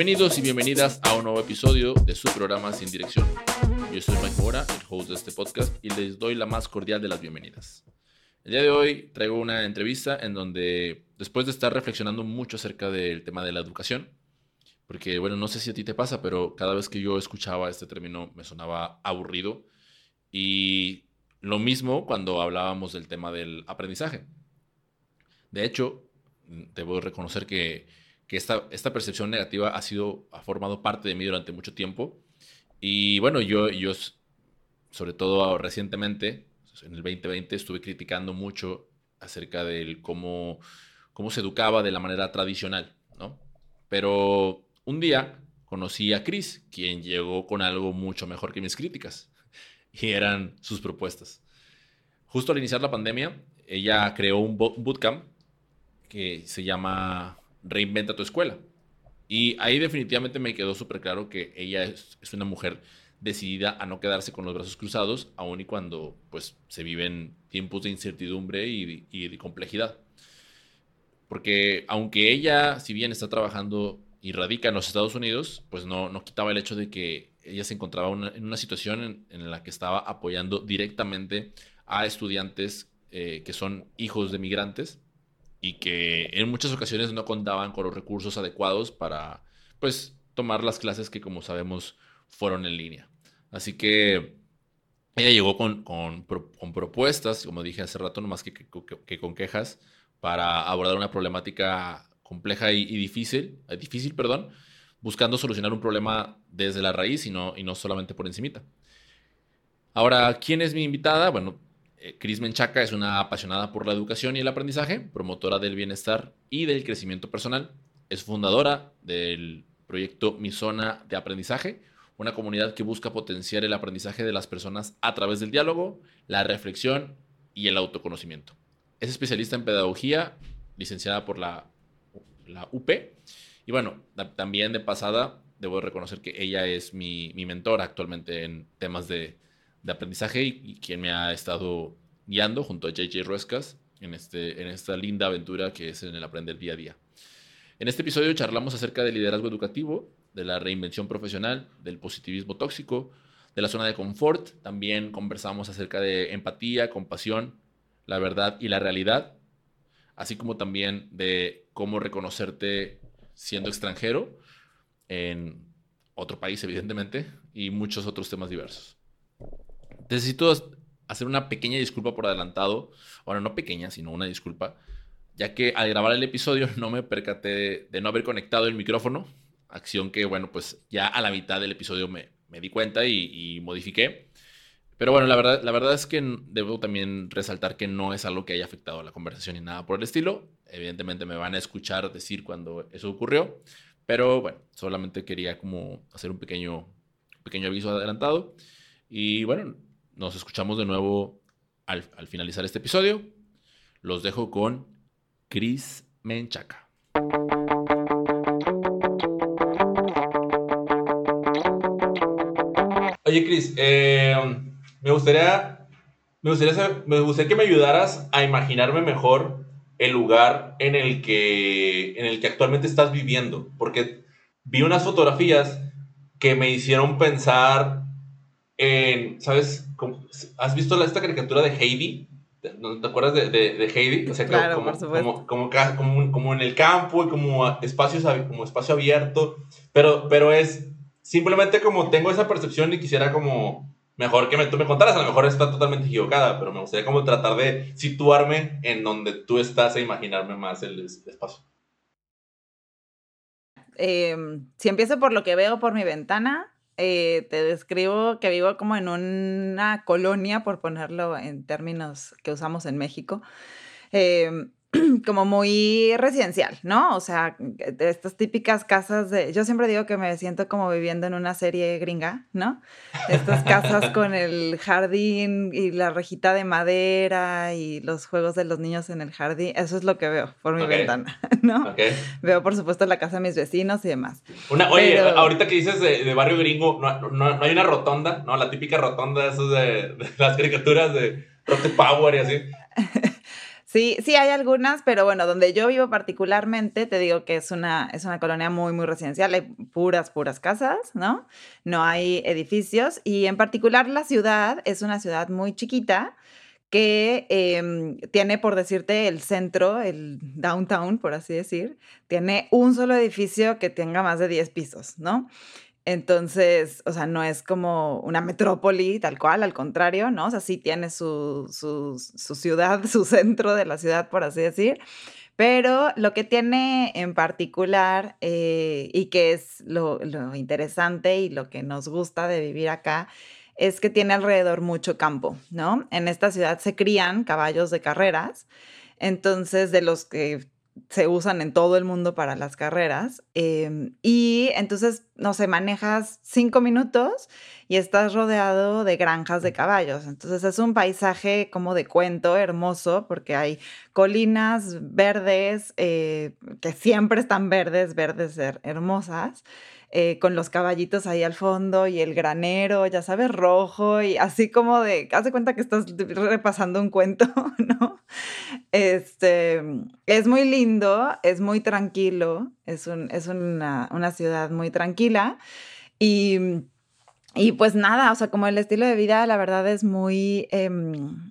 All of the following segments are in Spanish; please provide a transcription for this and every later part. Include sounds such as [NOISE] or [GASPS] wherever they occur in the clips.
Bienvenidos y bienvenidas a un nuevo episodio de su programa Sin Dirección. Yo soy Mike Mora, el host de este podcast, y les doy la más cordial de las bienvenidas. El día de hoy traigo una entrevista en donde, después de estar reflexionando mucho acerca del tema de la educación, porque bueno, no sé si a ti te pasa, pero cada vez que yo escuchaba este término me sonaba aburrido, y lo mismo cuando hablábamos del tema del aprendizaje. De hecho, debo reconocer que, esta, esta, percepción negativa ha sido, ha formado parte de mí durante mucho tiempo. Y bueno, yo, yo sobre todo recientemente, en el 2020, estuve criticando mucho acerca de cómo, cómo se educaba de la manera tradicional, ¿no? Pero un día conocí a Chris, quien llegó con algo mucho mejor que mis críticas, [LAUGHS] y eran sus propuestas. Justo al iniciar la pandemia, ella creó un bootcamp que se llama Reinventa tu escuela. Y ahí definitivamente me quedó súper claro que ella es, una mujer decidida a no quedarse con los brazos cruzados, aun y cuando pues, se viven tiempos de incertidumbre y, de complejidad. Porque aunque ella, si bien está trabajando y radica en los Estados Unidos, pues no, no quitaba el hecho de que ella se encontraba en una situación en, la que estaba apoyando directamente a estudiantes eh, que son hijos de migrantes y que en muchas ocasiones no contaban con los recursos adecuados para, pues, tomar las clases que, como sabemos, fueron en línea. Así que ella llegó con, con, propuestas, como dije hace rato, no más que, que, con quejas, para abordar una problemática compleja y, difícil, eh, difícil, perdón, buscando solucionar un problema desde la raíz y no, y no solamente por encimita. Ahora, ¿quién es mi invitada? Bueno, Cris Menchaca es una apasionada por la educación y el aprendizaje, promotora del bienestar y del crecimiento personal. Es fundadora del proyecto Mi Zona de Aprendizaje, una comunidad que busca potenciar el aprendizaje de las personas a través del diálogo, la reflexión y el autoconocimiento. Es especialista en pedagogía, licenciada por la, la UP. Y bueno, también de pasada, debo reconocer que ella es mi, mi mentora actualmente en temas de, de aprendizaje y, quien me ha estado guiando junto a JJ Ruescas en, este, en esta linda aventura que es en el aprender día a día. En este episodio charlamos acerca del liderazgo educativo, de la reinvención profesional, del positivismo tóxico, de la zona de confort. También conversamos acerca de empatía, compasión, la verdad y la realidad, así como también de cómo reconocerte siendo extranjero en otro país, evidentemente, y muchos otros temas diversos. Necesito hacer una pequeña disculpa por adelantado. Ahora, no pequeña, sino una disculpa, ya que al grabar el episodio [LAUGHS] no me percaté de, no haber conectado el micrófono. Acción que, bueno, pues ya a la mitad del episodio me, me di cuenta y, modifiqué. Pero bueno, la verdad, la verdad es que debo también resaltar que no es algo que haya afectado a la conversación ni nada por el estilo. Evidentemente me van a escuchar decir cuando eso ocurrió. Pero bueno, solamente quería como hacer un pequeño, pequeño aviso adelantado. Y bueno, nos escuchamos de nuevo al, finalizar este episodio. Los dejo con Chris Menchaca. Oye, Chris, eh, me gustaría, me gustaría, me gustaría que me ayudaras a imaginarme mejor el lugar en el que, en el que actualmente estás viviendo, porque vi unas fotografías que me hicieron pensar ¿sabes? ¿Has visto esta caricatura de Heidi? ¿Te, acuerdas de, de, Heidi? O sea, claro, como, como, como, como, como, en el campo y como espacios, como espacio abierto, pero, pero es simplemente como tengo esa percepción y quisiera como mejor que me, tú me contaras, a lo mejor está totalmente equivocada, pero me gustaría como tratar de situarme en donde tú estás e imaginarme más el, espacio. Em, si empiezo por lo que veo por mi ventana, eh, te describo que vivo como en una colonia, por ponerlo en términos que usamos en México. Em, [CLEARS THROAT] como muy residencial, ¿no? O sea, de estas típicas casas de, yo siempre digo que me siento como viviendo en una serie gringa, ¿no? Estas casas [LAUGHS] con el jardín y la rejita de madera y los juegos de los niños en el jardín, eso es lo que veo por mi ventana, [LAUGHS] ¿no? Veo, por supuesto, la casa de mis vecinos y demás. Una, oye, ahorita que dices de, barrio gringo, no, no, hay una rotonda, ¿no? La típica rotonda, esas de, de las caricaturas de Rote Power y así. [LAUGHS] Sí, sí hay algunas, pero bueno, donde yo vivo particularmente, te digo que es una, es una colonia muy, muy residencial, hay puras, puras casas, ¿no? No hay edificios y en particular la ciudad es una ciudad muy chiquita que em, tiene, por decirte, el centro, el downtown, por así decir, tiene un solo edificio que tenga más de 10 pisos, ¿no? Entonces, o sea, no es como una metrópoli tal cual, al contrario, ¿no? O sea, sí tiene su, su, ciudad, [LAUGHS] su centro de la ciudad, por así decir. Pero lo que tiene en particular eh, y que es lo, interesante y lo que nos gusta de vivir acá es que tiene alrededor mucho campo, ¿no? En esta ciudad se crían caballos de carreras, entonces de los que se usan en todo el mundo para las carreras. Em, y entonces, no sé, manejas cinco minutos y estás rodeado de granjas de caballos. Entonces es un paisaje como de cuento hermoso porque hay colinas verdes eh, que siempre están verdes, verdes hermosas. Eh, con los caballitos ahí al fondo y el granero, ya sabes, rojo y así como de, haz de cuenta que estás repasando un cuento, [LAUGHS] ¿no? Este, es muy lindo, es muy tranquilo, es, un, es una, una ciudad muy tranquila y... Y pues nada, o sea, como el estilo de vida, la verdad es muy, em,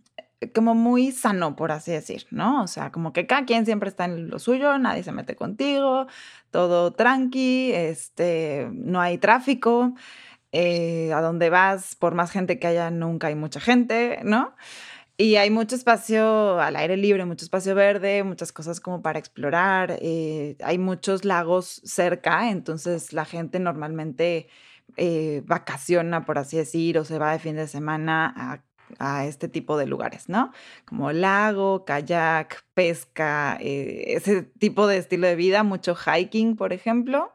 como muy sano, por así decir, ¿no? O sea, como que cada quien siempre está en lo suyo, nadie se mete contigo, todo tranqui, este, no hay tráfico, eh, a donde vas, por más gente que haya, nunca hay mucha gente, ¿no? Y hay mucho espacio al aire libre, mucho espacio verde, muchas cosas como para explorar, eh, hay muchos lagos cerca, entonces la gente normalmente eh, vacaciona, por así decir, o se va de fin de semana a a este tipo de lugares, ¿no? Como lago, kayak, pesca, eh, ese tipo de estilo de vida, mucho hiking, por ejemplo.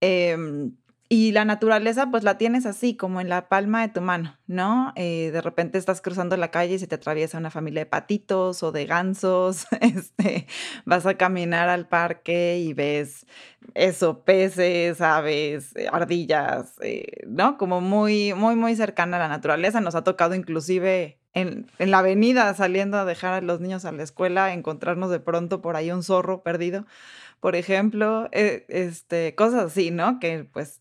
Em, y la naturaleza, pues la tienes así, como en la palma de tu mano, ¿no? Eh, de repente estás cruzando la calle y se te atraviesa una familia de patitos o de gansos, [LAUGHS] este, vas a caminar al parque y ves eso, peces, aves, eh, ardillas, eh, ¿no? Como muy, muy, muy cercana a la naturaleza. Nos ha tocado inclusive en, en, la avenida saliendo a dejar a los niños a la escuela, encontrarnos de pronto por ahí un zorro perdido, por ejemplo, este, cosas así, ¿no? Que pues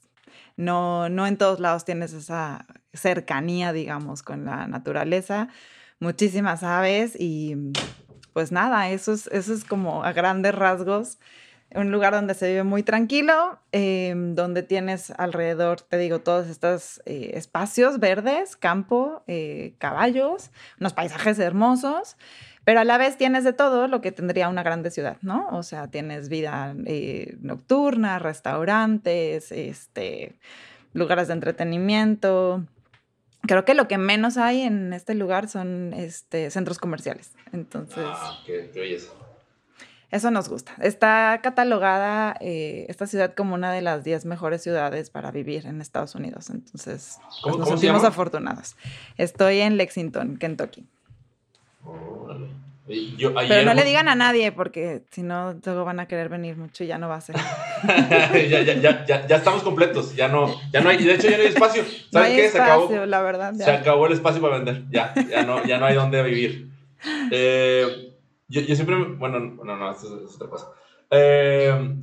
no, no en todos lados tienes esa cercanía, digamos, con la naturaleza. Muchísimas aves y pues nada, eso es, eso es como a grandes rasgos un lugar donde se vive muy tranquilo, em, donde tienes alrededor, te digo, todos estos eh, espacios verdes, campo, eh, caballos, unos paisajes hermosos pero a la vez tienes de todo lo que tendría una grande ciudad, ¿no? O sea, tienes vida eh, nocturna, restaurantes, este, lugares de entretenimiento. Creo que lo que menos hay en este lugar son este, centros comerciales. Entonces. Ah, qué, belleza. Eso nos gusta. Está catalogada eh, esta ciudad como una de las 10 mejores ciudades para vivir en Estados Unidos. Entonces, pues, nos sentimos afortunados. Estoy en Lexington, Kentucky. Pero no le digan a nadie porque si no, luego van a querer venir mucho y ya no va a ser. [LAUGHS] ya, ya, ya, ya, estamos completos. Ya no, ya no hay, de hecho ya no hay espacio. [LAUGHS] ¿Sabes qué? se acabó. La verdad. Se acabó el espacio para vender. Ya, ya no, ya no hay dónde vivir. Eh, yo, yo, siempre, bueno, no, no, eso, es otra cosa. Eh,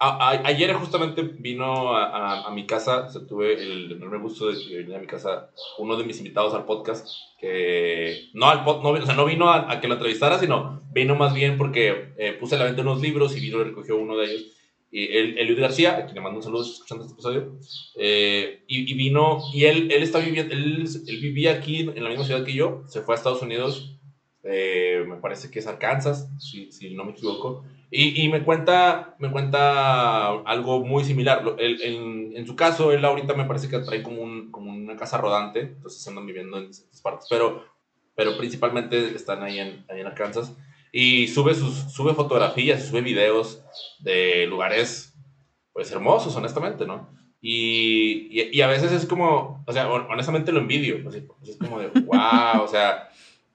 ayer justamente vino a, a, mi casa, o sea, tuve el enorme gusto de que viniera a mi casa uno de mis invitados al podcast, que no, al no, o sea, no vino a, que lo entrevistara, sino vino más bien porque eh, puse a la venta unos libros y vino y recogió uno de ellos. Y el, el Luis García, a quien le mando un saludo escuchando este episodio, eh, y, y, vino, y él, él, está viviendo, él, él, vivía aquí en la misma ciudad que yo, se fue a Estados Unidos, eh, me parece que es Arkansas, si, si no me equivoco, y, y, me, cuenta, me cuenta algo muy similar. En, su caso, él ahorita me parece que trae como, un, como una casa rodante, entonces andan viviendo en esas partes, pero, pero principalmente están ahí en, ahí en Arkansas. Y sube, sus, sube fotografías, sube videos de lugares, pues hermosos, honestamente, ¿no? Y, y, y, a veces es como, o sea, honestamente lo envidio, es como de, [LAUGHS] wow, o sea,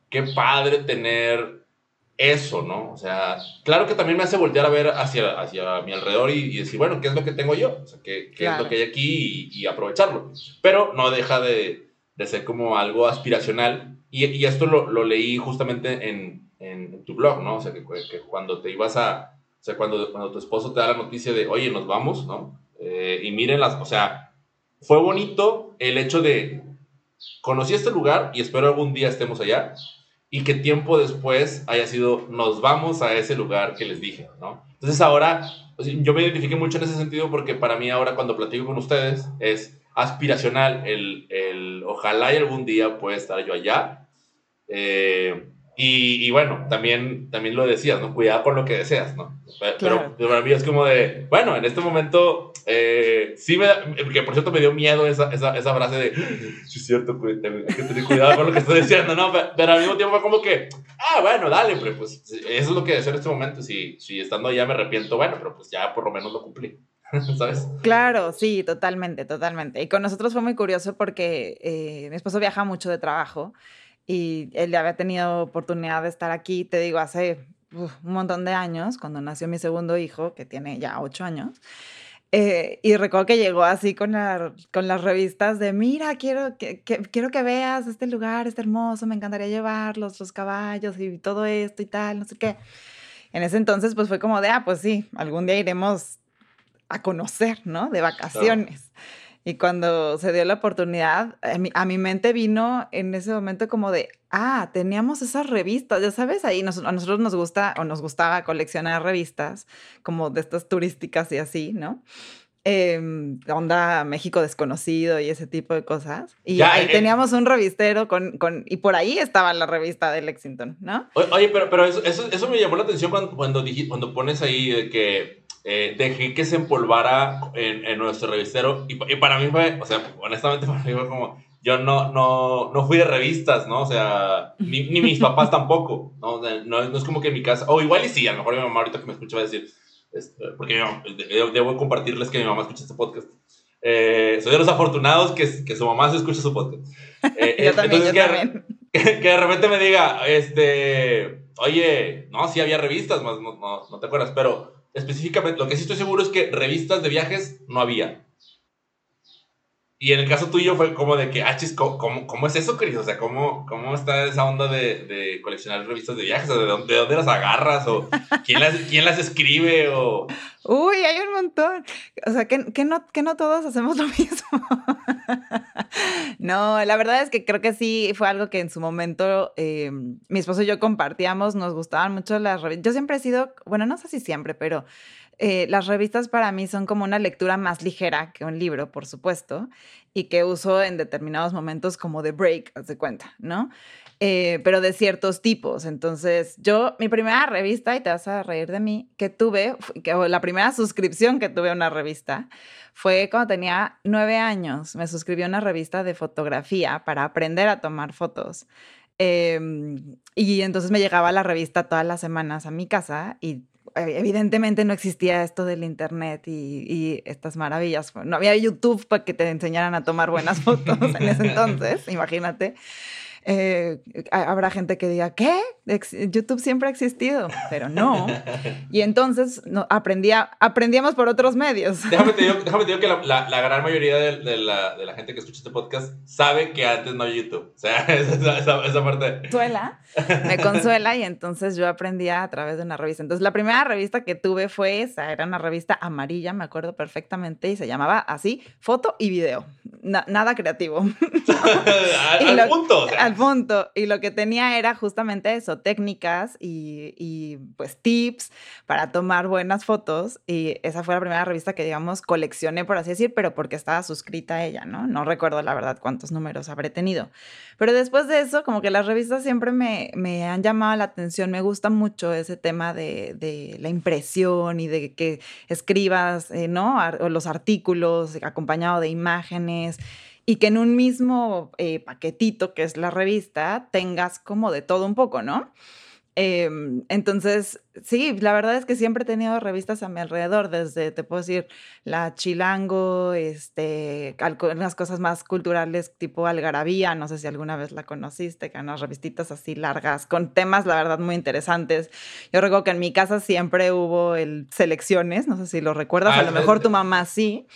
qué padre tener eso, ¿no? O sea, claro que también me hace voltear a ver hacia, hacia mi alrededor y, decir, bueno, ¿qué es lo que tengo yo? O sea, ¿qué, qué es lo que hay aquí y, aprovecharlo? Pero no deja de, de, ser como algo aspiracional. Y, y esto lo, lo, leí justamente en, en, tu blog, ¿no? O sea, que, cuando te ibas a, o sea, cuando, cuando tu esposo te da la noticia de, oye, nos vamos, ¿no? Eh, y miren las, o sea, fue bonito el hecho de, conocí este lugar y espero algún día estemos allá y que tiempo después haya sido, nos vamos a ese lugar que les dije, ¿no? Entonces ahora, yo me identifiqué mucho en ese sentido porque para mí ahora cuando platico con ustedes es aspiracional el, el ojalá y algún día pueda estar yo allá. Eh, y, bueno, también, también lo decías, ¿no? Cuidado con lo que deseas, ¿no? Pero, para mí es como de, bueno, en este momento eh, sí me da, que por cierto me dio miedo esa, esa, esa frase de, sí es cierto, hay que tener cuidado con lo que estoy diciendo, ¿no? Pero, al mismo tiempo fue como que, ah, bueno, dale, pero pues eso es lo que deseo en este momento. Si, si estando allá me arrepiento, bueno, pero pues ya por lo menos lo cumplí. [LAUGHS] ¿Sabes? Claro, sí, totalmente, totalmente. Y con nosotros fue muy curioso porque eh, mi esposo viaja mucho de trabajo y él ya había tenido oportunidad de estar aquí, te digo, hace un montón de años, cuando nació mi segundo hijo, que tiene ya ocho años. Eh, y recuerdo que llegó así con, la, con las revistas de, mira, quiero que, quiero que veas este lugar, este hermoso, me encantaría llevarlos, los caballos y todo esto y tal, no sé qué. En ese entonces, pues fue como de, ah, pues sí, algún día iremos a conocer, ¿no? De vacaciones. Y cuando se dio la oportunidad, a mi, mente vino en ese momento como de, ah, teníamos esas revistas, ya sabes, ahí a nosotros nos gusta o nos gustaba coleccionar revistas como de estas turísticas y así, ¿no? Eh, onda México desconocido y ese tipo de cosas. Y ahí eh, teníamos un revistero con, con, y por ahí estaba la revista de Lexington, ¿no? Oye, pero, pero eso, eso, me llamó la atención cuando, cuando, cuando pones ahí que eh, dejé que se empolvara en, en nuestro revistero. Y, para mí fue, o sea, honestamente [LAUGHS] para mí fue como, yo no, no, no fui de revistas, ¿no? O sea, ni, ni mis papás tampoco, ¿no? ¿no? es como que en mi casa, o igual y sí, a lo mejor mi mamá ahorita que me escucha va a decir, este, porque debo compartirles que mi mamá escucha este podcast. Eh, soy de los afortunados que, que, su mamá se escucha su podcast. [LAUGHS] Eh, yo también, entonces, yo que, también. [LAUGHS] Que, que, de repente me diga, este, oye, no, sí había revistas, no, no, no te acuerdas, pero específicamente, lo que sí estoy seguro es que revistas de viajes no había. Y en el caso tuyo fue como de que, ah, ¿cómo, cómo, es eso, Cris? O sea, ¿cómo, ¿cómo está esa onda de, de coleccionar revistas de viajes? ¿de dónde, de dónde las agarras? ¿O quién las, quién las escribe? O... Uy, hay un montón. O sea, que, que, no, que no todos hacemos [LAUGHS] lo mismo. no, la verdad es que creo que sí fue algo que en su momento eh, mi esposo y yo compartíamos, nos gustaban mucho las revistas. Yo siempre he sido, bueno, no sé si siempre, pero eh, las revistas para mí son como una lectura más ligera que un libro, por supuesto, y que uso en determinados momentos como de break, haz de cuenta, ¿no? Eh, pero de ciertos tipos. Entonces, yo, mi primera revista, y te vas a reír de mí, que tuve, que, la primera suscripción que tuve a una revista, fue cuando tenía nueve años. Me suscribí a una revista de fotografía para aprender a tomar fotos. Em, y entonces me llegaba la revista todas las semanas a mi casa y evidentemente no existía esto del internet y, estas maravillas. No había YouTube para que te enseñaran a tomar buenas fotos en ese [LAUGHS] entonces, imagínate. Eh, habrá gente que diga, ¿qué? YouTube siempre ha existido, pero no. [LAUGHS] Y entonces no, aprendía, aprendíamos por otros medios. Déjame te digo, [LAUGHS] déjame te digo que la, la, gran mayoría de, de, la, de, la, gente que escucha este podcast sabe que antes no había YouTube. O sea, [LAUGHS] esa, esa, esa parte. Consuela, me consuela y entonces yo aprendía a través de una revista. Entonces la primera revista que tuve fue esa, era una revista amarilla, me acuerdo perfectamente, y se llamaba así, foto y video. nada creativo. al, al punto. Al punto. Y lo que tenía era justamente eso, técnicas y, pues tips para tomar buenas fotos. Y esa fue la primera revista que, digamos, coleccioné, por así decir, pero porque estaba suscrita a ella, ¿no? No recuerdo la verdad cuántos números habré tenido. Pero después de eso, como que las revistas siempre me, me han llamado la atención. Me gusta mucho ese tema de, de la impresión y de que escribas, eh, ¿no? los artículos acompañado de imágenes y que en un mismo eh, paquetito que es la revista tengas como de todo un poco, ¿no? Em, entonces, sí, la verdad es que siempre he tenido revistas a mi alrededor, desde, te puedo decir, la Chilango, este, unas cosas más culturales tipo Algarabía, no sé si alguna vez la conociste, que eran unas revistitas así largas, con temas, la verdad, muy interesantes. Yo recuerdo que en mi casa siempre hubo el selecciones, no sé si lo recuerdas, a lo ah, mejor tu mamá sí,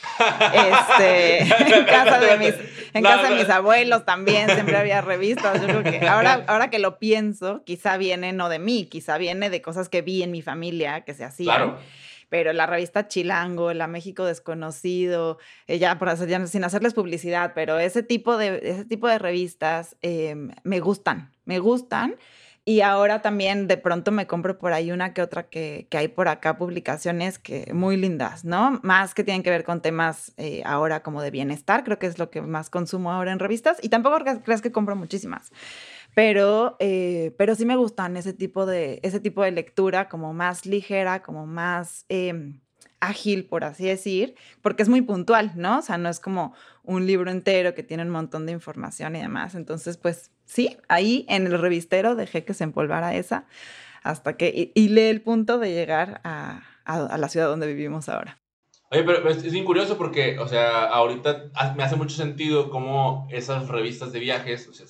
este, [LAUGHS] [LAUGHS] en casa de mis en casa de mis abuelos también siempre [LAUGHS] había revistas. Yo creo que ahora, ahora que lo pienso, quizá viene no de mí, quizá viene de cosas que vi en mi familia que se hacían. Claro pero la revista Chilango, la México Desconocido, eh, ya, por hacer, ya sin hacerles publicidad, pero ese tipo de, ese tipo de revistas em, me gustan, me gustan. Y ahora también de pronto me compro por ahí una que otra que, que, hay por acá, publicaciones que muy lindas, ¿no? Más que tienen que ver con temas eh, ahora como de bienestar, creo que es lo que más consumo ahora en revistas. Y tampoco creas que compro muchísimas. Pero, eh, pero sí me gustan ese tipo, de, ese tipo de lectura como más ligera, como más em, ágil, por así decir, porque es muy puntual, ¿no? O sea, no es como un libro entero que tiene un montón de información y demás. Entonces, pues sí, ahí en el revistero dejé que se empolvara esa hasta que, y, lee el punto de llegar a, a, la ciudad donde vivimos ahora. Oye, pero es bien curioso porque, o sea, ahorita me hace mucho sentido cómo esas revistas de viajes, o sea,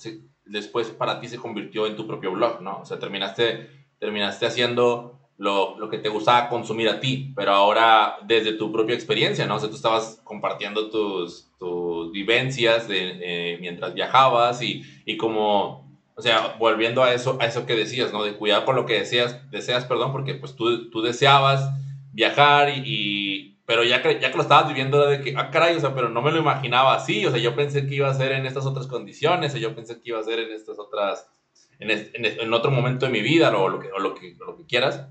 después para ti se convirtió en tu propio blog, ¿no? O sea, terminaste, terminaste haciendo lo, lo, que te gustaba consumir a ti, pero ahora desde tu propia experiencia, ¿no? O sea, tú estabas compartiendo tus, tus vivencias de, eh, mientras viajabas y, y como, o sea, volviendo a eso, a eso que decías, ¿no? De cuidar por lo que deseas, deseas, perdón, porque pues tú, tú deseabas viajar y, pero ya que, ya que lo estabas viviendo era de que, ah, caray, o sea, pero no me lo imaginaba así, o sea, yo pensé que iba a ser en estas otras condiciones, o yo pensé que iba a ser en estas otras, en, en, en otro momento de mi vida, o lo que, o lo que, lo que quieras,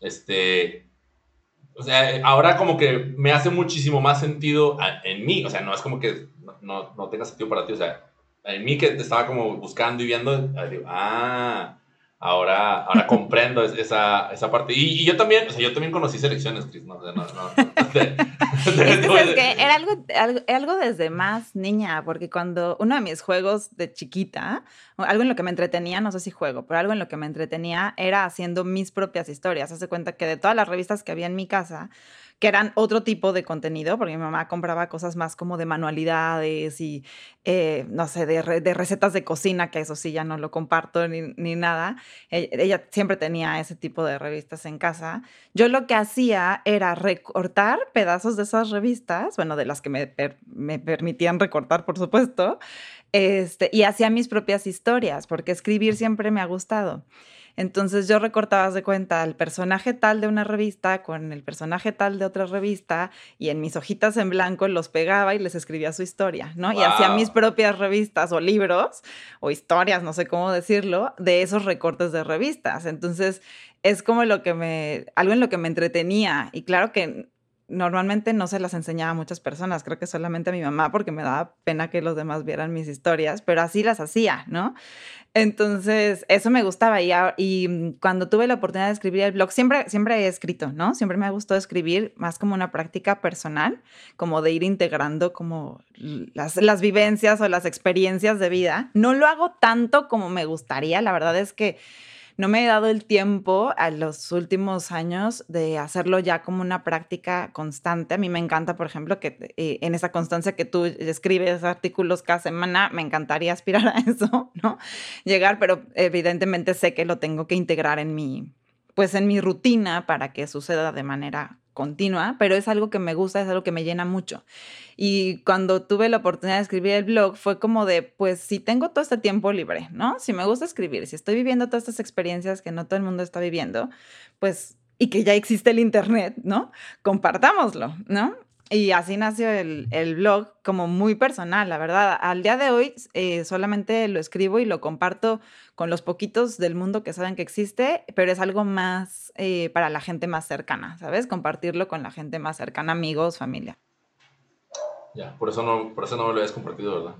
este, o sea, ahora como que me hace muchísimo más sentido en mí, o sea, no es como que no, no tenga sentido para ti, o sea, en mí que te estaba como buscando y viendo, digo, ah, ahora, ahora comprendo esa, esa parte. Y, y, yo también, o sea, yo también conocí selecciones, Chris, no, no, no. es que era algo, algo, algo, desde más niña, porque cuando uno de mis juegos de chiquita, algo en lo que me entretenía, no sé si juego, pero algo en lo que me entretenía era haciendo mis propias historias. Hace cuenta que de todas las revistas que había en mi casa, que eran otro tipo de contenido, porque mi mamá compraba cosas más como de manualidades y, eh, no sé, de, recetas de cocina, que eso sí ya no lo comparto ni, ni nada. E, ella, siempre tenía ese tipo de revistas en casa. Yo lo que hacía era recortar pedazos de esas revistas, bueno, de las que me, me permitían recortar, por supuesto, este, y hacía mis propias historias, porque escribir siempre me ha gustado. Entonces yo recortaba de cuenta al personaje tal de una revista con el personaje tal de otra revista y en mis hojitas en blanco los pegaba y les escribía su historia, ¿no? Y hacía mis propias revistas o libros o historias, no sé cómo decirlo, de esos recortes de revistas. Entonces es como lo que me, algo en lo que me entretenía y claro que normalmente no se las enseñaba a muchas personas, creo que solamente a mi mamá porque me daba pena que los demás vieran mis historias, pero así las hacía, ¿no? Entonces, eso me gustaba y, y, mm, cuando tuve la oportunidad de escribir el blog, siempre, siempre he escrito, ¿no? Siempre me ha gustado escribir más como una práctica personal, como de ir integrando como las, las vivencias o las experiencias de vida. No lo hago tanto como me gustaría, la verdad es que no me he dado el tiempo a los últimos años de hacerlo ya como una práctica constante. A mí me encanta, por ejemplo, que eh, en esa constancia que tú escribes artículos cada semana, me encantaría aspirar a [LAUGHS] eso, ¿no? Llegar, pero evidentemente sé que lo tengo que integrar en mi, pues en mi rutina para que suceda de manera continua, pero es algo que me gusta, es algo que me llena mucho. Y cuando tuve la oportunidad de escribir el blog, fue como de, pues si tengo todo este tiempo libre, ¿no? Si me gusta escribir, si estoy viviendo todas estas experiencias que no todo el mundo está viviendo, pues, y que ya existe el Internet, ¿no? Compartámoslo, ¿no? Y así nació el, el, blog como muy personal, la verdad. Al día de hoy eh, solamente lo escribo y lo comparto con los poquitos del mundo que saben que existe, pero es algo más eh, para la gente más cercana, ¿sabes? Compartirlo con la gente más cercana, amigos, familia. Ya, por eso no, por eso no lo habías compartido, ¿verdad?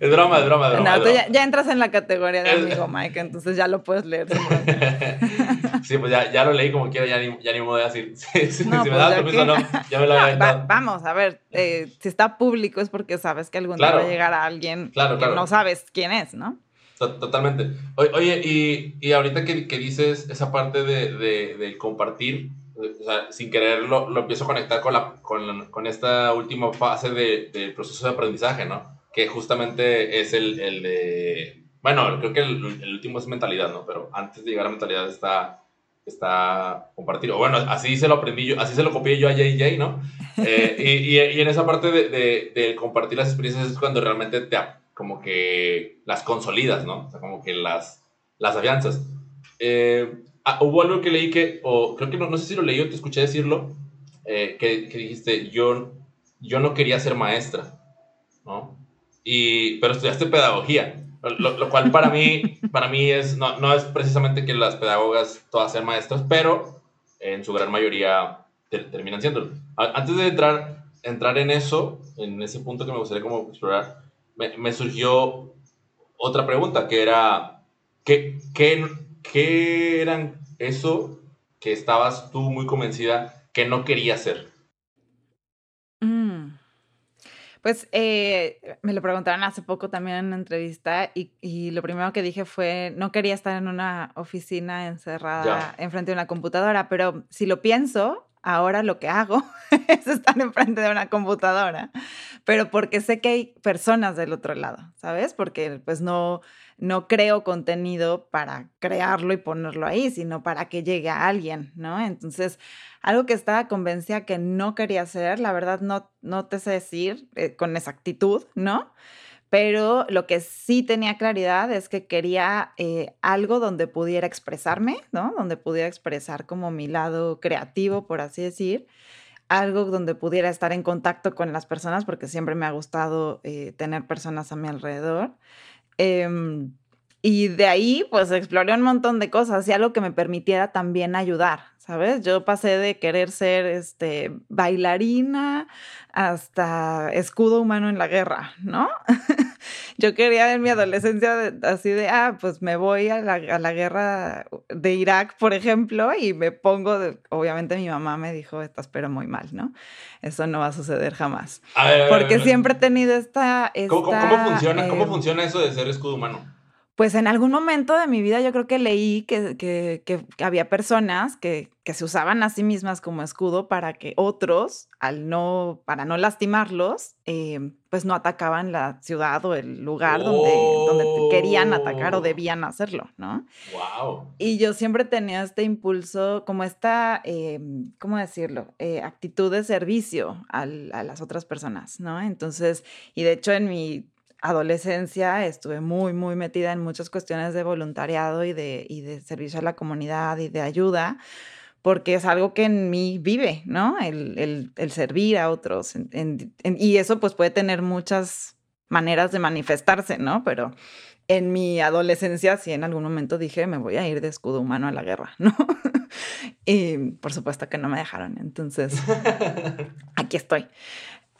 Es broma, es broma, es broma. No, Ya, entras en la categoría de amigo Mike, entonces ya lo puedes leer. [LAUGHS] sí, pues ya, ya, lo leí como quiera, ya ni, ya ni me voy a decir. [LAUGHS] si, me pues das permiso, no, ya me lo había [LAUGHS] no, Vamos, a ver, eh, si está público es porque sabes que algún día va a llegar a alguien que no sabes quién es, ¿no? Totalmente. Oye, y, y ahorita que, que, dices esa parte de, de, de compartir, o sea, sin querer lo, lo, empiezo a conectar con, la, con, con esta última fase del de proceso de aprendizaje, ¿no? Que justamente es el, el de, bueno, creo que el, el, último es mentalidad, ¿no? Pero antes de llegar a mentalidad está está compartido. Bueno, así se lo aprendí yo, así se lo copié yo a JJ, ¿no? Eh, y, y, en esa parte de, de, de, compartir las experiencias es cuando realmente te, como que las consolidas, ¿no? O sea, como que las, las afianzas. Eh, ah, hubo algo que leí que, o creo que no, no sé si lo leí o te escuché decirlo, eh, que, que, dijiste, yo, yo no quería ser maestra, ¿no? Y, pero estudiaste pedagogía. Lo, cual para mí, para mí es, no, no, es precisamente que las pedagogas todas sean maestras, pero en su gran mayoría terminan siendo. Antes de entrar, entrar en eso, en ese punto que me gustaría como explorar, me, me surgió otra pregunta, que era, ¿qué, qué, qué eran eso que estabas tú muy convencida que no quería hacer? Pues eh, me lo preguntaron hace poco también en una entrevista y, y, lo primero que dije fue, no quería estar en una oficina encerrada enfrente de una computadora, pero si lo pienso, ahora lo que hago [LAUGHS] es estar enfrente de una computadora, pero porque sé que hay personas del otro lado, ¿sabes? Porque pues no, no creo contenido para crearlo y ponerlo ahí, sino para que llegue a alguien, ¿no? Entonces, algo que estaba convencida que no quería hacer, la verdad no, no te sé decir eh, con exactitud, ¿no? Pero lo que sí tenía claridad es que quería eh, algo donde pudiera expresarme, ¿no? Donde pudiera expresar como mi lado creativo, por así decir. Algo donde pudiera estar en contacto con las personas, porque siempre me ha gustado eh, tener personas a mi alrededor. Em, y de ahí, pues exploré un montón de cosas y algo que me permitiera también ayudar, ¿sabes? Yo pasé de querer ser este, bailarina hasta escudo humano en la guerra, ¿no? [LAUGHS] Yo quería en mi adolescencia así de, ah, pues me voy a la, a la, guerra de Irak, por ejemplo, y me pongo, de, obviamente mi mamá me dijo, estás pero muy mal, ¿no? Eso no va a suceder jamás. Porque siempre he tenido esta... esta ¿Cómo, cómo, funciona, ¿Cómo eh, funciona eso de ser escudo humano? Pues en algún momento de mi vida yo creo que leí que, que, que, había personas que, que, se usaban a sí mismas como escudo para que otros, al no, para no lastimarlos, eh, pues no atacaban la ciudad o el lugar donde, donde querían atacar o oh. debían hacerlo, ¿no? Wow. Y yo siempre tenía este impulso, como esta, eh, ¿cómo decirlo? Eh, actitud de servicio al, a las otras personas, ¿no? Entonces, y de hecho en mi adolescencia estuve muy, muy metida en muchas cuestiones de voluntariado y de, y de servicio a la comunidad y de ayuda, porque es algo que en mí vive, ¿no? El, el, servir a otros. y eso pues puede tener muchas maneras de manifestarse, ¿no? Pero en mi adolescencia sí en algún momento dije, me voy a ir de escudo humano a la guerra, [LAUGHS] ¿no? y por supuesto que no me dejaron. Entonces, [LAUGHS] aquí estoy.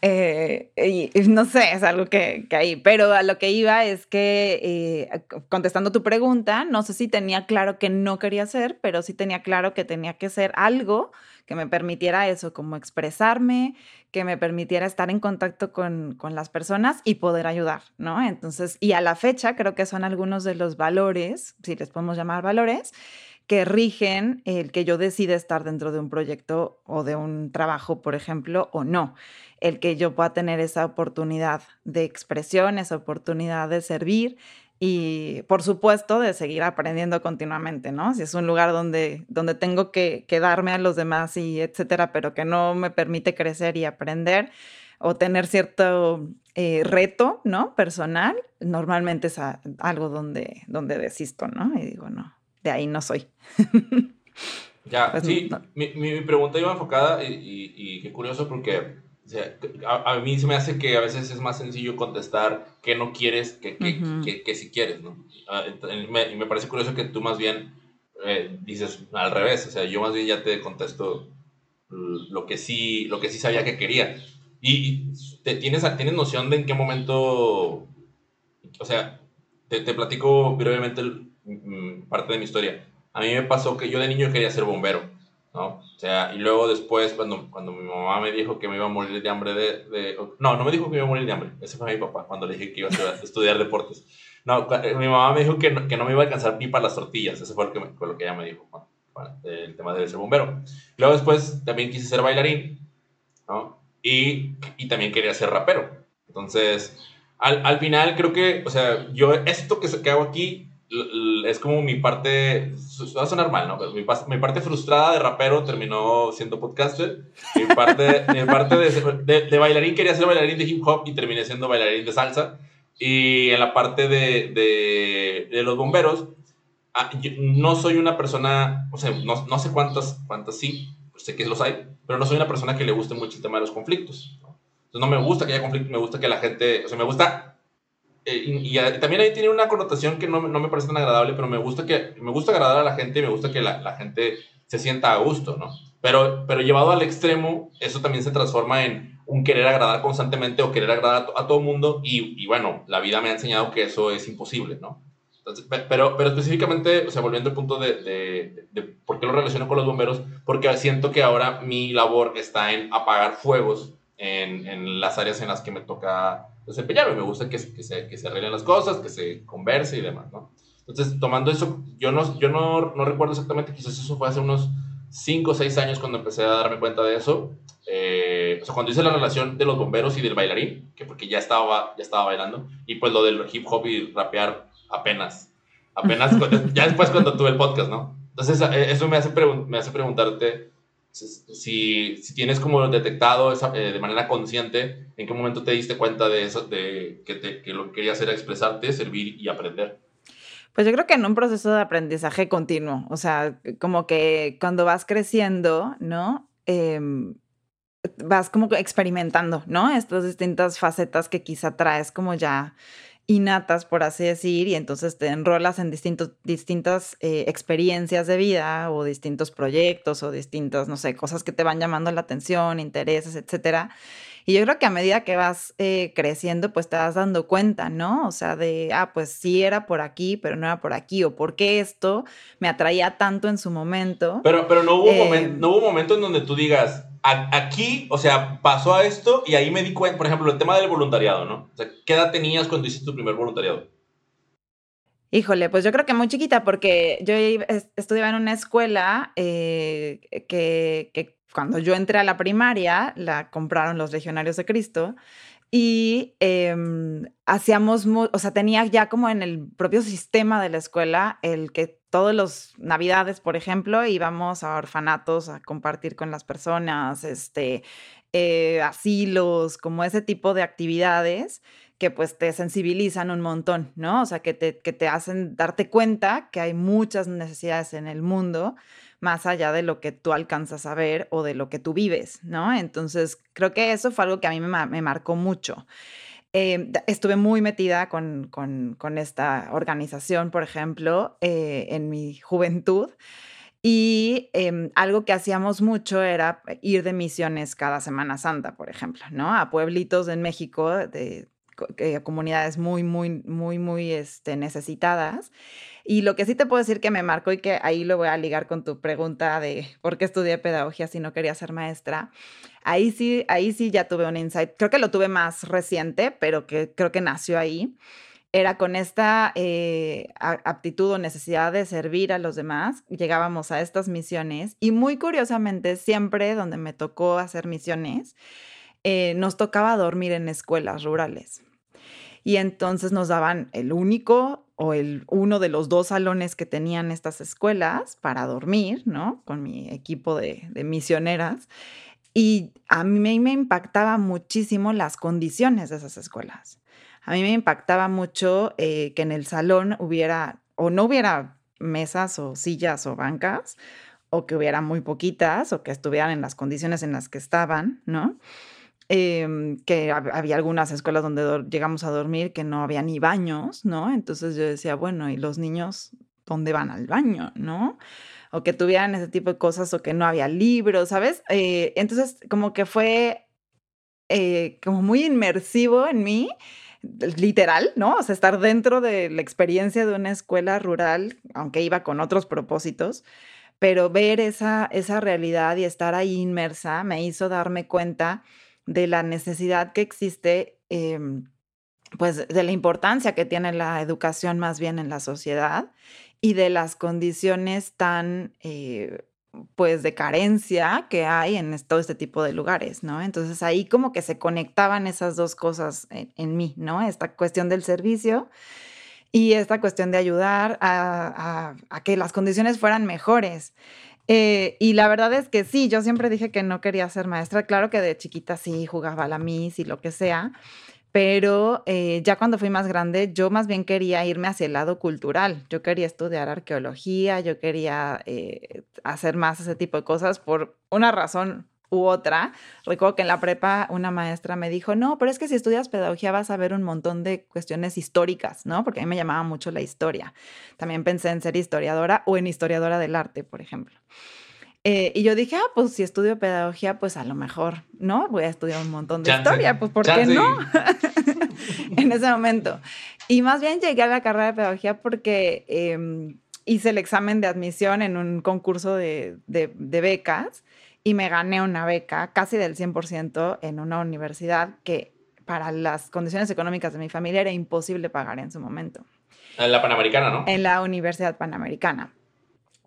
Eh, y, no sé, es algo que, que, ahí, pero a lo que iba es que, eh, contestando tu pregunta, no sé si tenía claro que no quería hacer, pero sí tenía claro que tenía que ser algo que me permitiera eso, como expresarme, que me permitiera estar en contacto con, con las personas y poder ayudar, ¿no? Entonces, y a la fecha creo que son algunos de los valores, si les podemos llamar valores, que rigen el que yo decida estar dentro de un proyecto o de un trabajo, por ejemplo, o no el que yo pueda tener esa oportunidad de expresión, esa oportunidad de servir y por supuesto de seguir aprendiendo continuamente, ¿no? Si es un lugar donde, donde tengo que, quedarme a los demás y etcétera, pero que no me permite crecer y aprender o tener cierto eh, reto, ¿no? Personal, normalmente es algo donde, donde desisto, ¿no? Y digo, no, de ahí no soy. [LAUGHS] ya, pues sí, mi, mi, pregunta iba enfocada y, y, y qué curioso porque a, mí se me hace que a veces es más sencillo contestar que no quieres que, que, que, si quieres, ¿no? Ah, y me, me, parece curioso que tú más bien eh, dices al revés, o sea, yo más bien ya te contesto lo que sí, lo que sí sabía que quería. Y, te, tienes, tienes noción de en qué momento, o sea, te, te platico brevemente mm, parte de mi historia. A mí me pasó que yo de niño quería ser bombero ¿no? O sea, y luego después, cuando, cuando mi mamá me dijo que me iba a morir de hambre de, de, No, no me dijo que me iba a morir de hambre, ese fue mi papá, cuando le dije que iba a estudiar, [LAUGHS] deportes. No, eh, mi mamá me dijo que no, que no me iba a alcanzar ni para las tortillas, eso fue lo que, fue lo que ella me dijo, el tema de ser bombero. Luego después también quise ser bailarín, ¿no? Y, y también quería ser rapero. Entonces, al, al, final creo que, o sea, yo esto que, que hago aquí es como mi parte, va a sonar mal, ¿no? Pero mi, mi, parte frustrada de rapero terminó siendo podcaster. Mi parte, mi parte de, de, bailarín quería ser bailarín de hip hop y terminé siendo bailarín de salsa. Y en la parte de, de los bomberos, ah, no soy una persona, o sea, no, no, sé cuántas, cuántas sí, sé que los hay, pero no soy una persona que le guste mucho el tema de los conflictos. ¿no? Entonces no me gusta que haya conflictos, me gusta que la gente, o sea, me gusta eh, y, también ahí tiene una connotación que no, no, me parece tan agradable, pero me gusta, que, me gusta agradar a la gente y me gusta que la, la, gente se sienta a gusto, ¿no? Pero, pero llevado al extremo, eso también se transforma en un querer agradar constantemente o querer agradar a, todo el mundo y, y, bueno, la vida me ha enseñado que eso es imposible, ¿no? Entonces, pero, pero específicamente, o sea, volviendo al punto de, de, de, por qué lo relaciono con los bomberos, porque siento que ahora mi labor está en apagar fuegos en, en las áreas en las que me toca desempeñarme. Me gusta que, que, se, que se arreglen las cosas, que se converse y demás, ¿no? Entonces, tomando eso, yo no, yo no, no recuerdo exactamente, quizás eso fue hace unos 5 o 6 años cuando empecé a darme cuenta de eso. Eh, o sea, cuando hice la relación de los bomberos y del bailarín, que porque ya estaba, ya estaba bailando, y pues lo del hip hop y rapear apenas, apenas, [LAUGHS] ya después cuando tuve el podcast, ¿no? Entonces, eh, eso me hace, me hace preguntarte si, si tienes como detectado esa, eh, de manera consciente, ¿en qué momento te diste cuenta de eso, de que, te, que lo que querías era expresarte, servir y aprender? Pues yo creo que en un proceso de aprendizaje continuo, o sea, como que cuando vas creciendo, ¿no? Em, vas como experimentando, ¿no? Estas distintas facetas que quizá traes como ya innatas, por así decir, y entonces te enrolas en distintos, distintas eh, experiencias de vida o distintos proyectos o distintas, no sé, cosas que te van llamando la atención, intereses, etcétera. Y yo creo que a medida que vas eh, creciendo, pues te vas dando cuenta, ¿no? O sea, de, ah, pues sí era por aquí, pero no era por aquí, o por qué esto me atraía tanto en su momento. Pero, pero no, hubo momento, no hubo un momento en donde tú digas, aquí, o sea, pasó a esto y ahí me di cuenta, por ejemplo, el tema del voluntariado, ¿no? O sea, ¿qué edad tenías cuando hiciste tu primer voluntariado? Híjole, pues yo creo que muy chiquita, porque yo estudiaba en una escuela eh, que, que, cuando yo entré a la primaria la compraron los Legionarios de Cristo y em, hacíamos, o sea, tenía ya como en el propio sistema de la escuela el que todos los navidades, por ejemplo, íbamos a orfanatos a compartir con las personas, este, eh, asilos, como ese tipo de actividades que pues te sensibilizan un montón, ¿no? O sea, que te, que te hacen darte cuenta que hay muchas necesidades en el mundo más allá de lo que tú alcanzas a ver o de lo que tú vives, ¿no? Entonces, creo que eso fue algo que a mí me, marcó mucho. Eh, estuve muy metida con, con, esta organización, por ejemplo, eh, en mi juventud. Y em, algo que hacíamos mucho era ir de misiones cada Semana Santa, por ejemplo, ¿no? A pueblitos en México, de, comunidades muy, muy, muy, muy este, necesitadas. Y lo que sí te puedo decir que me marcó y que ahí lo voy a ligar con tu pregunta de por qué estudié pedagogía si no quería ser maestra, Ahí sí, ahí sí ya tuve un insight. Creo que lo tuve más reciente, pero que creo que nació ahí. Era con esta eh, aptitud o necesidad de servir a los demás. Llegábamos a estas misiones y muy curiosamente, siempre donde me tocó hacer misiones, eh, nos tocaba dormir en escuelas rurales. Y entonces nos daban el único o el uno de los dos salones que tenían estas escuelas para dormir, ¿no? Con mi equipo de, misioneras. Y a mí me impactaba muchísimo las condiciones de esas escuelas. A mí me impactaba mucho eh, que en el salón hubiera o no hubiera mesas o sillas o bancas, o que hubiera muy poquitas, o que estuvieran en las condiciones en las que estaban, ¿no? Em, que había algunas escuelas donde llegamos a dormir que no había ni baños, ¿no? Entonces yo decía, bueno, ¿y los niños dónde van al baño, no? o que tuvieran ese tipo de cosas o que no había libros, ¿sabes? Eh, entonces, como que fue eh, como muy inmersivo en mí, literal, ¿no? O sea, estar dentro de la experiencia de una escuela rural, aunque iba con otros propósitos, pero ver esa, esa realidad y estar ahí inmersa me hizo darme cuenta de la necesidad que existe. Em, pues de la importancia que tiene la educación más bien en la sociedad y de las condiciones tan, eh, pues, de carencia que hay en todo este tipo de lugares, ¿no? Entonces ahí como que se conectaban esas dos cosas en, mí, ¿no? Esta cuestión del servicio y esta cuestión de ayudar a, que las condiciones fueran mejores. Eh, y la verdad es que sí, yo siempre dije que no quería ser maestra. Claro que de chiquita sí jugaba a la Miss y lo que sea, pero eh, ya cuando fui más grande, yo más bien quería irme hacia el lado cultural. Yo quería estudiar arqueología, yo quería eh, hacer más ese tipo de cosas por una razón u otra. Recuerdo que en la prepa una maestra me dijo, no, pero es que si estudias pedagogía vas a ver un montón de cuestiones históricas, ¿no? Porque a mí me llamaba mucho la historia. También pensé en ser historiadora o en historiadora del arte, por ejemplo. Eh, y yo dije, ah, pues si estudio pedagogía, pues a lo mejor, ¿no? Voy a estudiar un montón de historia, pues ¿por qué no? [LAUGHS] [LAUGHS] en ese momento. Y más bien llegué a la carrera de pedagogía porque em, hice el examen de admisión en un concurso de, de, de becas y me gané una beca casi del 100% en una universidad que para las condiciones económicas de mi familia era imposible pagar en su momento. En la Panamericana, ¿no? En la Universidad Panamericana.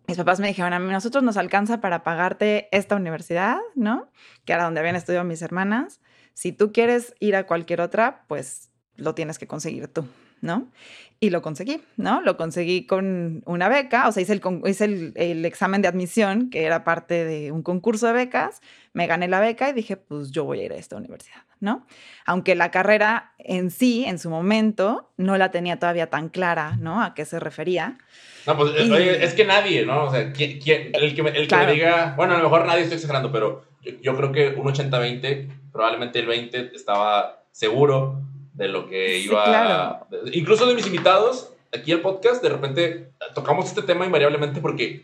Mis papás me dijeron, a mí nosotros nos alcanza para pagarte esta universidad, ¿no? Que era donde habían estudiado mis hermanas. Si tú quieres ir a cualquier otra, pues lo tienes que conseguir tú, ¿no? Y lo conseguí, ¿no? Lo conseguí con una beca, o sea, hice, el, hice el, examen de admisión, que era parte de un concurso de becas, me gané la beca y dije, pues yo voy a ir a esta universidad, ¿no? Aunque la carrera en sí, en su momento, no la tenía todavía tan clara, ¿no? A qué se refería. No, pues es que nadie, ¿no? O sea, ¿quién, el que, el que me diga, bueno, a lo mejor nadie estoy exagerando, pero yo, yo creo que un 80-20, probablemente el 20 estaba seguro de lo que iba. incluso de mis invitados, aquí el podcast, de repente tocamos este tema invariablemente porque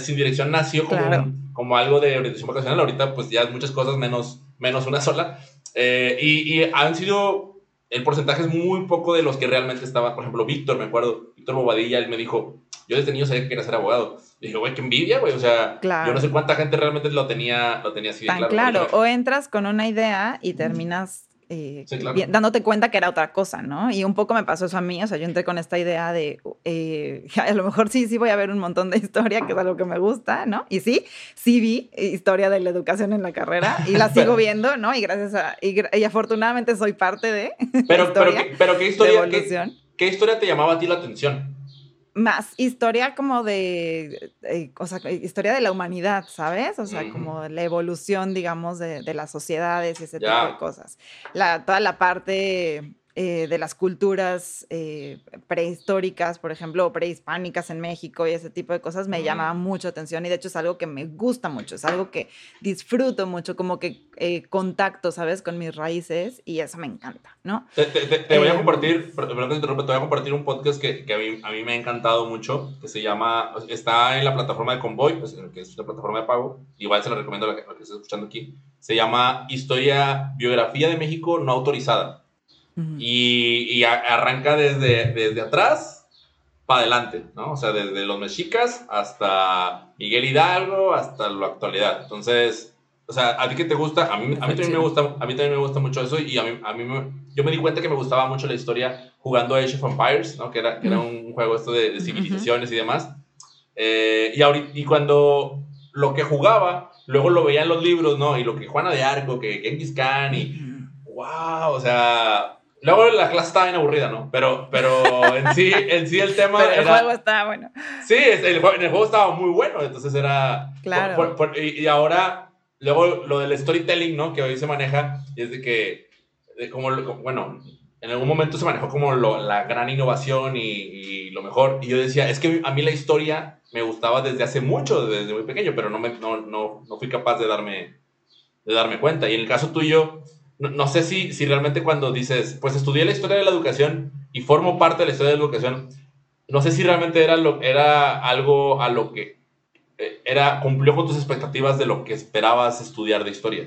Sin Dirección nació como, como algo de orientación vocacional. Ahorita, pues ya muchas cosas menos, menos una sola. Eh, y, y, han sido. El porcentaje es muy poco de los que realmente estaban. Por ejemplo, Víctor, me acuerdo, Víctor Bobadilla, él me dijo: Yo desde niño sabía que quería ser abogado. Y dije, güey, qué envidia, güey. O sea, yo no sé cuánta gente realmente lo tenía, lo tenía así Tan claro. O entras con una idea y terminas eh, dándote cuenta que era otra cosa, ¿no? Y un poco me pasó eso a mí, o sea, yo entré con esta idea de, eh, [LAUGHS] a lo mejor sí, sí voy a ver un montón de historia, que es algo que me gusta, ¿no? Y sí, sí vi historia de la educación en la carrera y la [LAUGHS] sigo viendo, ¿no? Y gracias a, y, afortunadamente soy parte de... Pero, [LAUGHS] historia, pero, ¿qué historia, ¿qué historia te llamaba a ti la atención? Más historia como de, eh, o sea, historia de la humanidad, ¿sabes? O sea, como la evolución, digamos, de, de las sociedades y ese tipo de cosas. La, toda la parte eh, de las culturas eh, prehistóricas, por ejemplo, prehispánicas en México y ese tipo de cosas me llamaba mucho atención y de hecho es algo que me gusta mucho, es algo que disfruto mucho, como que eh, contacto, ¿sabes? Con mis raíces y eso me encanta, ¿no? Te, voy a compartir, perdón que te voy a compartir un podcast que, que a, mí, a, mí, me ha encantado mucho, que se llama, está en la plataforma de Convoy, pues, que es una plataforma de pago, igual se lo recomiendo a la que, a la que escuchando aquí, se llama Historia, Biografía de México no autorizada y, arranca desde, desde atrás para adelante, ¿no? O sea, desde los mexicas hasta Miguel Hidalgo, hasta la actualidad. Entonces, o sea, ¿a ti qué te gusta? A mí, a mí, también, me gusta, a mí también me gusta mucho eso y a mí, a mí yo me di cuenta que me gustaba mucho la historia jugando Age of Empires, ¿no? Que era, que era un juego esto de, civilizaciones y demás. Eh, y, ahorita, y cuando lo que jugaba, luego lo veía en los libros, ¿no? Y lo que Juana de Arco, que Genghis Khan y... ¡Wow! O sea, Luego la clase estaba bien aburrida, ¿no? Pero, pero en, sí, en sí el tema. Pero el juego estaba bueno. Sí, el, el, juego estaba muy bueno, entonces era. Claro. y, ahora, luego lo del storytelling, ¿no? Que hoy se maneja, es de que, como, bueno, en algún momento se manejó como la gran innovación y, y, lo mejor. Y yo decía, es que a mí la historia me gustaba desde hace mucho, desde muy pequeño, pero no, me, no, no, no fui capaz de darme, de darme cuenta. Y en el caso tuyo no, sé si, si realmente cuando dices, pues estudié la historia de la educación y formo parte de la historia de la educación, no sé si realmente era, lo, era algo a lo que eh, era, cumplió con tus expectativas de lo que esperabas estudiar de historia.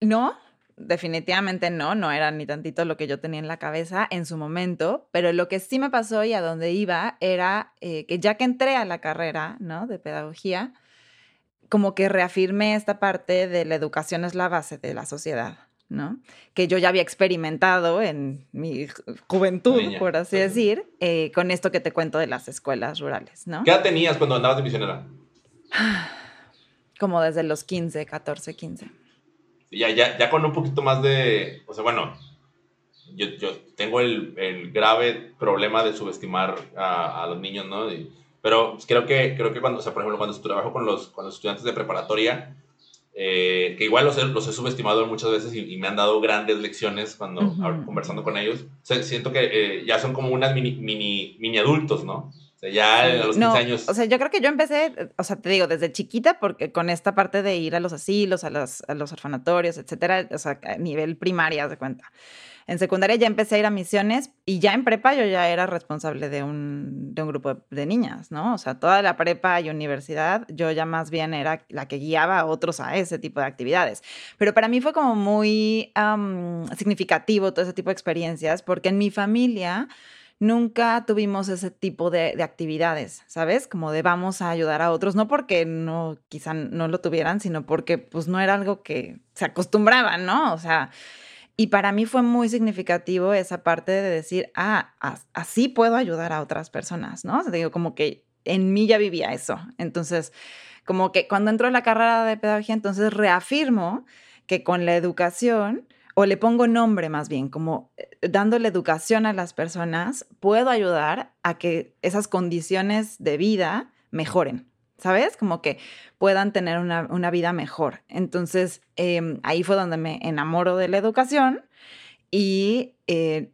No, definitivamente no, no era ni tantito lo que yo tenía en la cabeza en su momento, pero lo que sí me pasó y a donde iba era eh, que ya que entré a la carrera, ¿no? De pedagogía, como que reafirmé esta parte de la educación es la base de la sociedad. ¿No? Que yo ya había experimentado en mi juventud, por así decir, eh, con esto que te cuento de las escuelas rurales, ¿no? ¿Qué edad tenías cuando andabas de misionera? [SIGHS] Como desde los 15, 14, 15. Ya, ya, ya con un poquito más de, o sea, bueno, yo, yo tengo el, el, grave problema de subestimar a, a los niños, ¿no? pero creo que, creo que cuando, o sea, por ejemplo, cuando trabajo con los, con los estudiantes de preparatoria, eh, que igual los he, los he, subestimado muchas veces y, me han dado grandes lecciones cuando conversando con ellos. siento que eh, ya son como unas mini, mini, mini adultos, ¿no? O sea, ya a los 15 años. O sea, yo creo que yo empecé, o sea, te digo, desde chiquita, porque con esta parte de ir a los asilos, a los, a los orfanatorios, etcétera, o sea, a nivel primaria, de cuenta. En secundaria ya empecé a ir a misiones y ya en prepa yo ya era responsable de un, de un grupo de niñas, ¿no? O sea, toda la prepa y universidad yo ya más bien era la que guiaba a otros a ese tipo de actividades. Pero para mí fue como muy significativo todo ese tipo de experiencias porque en mi familia nunca tuvimos ese tipo de, de, actividades, ¿sabes? Como de vamos a ayudar a otros, no porque no, quizá no lo tuvieran, sino porque pues no era algo que se acostumbraban, ¿no? O sea, y para mí fue muy significativo esa parte de decir, ah, así puedo ayudar a otras personas, ¿no? Digo, como que en mí ya vivía eso. Entonces, como que cuando entro en la carrera de pedagogía, entonces reafirmo que con la educación, o le pongo nombre más bien, como eh, dándole educación a las personas, puedo ayudar a que esas condiciones de vida mejoren. ¿Sabes? Como que puedan tener una, vida mejor. Entonces, em, ahí fue donde me enamoro de la educación y eh,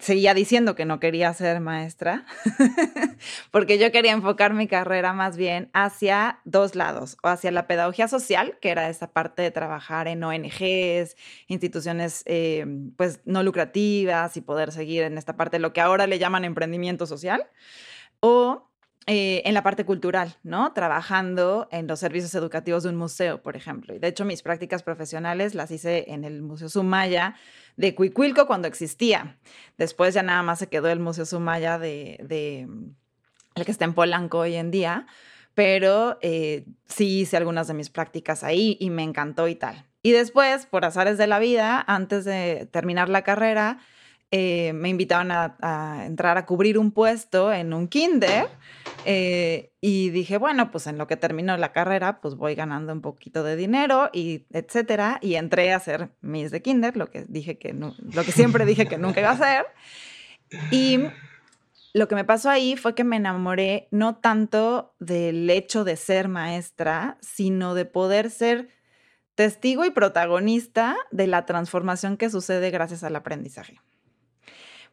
seguía diciendo que no quería ser maestra, [LAUGHS] porque yo quería enfocar mi carrera más bien hacia dos lados, o hacia la pedagogía social, que era esa parte de trabajar en ONGs, instituciones em, pues no lucrativas y poder seguir en esta parte lo que ahora le llaman emprendimiento social, o eh, en la parte cultural, ¿no? Trabajando en los servicios educativos de un museo, por ejemplo. Y de hecho, mis prácticas profesionales las hice en el Museo Sumaya de Cuicuilco cuando existía. Después ya nada más se quedó el Museo Sumaya de, el que está en Polanco hoy en día, pero eh, sí hice algunas de mis prácticas ahí y me encantó y tal. Y después, por azares de la vida, antes de terminar la carrera, eh, me invitaban a, entrar a cubrir un puesto en un kinder eh, y dije, bueno, pues en lo que termino la carrera, pues voy ganando un poquito de dinero y etcétera. Y entré a hacer mis de kinder, lo que dije que lo que siempre dije que nunca iba a hacer. Y lo que me pasó ahí fue que me enamoré no tanto del hecho de ser maestra, sino de poder ser testigo y protagonista de la transformación que sucede gracias al aprendizaje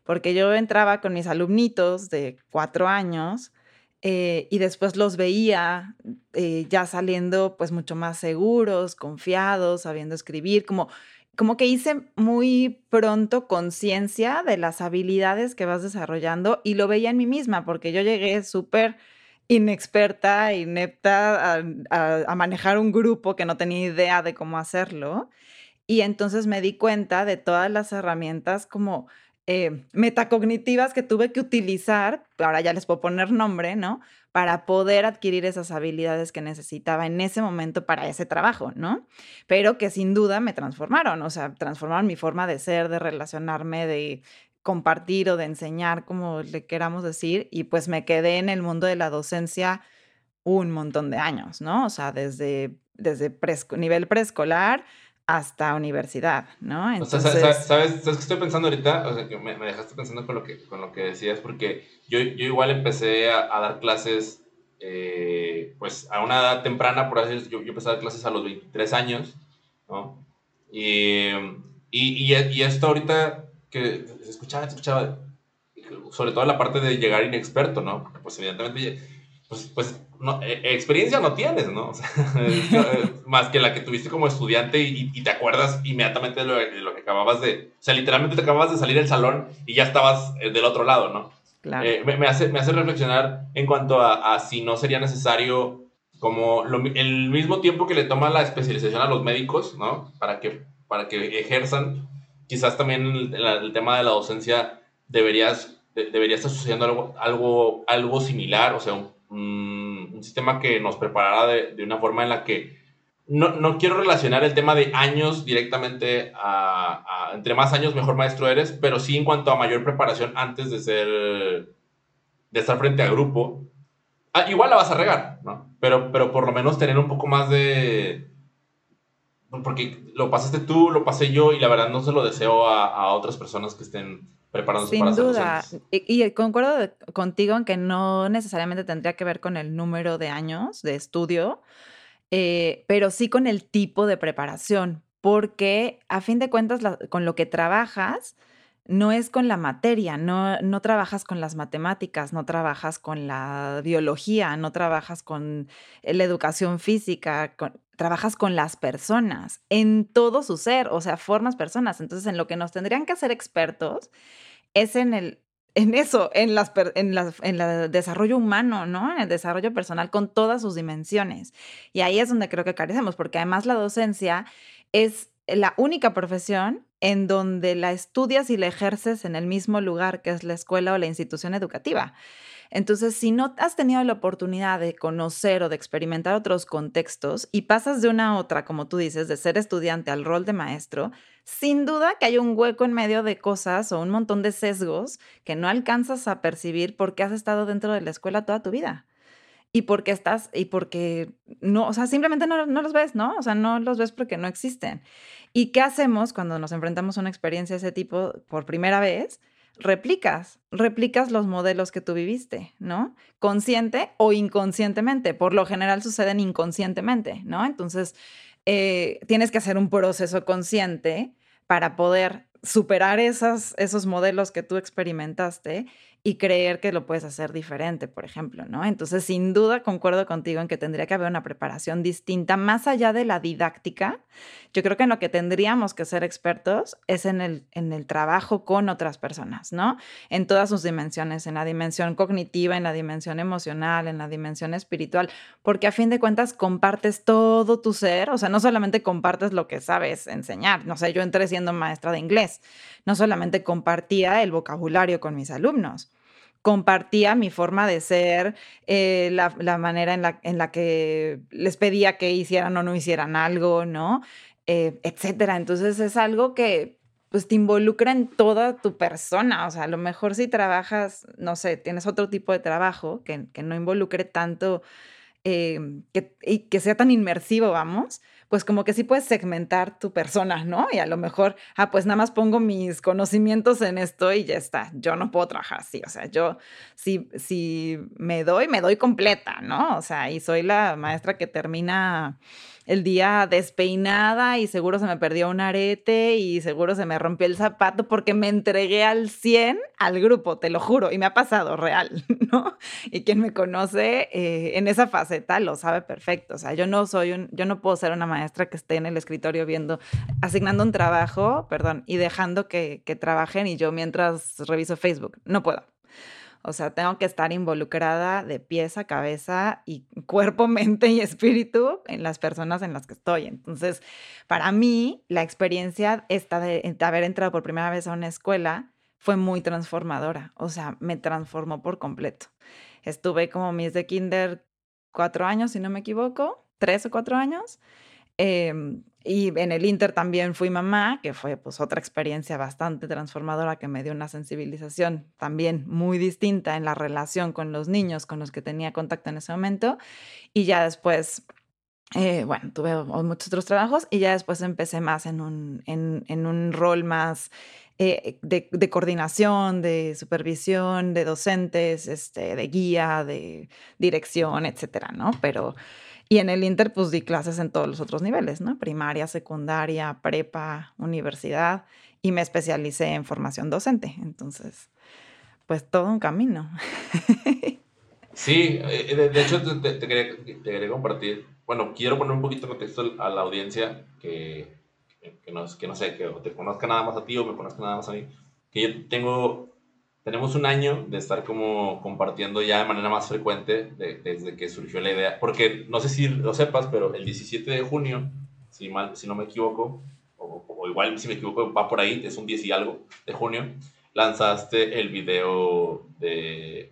porque yo entraba con mis alumnitos de cuatro años eh, y después los veía eh, ya saliendo pues mucho más seguros, confiados, sabiendo escribir, como, como que hice muy pronto conciencia de las habilidades que vas desarrollando y lo veía en mí misma, porque yo llegué súper inexperta, inepta a, a, manejar un grupo que no tenía idea de cómo hacerlo. Y entonces me di cuenta de todas las herramientas como eh, metacognitivas que tuve que utilizar, ahora ya les puedo poner nombre, ¿no? Para poder adquirir esas habilidades que necesitaba en ese momento para ese trabajo, ¿no? Pero que sin duda me transformaron, o sea, transformaron mi forma de ser, de relacionarme, de compartir o de enseñar, como le queramos decir, y pues me quedé en el mundo de la docencia un montón de años, ¿no? O sea, desde, desde nivel preescolar hasta universidad, ¿no? Entonces, o sea, ¿sabes, qué estoy pensando ahorita? O sea, que me, dejaste pensando con lo que, con lo que decías, porque yo, yo igual empecé a, dar clases, eh, pues a una edad temprana, por así decirlo, yo, yo, empecé a dar clases a los 23 años, ¿no? Y, y, y, esto ahorita que se escuchaba, se escuchaba, sobre todo la parte de llegar inexperto, ¿no? Porque pues evidentemente, pues, pues no, eh, experiencia no tienes, ¿no? [LAUGHS] Eh, más que la que tuviste como estudiante y, te acuerdas inmediatamente de lo, que acababas de... O sea, literalmente te acababas de salir del salón y ya estabas eh, del otro lado, ¿no? Claro. me, hace, me hace reflexionar en cuanto a, si no sería necesario como el mismo tiempo que le toma la especialización a los médicos, ¿no? Para que, para que ejerzan, quizás también el, tema de la docencia deberías, debería estar sucediendo algo, algo, algo similar, o sea, un un sistema que nos preparara de, una forma en la que no, no, quiero relacionar el tema de años directamente a, entre más años mejor maestro eres, pero sí en cuanto a mayor preparación antes de ser, de estar frente a grupo. Ah, igual la vas a regar, ¿no? Pero, pero por lo menos tener un poco más de, porque lo pasaste tú, lo pasé yo y la verdad no se lo deseo a, a otras personas que estén preparándose Sin duda. Y, y, concuerdo contigo en que no necesariamente tendría que ver con el número de años de estudio, eh, pero sí con el tipo de preparación, porque a fin de cuentas con lo que trabajas no es con la materia, no, no trabajas con las matemáticas, no trabajas con la biología, no trabajas con la educación física, trabajas con las personas en todo su ser, o sea, formas personas. Entonces, en lo que nos tendrían que hacer expertos es en el en eso, en, las, en, en el desarrollo humano, ¿no? En el desarrollo personal con todas sus dimensiones. Y ahí es donde creo que carecemos, porque además la docencia es la única profesión en donde la estudias y la ejerces en el mismo lugar que es la escuela o la institución educativa. Entonces, si no has tenido la oportunidad de conocer o de experimentar otros contextos y pasas de una a otra, como tú dices, de ser estudiante al rol de maestro, sin duda que hay un hueco en medio de cosas o un montón de sesgos que no alcanzas a percibir porque has estado dentro de la escuela toda tu vida. Y porque estás, y porque no, o sea, simplemente no, no los ves, ¿no? O sea, no los ves porque no existen. ¿Y qué hacemos cuando nos enfrentamos a una experiencia de ese tipo por primera vez? Replicas, replicas los modelos que tú viviste, ¿no? Consciente o inconscientemente. Por lo general suceden inconscientemente, ¿no? Entonces, eh, tienes que hacer un proceso consciente para poder superar esas, esos modelos que tú experimentaste y creer que lo puedes hacer diferente, por ejemplo, ¿no? Entonces, sin duda concuerdo contigo en que tendría que haber una preparación distinta, más allá de la didáctica. Yo creo que en lo que tendríamos que ser expertos es en el, en el trabajo con otras personas, ¿no? En todas sus dimensiones, en la dimensión cognitiva, en la dimensión emocional, en la dimensión espiritual, porque a fin de cuentas compartes todo tu ser, o sea, no solamente compartes lo que sabes enseñar, no sé, yo entré siendo maestra de inglés, no solamente compartía el vocabulario con mis alumnos, compartía mi forma de ser, eh, la, manera en la, en la, que les pedía que hicieran o no hicieran algo, ¿no? Eh, etcétera. Entonces es algo que pues te involucra en toda tu persona. O sea, a lo mejor si trabajas, no sé, tienes otro tipo de trabajo que, que no involucre tanto, eh, que, y que sea tan inmersivo, vamos, pues como que sí puedes segmentar tu persona, ¿no? Y a lo mejor, ah, pues nada más pongo mis conocimientos en esto y ya está. Yo no puedo trabajar así, o sea, yo si, si me doy, me doy completa, ¿no? O sea, y soy la maestra que termina el día despeinada y seguro se me perdió un arete y seguro se me rompió el zapato porque me entregué al 100 al grupo, te lo juro, y me ha pasado real, [LAUGHS] ¿no? Y quien me conoce eh, en esa faceta lo sabe perfecto, o sea, yo no soy un, yo no puedo ser una maestra que esté en el escritorio viendo, asignando un trabajo, perdón, y dejando que, que trabajen y yo mientras reviso Facebook, no puedo. O sea, tengo que estar involucrada de pies a cabeza y [LAUGHS] cuerpo, mente y espíritu en las personas en las que estoy. Entonces, para mí, la experiencia esta de, haber entrado por primera vez a una escuela fue muy transformadora. O sea, me transformó por completo. Estuve como mis de kinder cuatro años, si no me equivoco, tres o cuatro años. Em, y en el Inter también fui mamá, que fue pues otra experiencia bastante transformadora que me dio una sensibilización también muy distinta en la relación con los niños con los que tenía contacto en ese momento. Y ya después, eh, bueno, tuve muchos otros trabajos y ya después empecé más en un, en, en un rol más eh, de, de, coordinación, de supervisión, de docentes, este, de guía, de dirección, etcétera, ¿no? Pero y en el Inter, pues di clases en todos los otros niveles, ¿no? Primaria, secundaria, prepa, universidad, y me especialicé en formación docente. Entonces, pues todo un camino. [LAUGHS] Sí, eh, de, hecho te, quería, compartir, bueno, quiero poner un poquito de contexto a la audiencia que, que, no, que no sé, que te conozca nada más a ti o me conozca nada más a mí, que yo tengo tenemos un año de estar como compartiendo ya de manera más frecuente desde que surgió la idea. Porque no sé si lo sepas, pero el 17 de junio, si, mal, si no me equivoco, o, igual si me equivoco, va por ahí, es un 10 y algo de junio, lanzaste el video de.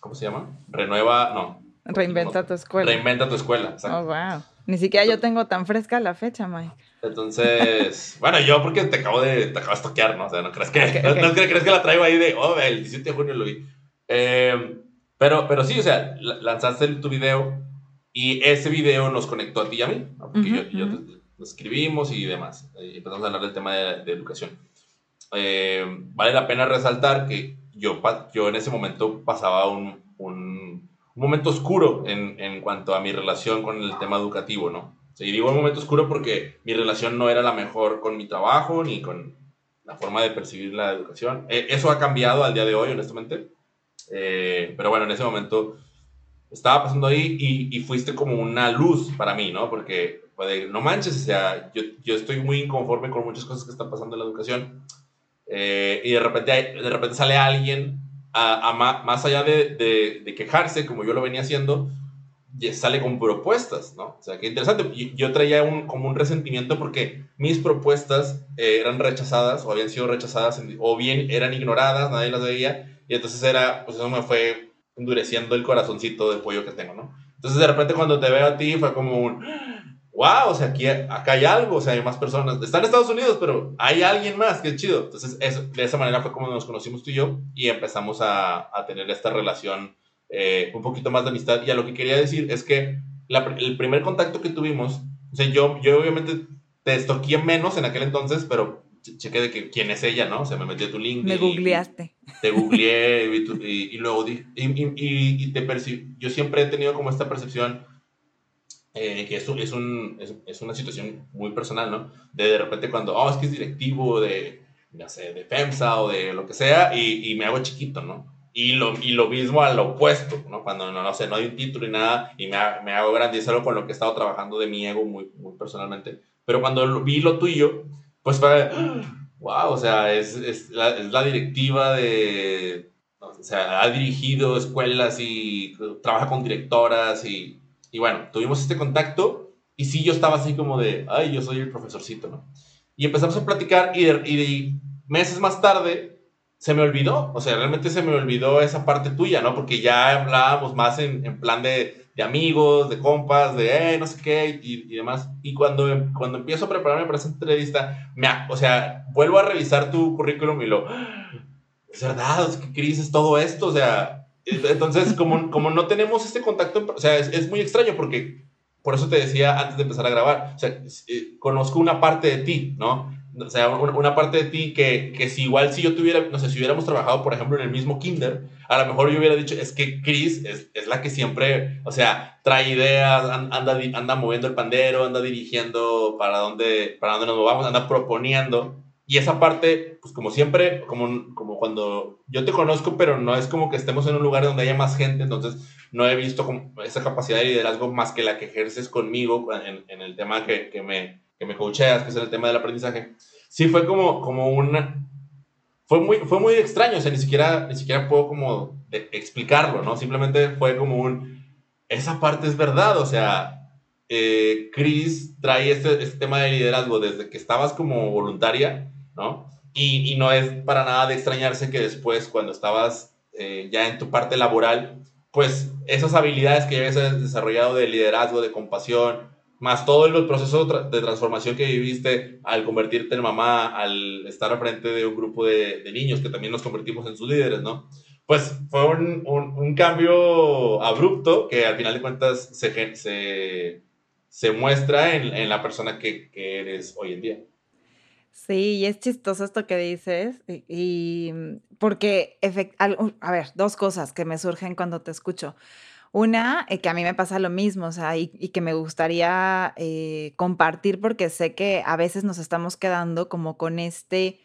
¿Cómo se llama? Renueva. No. Reinventa tu escuela. Reinventa tu escuela. Oh, wow. Ni siquiera yo tengo tan fresca la fecha, Mike. Entonces, bueno, yo porque te acabo de, te acabo de estoquear, ¿no? O sea, no crees que, no, crees que la traigo ahí de, oh, el 17 de junio lo vi. Eh, pero, pero sí, o sea, lanzaste tu video y ese video nos conectó a ti y a mí, ¿no? Porque yo, yo nos escribimos y demás. Y empezamos a hablar del tema de, educación. Eh, vale la pena resaltar que yo, yo en ese momento pasaba un, un, momento oscuro en, en, cuanto a mi relación con el tema educativo, ¿no? Y digo un momento oscuro porque mi relación no era la mejor con mi trabajo ni con la forma de percibir la educación. Eh, eso ha cambiado al día de hoy, honestamente. Eh, pero bueno, en ese momento estaba pasando ahí y, y, fuiste como una luz para mí, ¿no? Porque, pues, no manches, o sea, yo, yo, estoy muy inconforme con muchas cosas que están pasando en la educación. Eh, y de repente, de repente sale alguien a, más allá de, de, quejarse, como yo lo venía haciendo, sale con propuestas, ¿no? O sea, qué interesante. Yo, traía un, como un resentimiento porque mis propuestas eh, eran rechazadas o habían sido rechazadas o bien eran ignoradas, nadie las veía. Y entonces era, pues eso me fue endureciendo el corazoncito de pollo que tengo, ¿no? Entonces de repente cuando te veo a ti fue como un, wow, o sea, aquí, acá hay algo, o sea, hay más personas. Están en Estados Unidos, pero hay alguien más, qué chido. Entonces, eso, de esa manera fue como nos conocimos tú y yo y empezamos a, a tener esta relación eh, un poquito más de amistad. Y a lo que quería decir es que el primer contacto que tuvimos, o sea, yo, yo obviamente te estoqué menos en aquel entonces, pero chequé de que quién es ella, ¿no? O sea, me metí a tu link. Me googleaste. Te googleé y, y, luego y, y, te percibí. Yo siempre he tenido como esta percepción eh, que es, es, un, es, es, una situación muy personal, ¿no? De de repente cuando, oh, es que es directivo de, no sé, de FEMSA o de lo que sea, y, y me hago chiquito, ¿no? Y lo, y lo mismo al opuesto, ¿no? Cuando no, no sé, no hay un título y nada, y me, me hago algo con lo que he estado trabajando de mi ego muy, muy personalmente. Pero cuando vi lo tuyo, pues fue, [GASPS] wow, o sea, es, es, la, es la directiva de, o sea, ha dirigido escuelas y trabaja con directoras y y bueno, tuvimos este contacto y sí, yo estaba así como de, ay, yo soy el profesorcito, ¿no? Y empezamos a platicar y, y meses más tarde se me olvidó, o sea, realmente se me olvidó esa parte tuya, ¿no? Porque ya hablábamos más en, en plan de, de, amigos, de compas, de, eh, no sé qué y, demás. Y cuando, cuando empiezo a prepararme para esa entrevista, me, o sea, vuelvo a revisar tu currículum y lo, es verdad, es que Cris todo esto, o sea, entonces, como, como no tenemos este contacto, o sea, es, muy extraño porque, por eso te decía antes de empezar a grabar, o sea, eh, conozco una parte de ti, ¿no? O sea, una, parte de ti que, que, si igual si yo tuviera, no sé, si hubiéramos trabajado, por ejemplo, en el mismo kinder, a lo mejor yo hubiera dicho, es que Chris es, es la que siempre, o sea, trae ideas, anda, anda moviendo el pandero, anda dirigiendo para dónde, para dónde nos movamos, anda proponiendo. Y esa parte, pues como siempre, como, como cuando yo te conozco, pero no es como que estemos en un lugar donde haya más gente, entonces no he visto esa capacidad de liderazgo más que la que ejerces conmigo en, en el tema que, que, me, que me coacheas, que es el tema del aprendizaje. Sí fue como, como una... Fue muy, fue muy extraño, o sea, ni siquiera, ni siquiera puedo como explicarlo, ¿no? Simplemente fue como un... Esa parte es verdad, o sea, eh, Chris trae este, este tema de liderazgo desde que estabas como voluntaria ¿no? Y, y, no es para nada de extrañarse que después, cuando estabas eh, ya en tu parte laboral, pues esas habilidades que ya habías desarrollado de liderazgo, de compasión, más todo el proceso de transformación que viviste al convertirte en mamá, al estar al frente de un grupo de, niños que también nos convertimos en sus líderes, ¿no? Pues fue un, un, cambio abrupto que al final de cuentas se, se, se muestra en, en, la persona que, que eres hoy en día. Sí, y es chistoso esto que dices, y, porque, a ver, dos cosas que me surgen cuando te escucho. Una, eh, que a mí me pasa lo mismo, o sea, y, que me gustaría eh, compartir porque sé que a veces nos estamos quedando como con este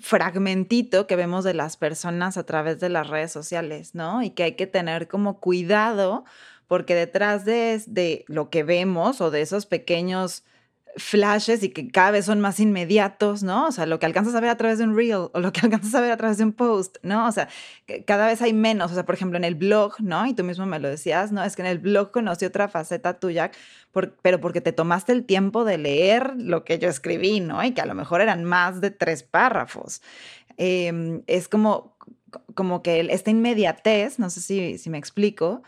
fragmentito que vemos de las personas a través de las redes sociales, ¿no? Y que hay que tener como cuidado porque detrás de, de lo que vemos o de esos pequeños flashes y que cada vez son más inmediatos, ¿no? O sea, lo que alcanzas a ver a través de un reel o lo que [LAUGHS] alcanzas a ver a través de un post, ¿no? O sea, cada vez hay menos, o sea, por ejemplo, en el blog, ¿no? Y tú mismo me lo decías, ¿no? Es que en el blog conocí otra faceta tuya, pero porque te tomaste el tiempo de leer lo que yo escribí, ¿no? Y que a lo mejor eran más de tres párrafos. Em, es como, como que esta inmediatez, no sé si, si me explico,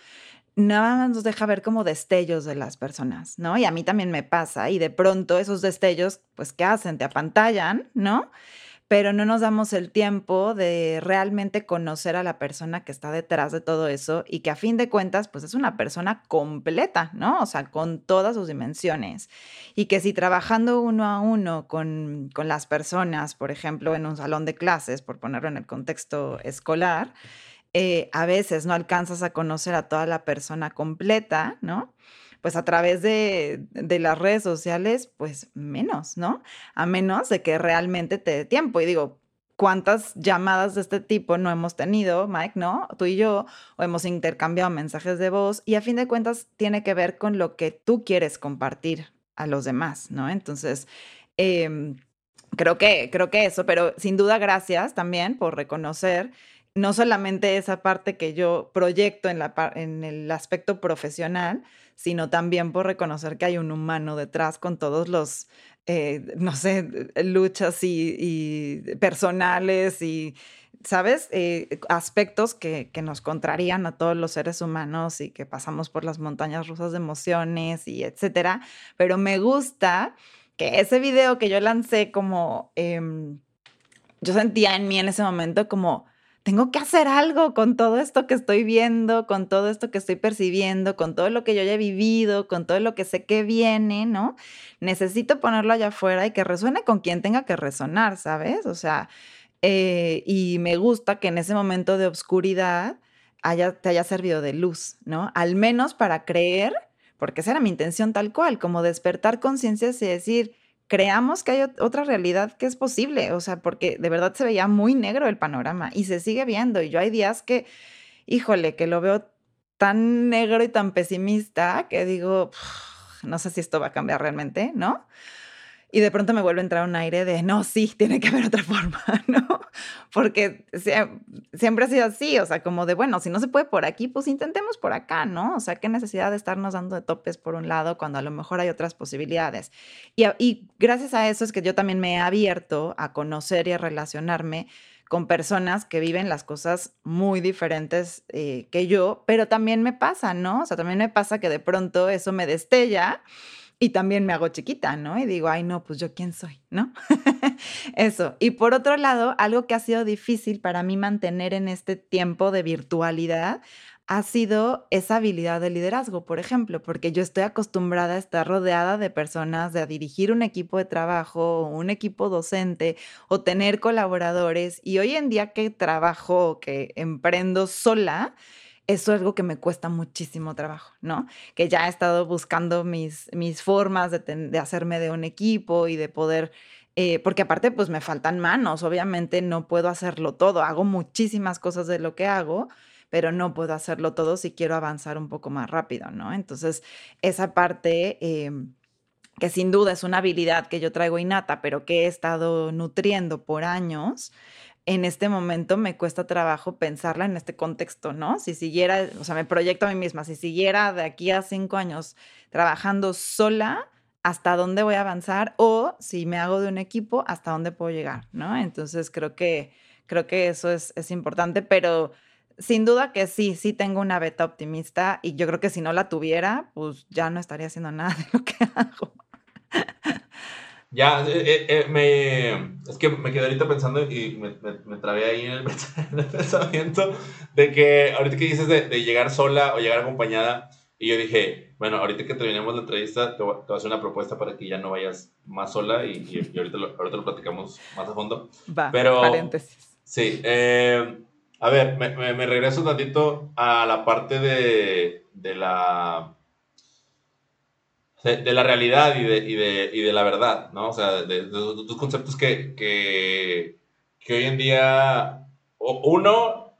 nada más nos deja ver como destellos de las personas, ¿no? Y a mí también me pasa, y de pronto esos destellos, pues, ¿qué hacen? Te apantallan, ¿no? pero no nos damos el tiempo de realmente conocer a la persona que está detrás de todo eso y que a fin de cuentas, pues es una persona completa, ¿no? O sea, con todas sus dimensiones. Y que si trabajando uno a uno con, con las personas, por ejemplo, en un salón de clases, por ponerlo en el contexto escolar, eh, a veces no alcanzas a conocer a toda la persona completa, ¿no? pues a través de, las redes sociales, pues menos, ¿no? A menos de que realmente te dé tiempo. Y digo, ¿cuántas llamadas de este tipo no hemos tenido, Mike, no? Tú y yo, o hemos intercambiado mensajes de voz y a fin de cuentas tiene que ver con lo que tú quieres compartir a los demás, ¿no? Entonces, em, creo que, creo que eso, pero sin duda gracias también por reconocer no solamente esa parte que yo proyecto en, la, en el aspecto profesional, sino también por reconocer que hay un humano detrás con todos los, eh, no sé, luchas y, personales y, ¿sabes? Eh, aspectos que, que, nos contrarían a todos los seres humanos y que pasamos por las montañas rusas de emociones y etcétera. Pero me gusta que ese video que yo lancé como, em, yo sentía en mí en ese momento como tengo que hacer algo con todo esto que estoy viendo, con todo esto que estoy percibiendo, con todo lo que yo ya he vivido, con todo lo que sé que viene, ¿no? Necesito ponerlo allá afuera y que resuene con quien tenga que resonar, ¿sabes? O sea, eh, y me gusta que en ese momento de oscuridad haya, te haya servido de luz, ¿no? Al menos para creer, porque esa era mi intención tal cual, como despertar conciencias y decir, creamos que hay otra realidad que es posible, o sea, porque de verdad se veía muy negro el panorama y se sigue viendo. Y yo hay días que, híjole, que lo veo tan negro y tan pesimista que digo, no sé si esto va a cambiar realmente, ¿no? Y de pronto me vuelve a entrar un aire de, no, sí, tiene que haber otra [LAUGHS] forma, ¿no? Porque siempre ha sido así, o sea, como de, bueno, si no se puede por aquí, pues intentemos por acá, ¿no? O sea, qué necesidad de estarnos dando de topes por un lado cuando a lo mejor hay otras posibilidades. Y, y gracias a eso es que yo también me he abierto a conocer y a relacionarme con personas que viven las cosas muy diferentes eh, que yo, pero también me pasa, ¿no? O sea, también me pasa que de pronto eso me destella y también me hago chiquita, ¿no? Y digo, ay, no, pues yo quién soy, ¿no? [LAUGHS] Eso. Y por otro lado, algo que ha sido difícil para mí mantener en este tiempo de virtualidad ha sido esa habilidad de liderazgo, por ejemplo, porque yo estoy acostumbrada a estar rodeada de personas, de dirigir un equipo de trabajo, un equipo docente o tener colaboradores. Y hoy en día que trabajo, que emprendo sola, eso es algo que me cuesta muchísimo trabajo, ¿no? Que ya he estado buscando mis, mis formas de, hacerme de un equipo y de poder, eh, porque aparte pues me faltan manos, obviamente no puedo hacerlo todo, hago muchísimas cosas de lo que hago, pero no puedo hacerlo todo si quiero avanzar un poco más rápido, ¿no? Entonces, esa parte... Em, que sin duda es una habilidad que yo traigo innata, pero que he estado nutriendo por años, en este momento me cuesta trabajo pensarla en este contexto, ¿no? Si siguiera, o sea, me proyecto a mí misma, si siguiera de aquí a cinco años trabajando sola, ¿hasta dónde voy a avanzar? O si me hago de un equipo, ¿hasta dónde puedo llegar? ¿No? Entonces creo que, creo que eso es, es importante, pero sin duda que sí, sí tengo una beta optimista y yo creo que si no la tuviera, pues ya no estaría haciendo nada de lo que [LAUGHS] hago. Ya, eh, eh, eh, me, es que me quedé ahorita pensando y me, me, trabé ahí en el, [LAUGHS] pensamiento de que ahorita que dices de, de, llegar sola o llegar acompañada, y yo dije, bueno, ahorita que terminemos la entrevista, te voy, a hacer una propuesta para que ya no vayas más sola y, y, ahorita, lo, ahorita lo platicamos más a fondo. Va, Pero, paréntesis. Sí, a ver, me, me, regreso un tantito a la parte de, de la de, la realidad y de, y, de, y de, la verdad, ¿no? O sea, de, dos conceptos que, que, que, hoy en día, uno,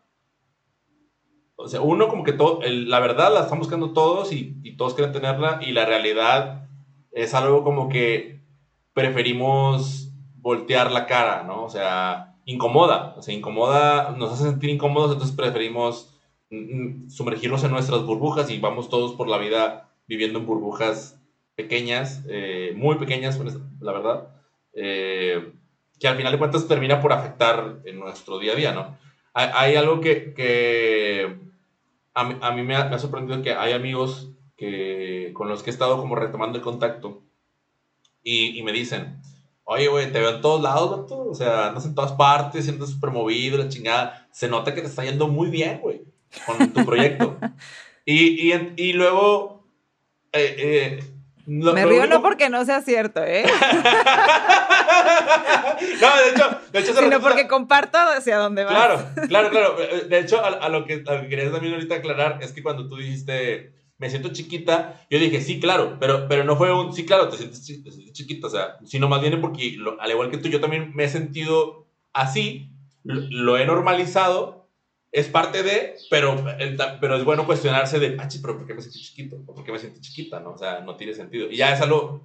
o sea, uno como que todo, la verdad la están buscando todos y, y, todos quieren tenerla y la realidad es algo como que preferimos voltear la cara, ¿no? O sea, incomoda, o sea, incomoda, nos hace sentir incómodos, entonces preferimos mm, mm, sumergirnos en nuestras burbujas y vamos todos por la vida viviendo en burbujas pequeñas, eh, muy pequeñas, pues, la verdad, eh, que al final de cuentas termina por afectar en nuestro día a día, ¿no? Hay, algo que, que a, mí, a mí me, ha, sorprendido que hay amigos que, con los que he estado como retomando el contacto y, y me dicen, Oye, güey, te veo en todos lados, vato. O sea, andas en todas partes, siendo súper movido, la chingada. Se nota que te está yendo muy bien, güey, con tu proyecto. [LAUGHS] y, y, y, luego. Eh, Me río no porque no sea cierto, ¿eh? [LAUGHS] no, de hecho, de hecho Sino porque comparto hacia dónde vas. Claro, claro, claro. De hecho, a, lo que, a lo que quería también ahorita aclarar es que cuando tú dijiste me siento chiquita, yo dije, sí, claro, pero, pero no fue un, sí, claro, te sientes, chiquita, o sea, sino más bien porque, al igual que tú, yo también me he sentido así, lo, he normalizado, es parte de, pero, pero es bueno cuestionarse de, ah, pero ¿por qué me siento chiquito? ¿O por qué me siento chiquita? ¿no? O sea, no tiene sentido. Y ya es algo,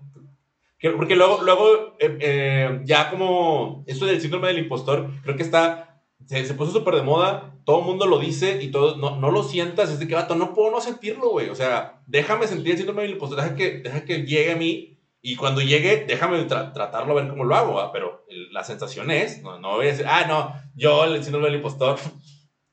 que, porque luego, luego eh, eh, ya como, esto del síndrome del impostor, creo que está, se, se puso súper de moda todo el mundo lo dice y todo, no, no lo sientas, es de que, vato, no puedo no sentirlo, güey. O sea, déjame sentir el síndrome del impostor, deja que, deja que llegue a mí y cuando llegue, déjame tratarlo a ver cómo lo hago, pero la sensación es, no, no voy a decir, ah, no, yo el síndrome del impostor,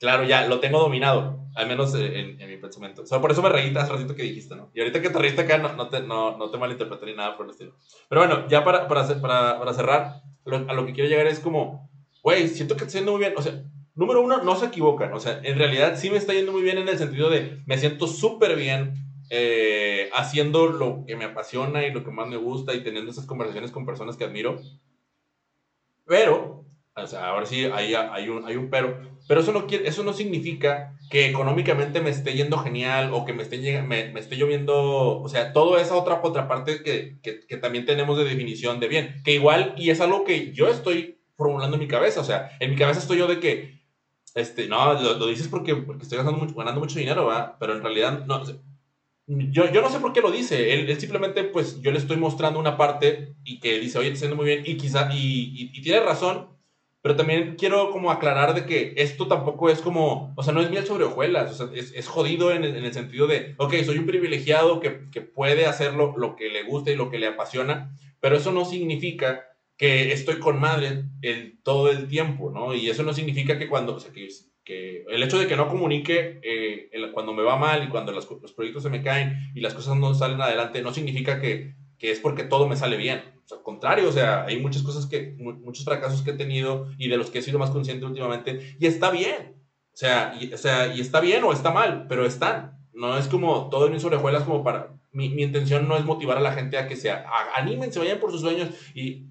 claro, ya lo tengo dominado, al menos en, mi pensamiento. O sea, por eso me reí hace ratito que dijiste, ¿no? Y ahorita que te reíste acá, no, no, te, no, no te malinterpreté ni nada por el estilo. Pero bueno, ya para, para, para, para cerrar, a lo que quiero llegar es como, güey, siento que estoy haciendo muy bien, o sea, número uno, no se equivocan. O sea, en realidad sí me está yendo muy bien en el sentido de me siento súper bien eh, haciendo lo que me apasiona y lo que más me gusta y teniendo esas conversaciones con personas que admiro. Pero, o sea, ahora sí hay, hay, un, hay un pero. Pero eso no, quiere, eso no significa que económicamente me esté yendo genial o que me esté, me, me esté lloviendo. O sea, toda esa otra contraparte que, que, que también tenemos de definición de bien. Que igual, y es algo que yo estoy formulando en mi cabeza. O sea, en mi cabeza estoy yo de que este, no, lo, dices porque, porque estoy ganando mucho, ganando mucho dinero, ¿verdad? Pero en realidad, no, yo, yo no sé por qué lo dice. Él, simplemente, pues, yo le estoy mostrando una parte y que dice, oye, te está muy bien, y quizá, y, y, tiene razón, pero también quiero como aclarar de que esto tampoco es como, o sea, no es miel sobre hojuelas, o sea, es, es jodido en el, en el, sentido de, ok, soy un privilegiado que, que puede hacer lo, lo, que le gusta y lo que le apasiona, pero eso no significa que estoy con madre el, todo el tiempo, ¿no? Y eso no significa que cuando, o sea, que, que el hecho de que no comunique eh, cuando me va mal y cuando los, los, proyectos se me caen y las cosas no salen adelante, no significa que, que es porque todo me sale bien. O sea, al contrario, o sea, hay muchas cosas que, muchos fracasos que he tenido y de los que he sido más consciente últimamente, y está bien. O sea, y, o sea, y está bien o está mal, pero están. No es como todo en mis orejuelas como para... Mi, mi intención no es motivar a la gente a que se animen, se vayan por sus sueños y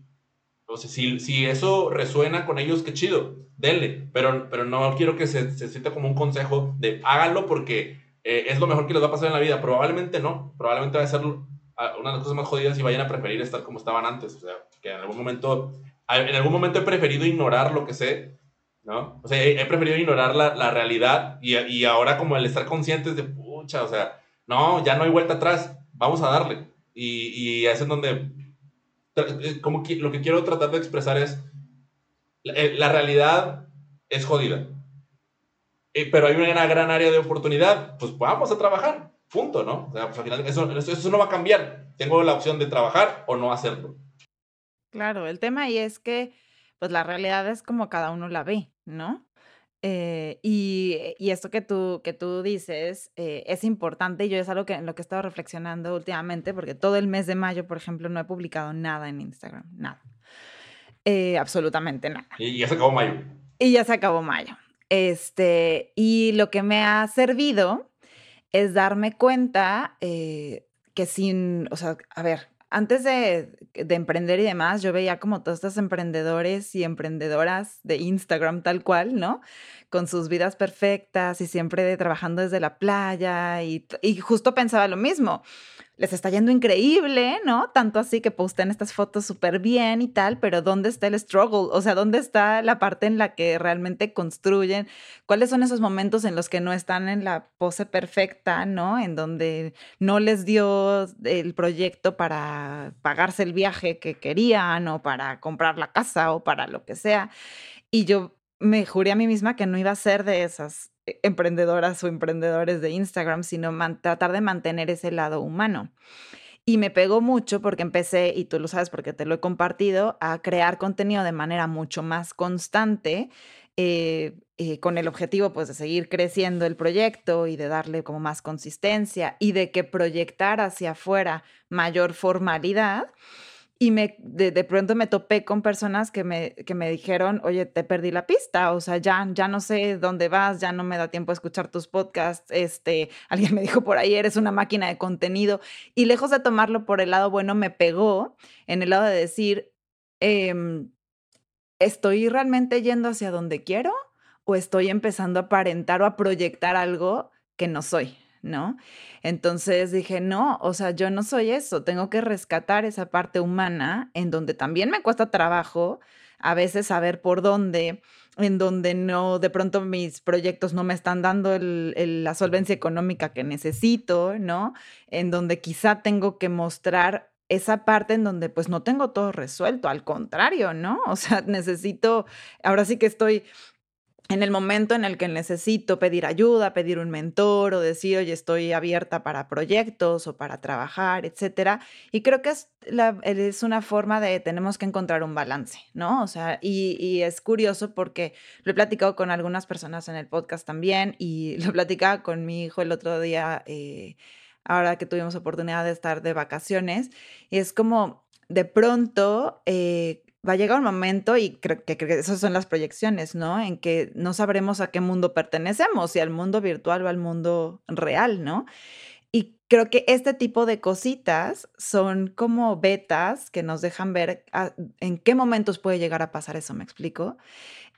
entonces, si, si eso resuena con ellos, qué chido, denle. Pero, pero no quiero que se, se sienta como un consejo de háganlo porque eh, es lo mejor que les va a pasar en la vida. Probablemente no. Probablemente va a ser una de las cosas más jodidas y vayan a preferir estar como estaban antes. O sea, que en algún momento, en algún momento he preferido ignorar lo que sé, ¿no? O sea, he, preferido ignorar la, la realidad y, y, ahora como el estar conscientes de, pucha, o sea, no, ya no hay vuelta atrás, vamos a darle. Y, y es en donde eh, como que, lo que quiero tratar de expresar es, la, eh, realidad es jodida. Pero hay una gran área de oportunidad, pues vamos a trabajar, punto, ¿no? O sea, pues al final eso, eso no va a cambiar. Tengo la opción de trabajar o no hacerlo. Claro, el tema ahí es que, pues la realidad es como cada uno la ve, ¿no? Eh, y, y, esto que tú, que tú dices eh, es importante y yo es algo que, en lo que he estado reflexionando últimamente, porque todo el mes de mayo, por ejemplo, no he publicado nada en Instagram, nada. Eh, absolutamente nada. Y ya se acabó mayo. Y ya se acabó mayo. Este, y lo que me ha servido es darme cuenta que sin, o sea, a ver, antes de, de, emprender y demás, yo veía como todos estos emprendedores y emprendedoras de Instagram tal cual, ¿no? Con sus vidas perfectas y siempre trabajando desde la playa y, justo pensaba lo mismo les está yendo increíble, ¿no? Tanto así que postean estas fotos súper bien y tal, pero ¿dónde está el struggle? O sea, ¿dónde está la parte en la que realmente construyen? ¿Cuáles son esos momentos en los que no están en la pose perfecta, ¿no? En donde no les dio el proyecto para pagarse el viaje que querían o para comprar la casa o para lo que sea. Y yo me juré a mí misma que no iba a ser de esas e, emprendedoras o emprendedores de Instagram, sino tratar de mantener ese lado humano. Y me pegó mucho porque empecé, y tú lo sabes porque te lo he compartido, a crear contenido de manera mucho más constante, eh, eh, con el objetivo pues de seguir creciendo el proyecto y de darle como más consistencia y de que proyectar hacia afuera mayor formalidad. Y me, de, de, pronto me topé con personas que me, que me dijeron, oye, te perdí la pista, o sea, ya, ya no sé dónde vas, ya no me da tiempo a escuchar tus podcasts, este, [LAUGHS] alguien me dijo por ahí, eres una máquina de contenido, y lejos de tomarlo por el lado bueno, me pegó en el lado de decir, em, ¿estoy realmente yendo hacia donde quiero o estoy empezando a aparentar o a proyectar algo que no soy? ¿No? Entonces dije, no, o sea, yo no soy eso, tengo que rescatar esa parte humana en donde también me cuesta trabajo a veces saber por dónde, en donde no, de pronto mis proyectos no me están dando la solvencia económica que necesito, ¿no? En donde quizá tengo que mostrar esa parte en donde pues no tengo todo resuelto, al contrario, ¿no? O sea, [LAUGHS] necesito, ahora sí que estoy en el momento en el que necesito pedir ayuda, pedir un mentor o decir, oye, estoy abierta para proyectos o para trabajar, etcétera. Y creo que es, es una forma de tenemos que encontrar un balance, ¿no? O sea, y, es curioso porque lo he platicado con algunas personas en el podcast también y [LAUGHS] lo platicaba con mi hijo el otro día, eh, ahora que tuvimos oportunidad de estar de vacaciones, y es como de pronto eh, va a llegar un momento, y creo que, esas son las proyecciones, ¿no? En que no sabremos a qué mundo pertenecemos, si al mundo virtual o al mundo real, ¿no? Y creo que este tipo de cositas son como betas que nos dejan ver en qué momentos puede llegar a pasar eso, ¿me explico?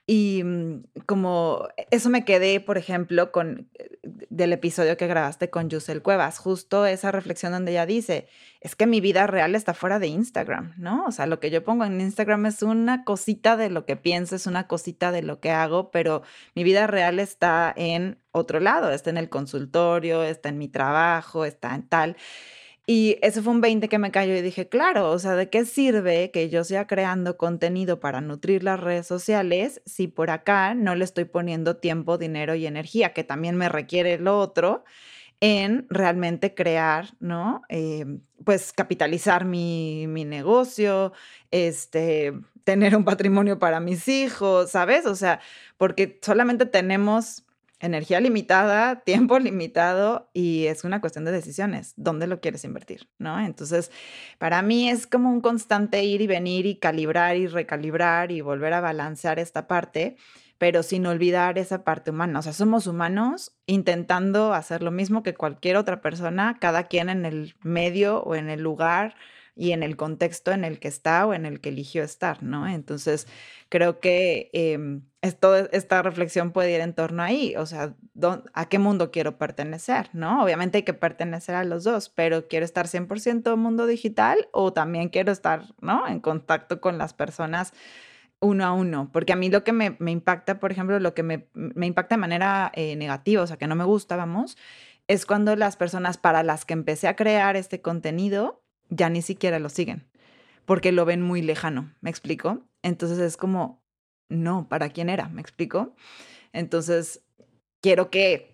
Y mm, como eso me quedé, por ejemplo, con eh, del episodio que grabaste con Yusel Cuevas, justo esa reflexión donde ella dice, es que mi vida real está fuera de Instagram, ¿no? O sea, lo que yo pongo en Instagram es una cosita de lo que pienso, es una cosita de lo que hago, pero mi vida real está en otro lado, está en el consultorio, está en mi trabajo, está en tal. Y ese fue un 20 que me cayó y dije, claro, o sea, ¿de qué sirve que yo siga creando contenido para nutrir las redes sociales si por acá no le estoy poniendo tiempo, dinero y energía, que también me requiere lo otro, en realmente crear, ¿no? Em, pues capitalizar mi, mi negocio, este, tener un patrimonio para mis hijos, ¿sabes? O sea, porque solamente tenemos energía limitada, tiempo [LAUGHS] limitado y es una cuestión de decisiones, dónde lo quieres invertir, ¿no? Entonces, para mí es como un constante ir y venir y calibrar y recalibrar y volver a balancear esta parte, pero sin olvidar esa parte humana. O sea, somos humanos intentando hacer lo mismo que cualquier otra persona, cada quien en el medio o en el lugar y en el contexto en el que está o en el que eligió estar, ¿no? Entonces, creo que eh, esto, esta reflexión puede ir en torno ahí, o sea, ¿a qué mundo quiero pertenecer, no? Obviamente hay que pertenecer a los dos, pero quiero estar 100% mundo digital o también quiero estar, ¿no? En contacto con las personas uno a uno, porque a mí lo que me, impacta, por ejemplo, lo que me, impacta de manera eh, negativa, o sea, que no me gusta, vamos, es cuando las personas para las que empecé a crear este contenido ya ni siquiera lo siguen, porque lo ven muy lejano, ¿me explico? Entonces es como, no, ¿para quién era? ¿Me explico? Entonces, quiero que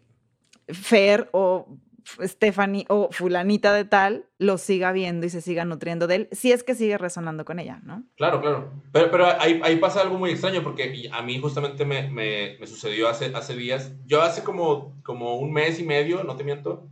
Fer o Stephanie o fulanita de tal lo siga viendo y se siga nutriendo de él, si es que sigue resonando con ella, ¿no? Claro, claro. Pero, pero ahí, ahí pasa algo muy extraño porque a mí justamente me, me, sucedió hace, hace días. Yo hace como, como un mes y medio, no te miento,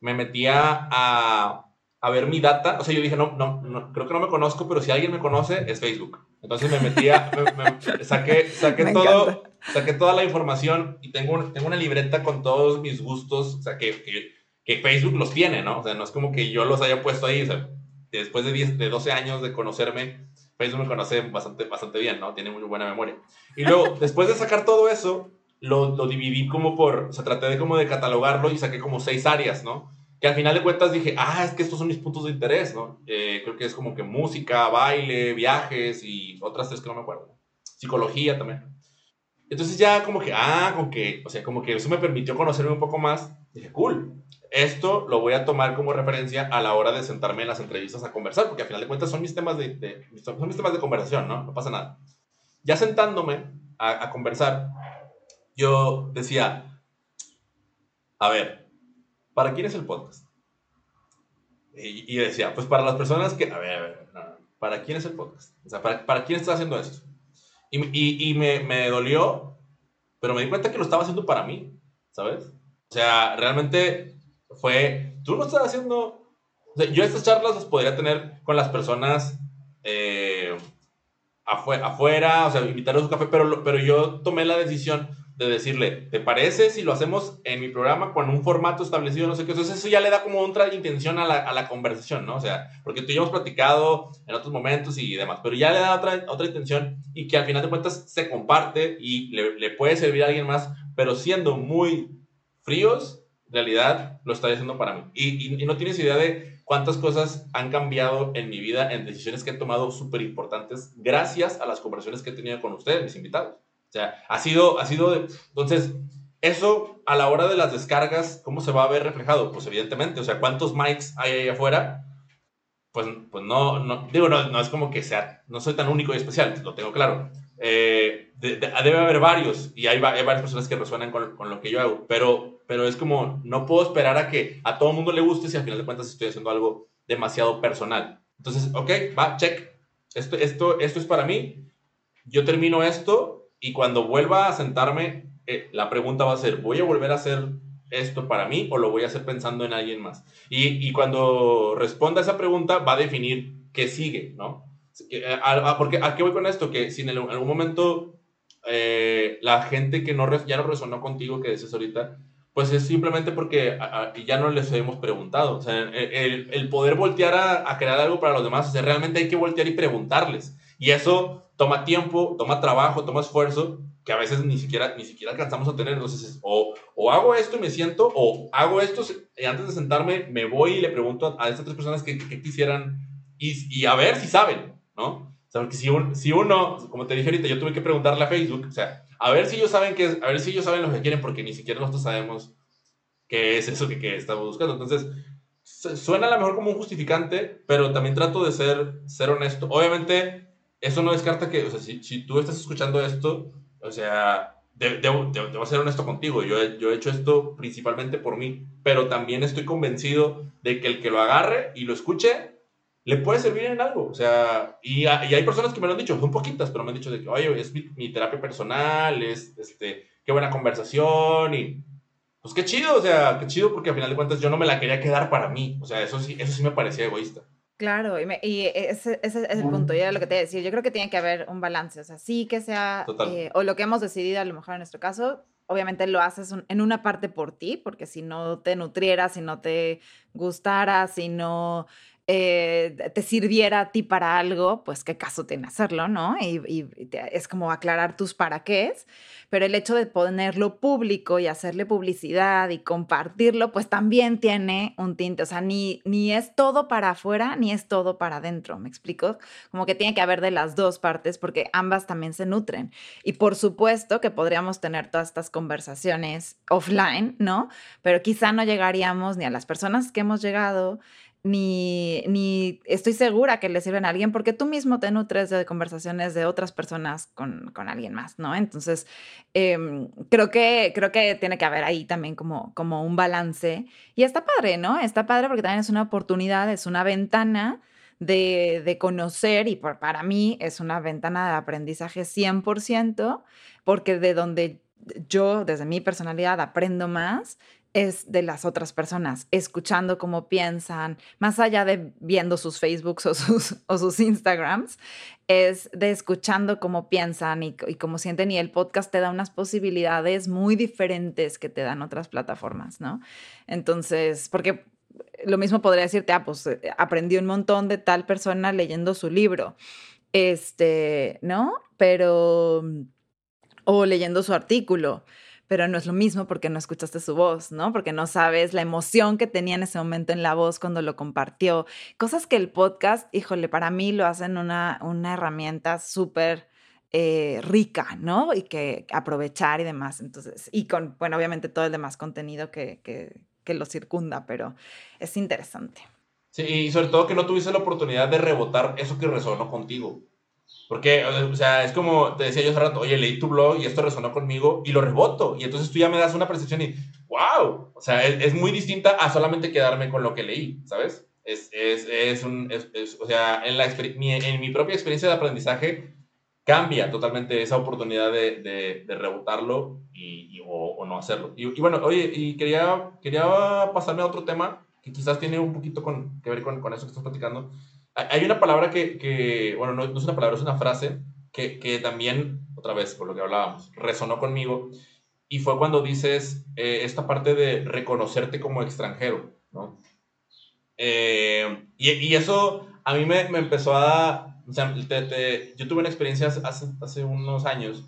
me metía a, a ver mi data. O sea, yo dije, no, no, no, creo que no me conozco, pero si alguien me conoce, es Facebook. Entonces me metía, [LAUGHS] me, saqué, saqué todo, saqué toda la información y tengo, tengo una libreta con todos mis gustos, o sea, que, que, que, Facebook los tiene, ¿no? O sea, no es como que yo los haya puesto ahí, o sea, después de, 10, de 12 años de conocerme, Facebook me conoce bastante, bastante bien, ¿no? Tiene muy buena memoria. Y luego, [LAUGHS] después de sacar todo eso, lo, lo dividí como por, o sea, traté de como de catalogarlo y saqué como seis áreas, ¿no? Que al final de cuentas dije, ah, es que estos son mis puntos de interés, ¿no? Eh, creo que es como que música, baile, viajes y otras tres que no me acuerdo. Psicología también. Entonces ya como que, ah, como que, o sea, como que eso me permitió conocerme un poco más. Dije, cool, esto lo voy a tomar como referencia a la hora de sentarme en las entrevistas a conversar, porque al final de cuentas son mis temas de, son mis temas de conversación, ¿no? No pasa nada. Ya sentándome a, a conversar, yo decía, a ver, ¿para quién es el podcast? Y, decía, pues para las personas que, a ver, a ver, ¿para quién es el podcast? O sea, ¿para, para quién está haciendo esto? Y, y, y me, me, dolió, pero me di cuenta que lo estaba haciendo para mí, ¿sabes? O sea, realmente fue, tú no estás haciendo, o sea, yo estas charlas las podría tener con las personas eh, afuera, o sea, invitarlos a un café, pero, pero yo tomé la decisión de decirle, ¿te parece si lo hacemos en mi programa con un formato establecido, no sé qué? Entonces eso ya le da como otra intención a la, a la conversación, ¿no? O sea, porque tú y yo hemos platicado en otros momentos y demás, pero ya le da otra, otra intención y que al final de cuentas se comparte y le, le puede servir a alguien más, pero siendo muy fríos, en realidad lo está haciendo para mí. Y, y, y no tienes idea de cuántas cosas han cambiado en mi vida, en decisiones que he tomado súper importantes, gracias a las conversaciones que he tenido con ustedes, mis invitados. O sea, ha sido, ha sido, entonces, eso a la hora de las descargas, ¿cómo se va a ver reflejado? Pues evidentemente, o sea, ¿cuántos mics hay ahí afuera? Pues, pues no, no, digo, no, no es como que sea, no soy tan único y especial, lo tengo claro. Eh, debe haber varios y hay, hay, varias personas que resuenan con, con, lo que yo hago, pero, pero es como, no puedo esperar a que a todo el mundo le guste si al final de cuentas estoy haciendo algo demasiado personal. Entonces, ok, va, check. Esto, esto, esto es para mí. Yo termino esto y cuando vuelva a sentarme, eh, la pregunta va a ser, ¿voy a volver a hacer esto para mí o lo voy a hacer pensando en alguien más? Y, y cuando responda esa pregunta, va a definir qué sigue, ¿no? Eh, porque, ¿A qué voy con esto? Que si en, algún momento eh, la gente que no, ya no resonó contigo, que dices ahorita, pues es simplemente porque ya no les hemos preguntado. O sea, el, el poder voltear a, a, crear algo para los demás, o sea, realmente hay que voltear y preguntarles. Y eso toma tiempo, toma trabajo, toma esfuerzo, que a veces ni siquiera, ni siquiera alcanzamos a tener. Entonces, o, o hago esto y me siento, o hago esto y antes de sentarme me voy y le pregunto a, estas tres personas que, quisieran y, y, a ver si saben, ¿no? O sea, porque si, si uno, como te dije ahorita, yo tuve que preguntarle a Facebook, o sea, a ver si ellos saben que a ver si ellos saben lo que quieren, porque ni siquiera nosotros sabemos qué es eso que, que estamos buscando. Entonces, suena a lo mejor como un justificante, pero también trato de ser, ser honesto. Obviamente, eso no descarta que, o sea, si, si tú estás escuchando esto, o sea, debo, debo, ser honesto contigo, yo, yo he hecho esto principalmente por mí, pero también estoy convencido de que el que lo agarre y lo escuche, le puede servir en algo, o sea, y, y hay personas que me lo han dicho, son poquitas, pero me han dicho de que, oye, es mi, mi terapia personal, es, este, qué buena conversación y pues qué chido, o sea, qué chido porque al final de cuentas yo no me la quería quedar para mí, o sea, eso sí, eso sí me parecía egoísta. Claro, y, me, y ese, ese, es el punto, ya lo que te decía. Yo creo que tiene que haber un balance, o sea, sí que sea, eh, o lo que hemos decidido a lo mejor en nuestro caso, obviamente lo haces en una parte por ti, porque si no te nutriera, si no te gustara, si no eh, te sirviera a ti para algo, pues qué caso tiene hacerlo, ¿no? Y, es como aclarar tus para qué pero el hecho de ponerlo público y hacerle publicidad y compartirlo, pues también tiene un tinte, o sea, ni, ni es todo para afuera, ni es todo para adentro, ¿me explico? Como que tiene que haber de las dos partes porque ambas también se nutren. Y por supuesto que podríamos tener todas estas conversaciones offline, ¿no? Pero quizá no llegaríamos ni a las personas que hemos llegado, ni, ni estoy segura que le sirven a alguien porque tú mismo te nutres de conversaciones de otras personas con, con alguien más, ¿no? Entonces, eh, creo, que, creo que tiene que haber ahí también como, como un balance. Y está padre, ¿no? Está padre porque también es una oportunidad, es una ventana de, de conocer y por, para mí es una ventana de aprendizaje 100% porque de donde yo, desde mi personalidad, aprendo más es de las otras personas, escuchando cómo piensan, más allá de viendo sus Facebooks o sus, [LAUGHS] o sus Instagrams, es de escuchando cómo piensan y, y, cómo sienten. Y el podcast te da unas posibilidades muy diferentes que te dan otras plataformas, ¿no? Entonces, porque lo mismo podría decirte, ah, pues eh, aprendí un montón de tal persona leyendo su libro, este, ¿no? Pero, o leyendo su artículo pero no es lo mismo porque no escuchaste su voz, ¿no? Porque no sabes la emoción que tenía en ese momento en la voz cuando lo compartió. Cosas que el podcast, híjole, para mí lo hacen una, una herramienta súper eh, rica, ¿no? Y que aprovechar y demás. Entonces, y con, bueno, obviamente todo el demás contenido que, que, que lo circunda, pero es interesante. Sí, y sobre todo que no tuviste la oportunidad de rebotar eso que resonó contigo. Porque, o sea, es como te decía yo hace rato, oye, leí tu blog y esto resonó conmigo y lo reboto. Y entonces tú ya me das una percepción y, wow, o sea, es, es muy distinta a solamente quedarme con lo que leí, ¿sabes? Es, es, es un, o sea, en, la, mi, en mi propia experiencia de aprendizaje cambia totalmente esa oportunidad de, de, de rebotarlo y, o, o, no hacerlo. Y, y, bueno, oye, y quería, quería pasarme a otro tema que quizás tiene un poquito con, que ver con, con eso que estás platicando Hay una palabra que, bueno, no, es una palabra, es una frase que, que, también, otra vez, por lo que hablábamos, resonó conmigo. Y fue cuando dices eh, esta parte de reconocerte como extranjero, ¿no? Eh, y, eso a mí me, me empezó a... O yo tuve una experiencia hace, hace unos años.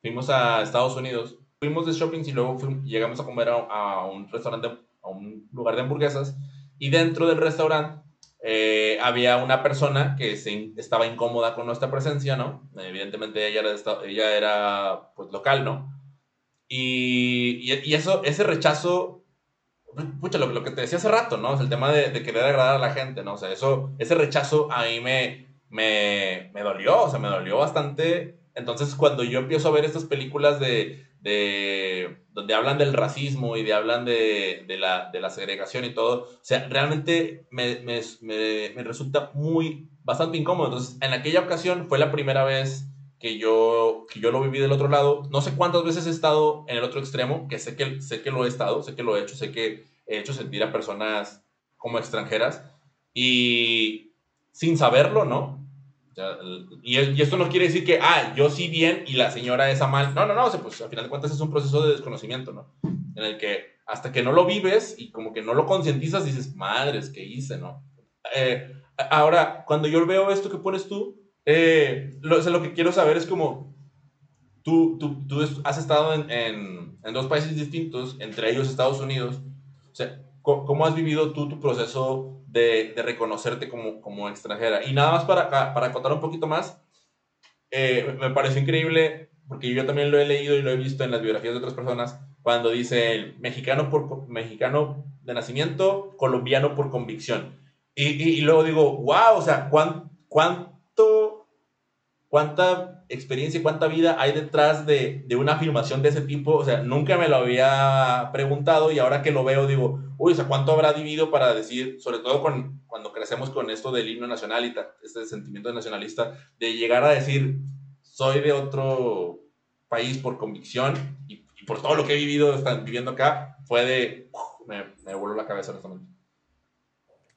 Fuimos a Estados Unidos, fuimos de shopping y luego llegamos a comer a, a un restaurante, a un lugar de hamburguesas. Y dentro del restaurante eh, había una persona que se, estaba incómoda con nuestra presencia, ¿no? Evidentemente ella era, ella era pues, local, ¿no? Y, y, eso, ese rechazo, pucha, lo, lo, que te decía hace rato, ¿no? Es el tema de, de, querer agradar a la gente, ¿no? O sea, eso, ese rechazo a mí me, me, me dolió, o sea, me dolió bastante. Entonces, cuando yo empiezo a ver estas películas de, de, donde hablan del racismo y de hablan de, de, la, de la segregación y todo, o sea, realmente me, me, me, resulta muy, bastante incómodo. Entonces, en aquella ocasión fue la primera vez que yo, que yo lo viví del otro lado. No sé cuántas veces he estado en el otro extremo, que sé que, sé que lo he estado, sé que lo he hecho, sé que he hecho sentir a personas como extranjeras y sin saberlo, ¿no? Y, y, esto no quiere decir que, ah, yo sí bien y la señora esa mal. No, no, no, pues al final de cuentas es un proceso de desconocimiento, ¿no? En el que hasta que no lo vives y como que no lo concientizas, dices, madres, ¿qué hice, no? Eh, ahora, cuando yo veo esto que pones tú, eh, lo, lo que quiero saber es como, tú, tú, tú has estado en, en, en, dos países distintos, entre ellos Estados Unidos, o sea, ¿cómo has vivido tú tu proceso de, de reconocerte como, como, extranjera. Y nada más para, para contar un poquito más, eh, me pareció increíble, porque yo también lo he leído y lo he visto en las biografías de otras personas, cuando dice mexicano, por, mexicano de nacimiento, colombiano por convicción. Y, y, luego digo, wow, o sea, ¿cuán, ¿cuánto, cuánta experiencia y cuánta vida hay detrás de, de, una afirmación de ese tipo? O sea, nunca me lo había preguntado y ahora que lo veo digo, uy, o sea, ¿cuánto habrá vivido para decir, sobre todo con, cuando crecemos con esto del himno nacional y este sentimiento nacionalista, de llegar a decir, soy de otro país por convicción y, por todo lo que he vivido, están viviendo acá, fue de, me, me voló la cabeza honestamente.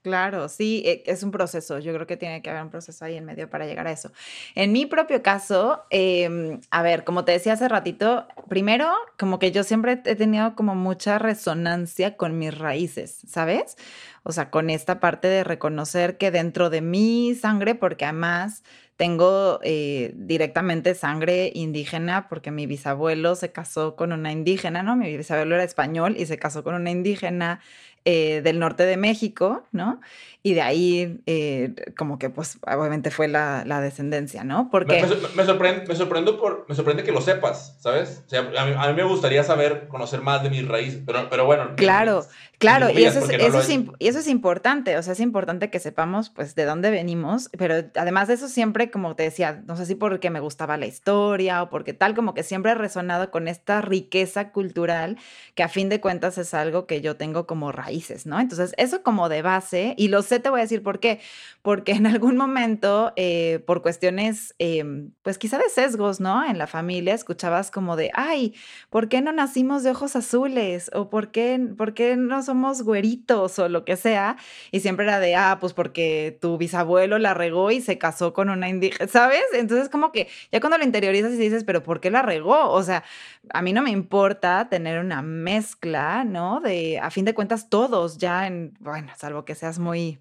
Claro, sí, e, es un proceso. Yo creo que tiene que haber un proceso ahí en medio para llegar a eso. En mi propio caso, em, a ver, como te decía hace ratito, primero, como que yo siempre he tenido como mucha resonancia con mis raíces, ¿sabes? O sea, con esta parte de reconocer que dentro de mi sangre, porque además tengo eh, directamente sangre indígena porque mi bisabuelo se casó con una indígena, ¿no? Mi bisabuelo era español y se casó con una indígena eh, del norte de México, ¿no? Y de ahí, eh, como que, pues, obviamente fue la, la descendencia, ¿no? Porque... Me, sorprende, me, sorprende por, me sorprende que lo sepas, ¿sabes? O sea, a mí, a mí, me gustaría saber, conocer más de mis raíces, pero, pero bueno. Claro, claro, y eso, es, eso, es, y eso es importante, o sea, es importante que sepamos, pues, de dónde venimos, pero además de eso siempre, como te decía, no sé si porque me gustaba la historia o porque tal, como que siempre he resonado con esta riqueza cultural que a fin de cuentas es algo que yo tengo como raíz ¿no? Entonces, eso como de base, y lo sé, te voy a decir por qué, porque en algún momento, eh, por cuestiones, em, pues quizá de sesgos, ¿no? En la familia, escuchabas como de, ay, ¿por qué no nacimos de ojos azules? ¿O por qué, por qué no somos güeritos o lo que sea? Y siempre era de, ah, pues porque tu bisabuelo la regó y se casó con una indígena, ¿sabes? Entonces, como que ya cuando lo interiorizas y dices, pero ¿por qué la regó? O sea, a mí no me importa tener una mezcla, ¿no? De, a fin de cuentas, todo todos ya en, bueno, salvo que seas muy,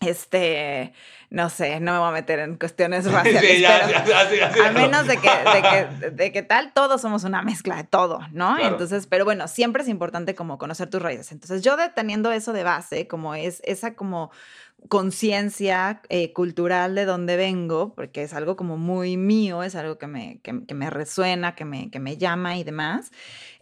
este, no sé, no me voy a meter en cuestiones [LAUGHS] raciales, sí, ya, a menos de que, de que, de, que, tal, todos somos una mezcla de todo, ¿no? Entonces, pero bueno, siempre es importante como conocer tus raíces. Entonces, yo teniendo eso de base, como es esa como conciencia eh, cultural de dónde vengo, porque es algo como muy mío, es algo que me, que me resuena, que me, que me llama y demás.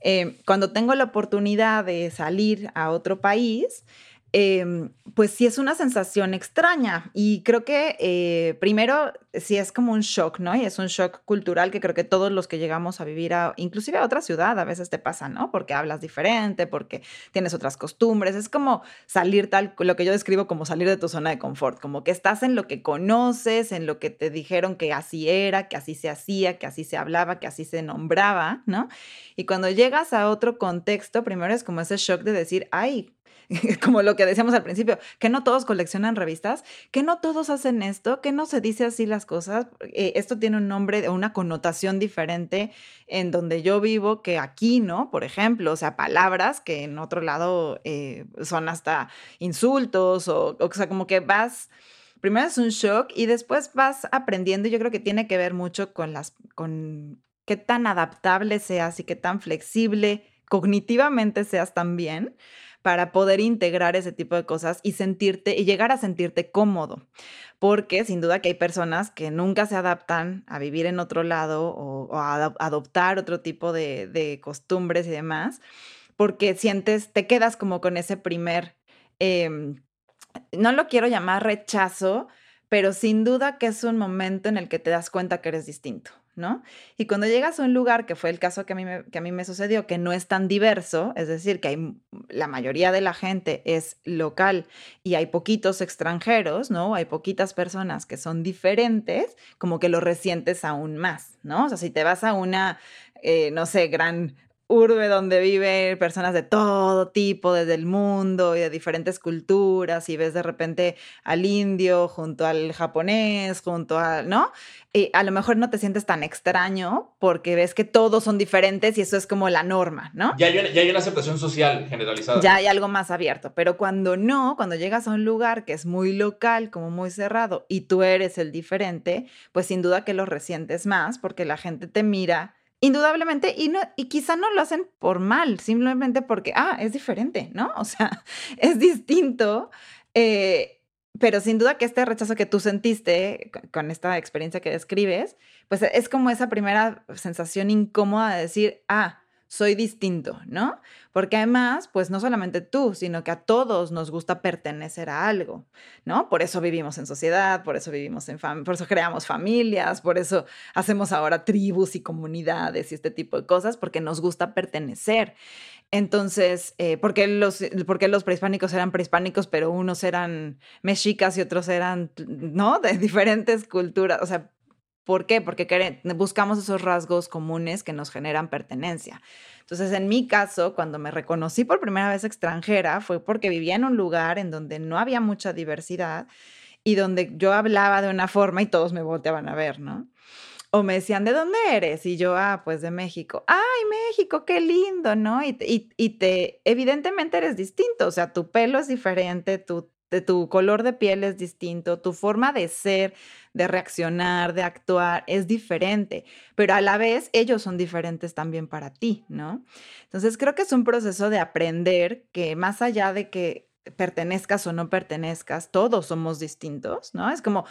Eh, cuando tengo la oportunidad de salir a otro país, Em, pues sí es una sensación extraña y creo que eh, primero sí es como un shock, ¿no? Y es un shock cultural que creo que todos los que llegamos a vivir, a, inclusive a otra ciudad, a veces te pasa, ¿no? Porque hablas diferente, porque tienes otras costumbres, es como salir tal, lo que yo describo como salir de tu zona de confort, como que estás en lo que conoces, en lo que te dijeron que así era, que así se hacía, que así se hablaba, que así se nombraba, ¿no? Y cuando llegas a otro contexto, primero es como ese shock de decir, ay, [LAUGHS] como lo que decíamos al principio, que no todos coleccionan revistas, que no todos hacen esto, que no se dice así las cosas. Eh, esto tiene un nombre, una connotación diferente en donde yo vivo que aquí, ¿no? Por ejemplo, o sea, palabras que en otro lado eh, son hasta insultos o, o sea, como que vas primero es un shock y después vas aprendiendo. Yo creo que tiene que ver mucho con las, con qué tan adaptable seas y qué tan flexible cognitivamente seas también para poder integrar ese tipo de cosas y sentirte y llegar a sentirte cómodo. Porque sin duda que hay personas que nunca se adaptan a vivir en otro lado o, a adoptar otro tipo de, costumbres y demás, porque sientes, te quedas como con ese primer, em, no lo quiero llamar rechazo, pero sin duda que es un momento en el que te das cuenta que eres distinto. ¿No? Y cuando llegas a un lugar, que fue el caso que a mí me, que a mí me sucedió, que no es tan diverso, es decir, que hay, la mayoría de la gente es local y hay poquitos extranjeros, ¿no? Hay poquitas personas que son diferentes, como que lo resientes aún más, ¿no? O sea, si te vas a una, eh, no sé, gran urbe donde viven personas de todo tipo, desde el mundo y de diferentes culturas, y ves de repente al indio junto al japonés, junto a, ¿no? Y a lo mejor no te sientes tan extraño porque ves que todos son diferentes y eso es como la norma, ¿no? Ya hay una, ya hay una aceptación social generalizada. Ya hay algo más abierto, pero cuando no, cuando llegas a un lugar que es muy local, como muy cerrado, y tú eres el diferente, pues sin duda que lo resientes más porque la gente te mira Indudablemente, y, no, y quizá no lo hacen por mal, simplemente porque, ah, es diferente, ¿no? [LAUGHS] O sea, es distinto. Eh, pero sin duda que este rechazo que tú sentiste con esta experiencia que describes, pues es como esa primera sensación incómoda de decir, ah, soy distinto, ¿no? Porque además, pues no solamente tú, sino que a todos nos gusta pertenecer a algo, ¿no? Por eso vivimos en sociedad, por eso vivimos en familia, por eso creamos familias, por eso hacemos ahora tribus y comunidades y este tipo de cosas, porque nos gusta pertenecer. Entonces, eh, ¿por, qué los, ¿por qué los prehispánicos eran prehispánicos, pero unos eran mexicas y otros eran, ¿no? De diferentes culturas. O sea, ¿Por qué? Porque buscamos esos rasgos comunes que nos generan pertenencia. Entonces, en mi caso, cuando me reconocí por primera vez extranjera, fue porque vivía en un lugar en donde no había mucha diversidad y donde yo hablaba de una forma y todos me volteaban a ver, ¿no? O me decían, ¿de dónde eres? Y yo, ah, pues de México. ¡Ay, México, qué lindo! ¿No? Y, y te, evidentemente eres distinto, o sea, tu pelo es diferente, tu tu color de piel es distinto, tu forma de ser, de reaccionar, de actuar es diferente, pero a la vez ellos son diferentes también para ti, ¿no? Entonces creo que es un proceso de aprender que más allá de que pertenezcas o no pertenezcas, todos somos distintos, ¿no? Es como,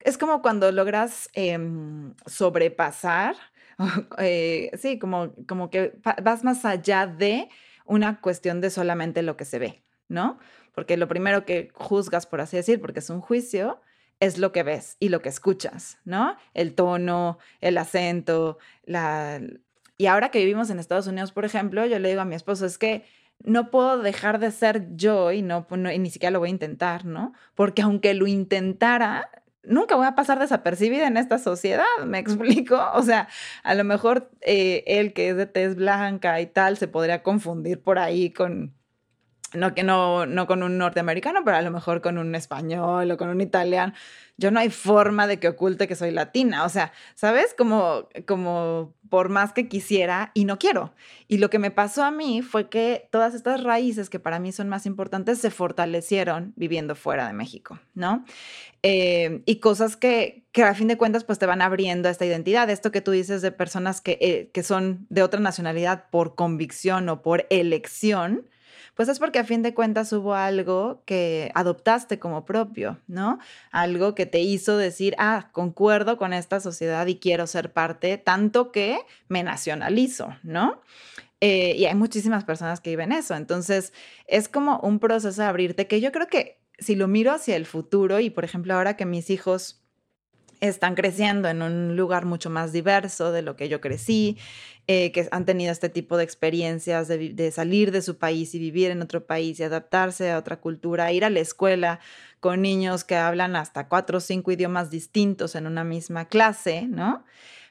es como cuando logras em, sobrepasar, [LAUGHS] eh, sí, como, como que vas más allá de una cuestión de solamente lo que se ve, ¿no? Porque lo primero que juzgas, por así decir, porque es un juicio, es lo que ves y lo que escuchas, ¿no? El tono, el acento, la... Y ahora que vivimos en Estados Unidos, por ejemplo, yo le digo a mi esposo, es que no puedo dejar de ser yo y, no, ni siquiera lo voy a intentar, ¿no? Porque aunque lo intentara, nunca voy a pasar desapercibida en esta sociedad, ¿me explico? [LAUGHS] O sea, a lo mejor eh, él que es de tez blanca y tal se podría confundir por ahí con no que no, no con un norteamericano, pero a lo mejor con un español o con un italiano. Yo no hay forma de que oculte que soy latina. O sea, ¿sabes? Como, como por más que quisiera y no quiero. Y lo que me pasó a mí fue que todas estas raíces que para mí son más importantes se fortalecieron viviendo fuera de México, ¿no? Eh, y cosas que, que a fin de cuentas pues te van abriendo esta identidad. Esto que tú dices de personas que, eh, que son de otra nacionalidad por convicción o por elección, pues es porque a fin de cuentas hubo algo que adoptaste como propio, ¿no? Algo que te hizo decir, ah, concuerdo con esta sociedad y quiero ser parte, tanto que me nacionalizo, ¿no? Eh, y hay muchísimas personas que viven eso. Entonces, es como un proceso de abrirte que yo creo que si lo miro hacia el futuro y, por ejemplo, ahora que mis hijos están creciendo en un lugar mucho más diverso de lo que yo crecí, eh, que han tenido este tipo de experiencias de, salir de su país y vivir en otro país y adaptarse a otra cultura, ir a la escuela con niños que hablan hasta cuatro o cinco idiomas distintos en una misma clase, ¿no?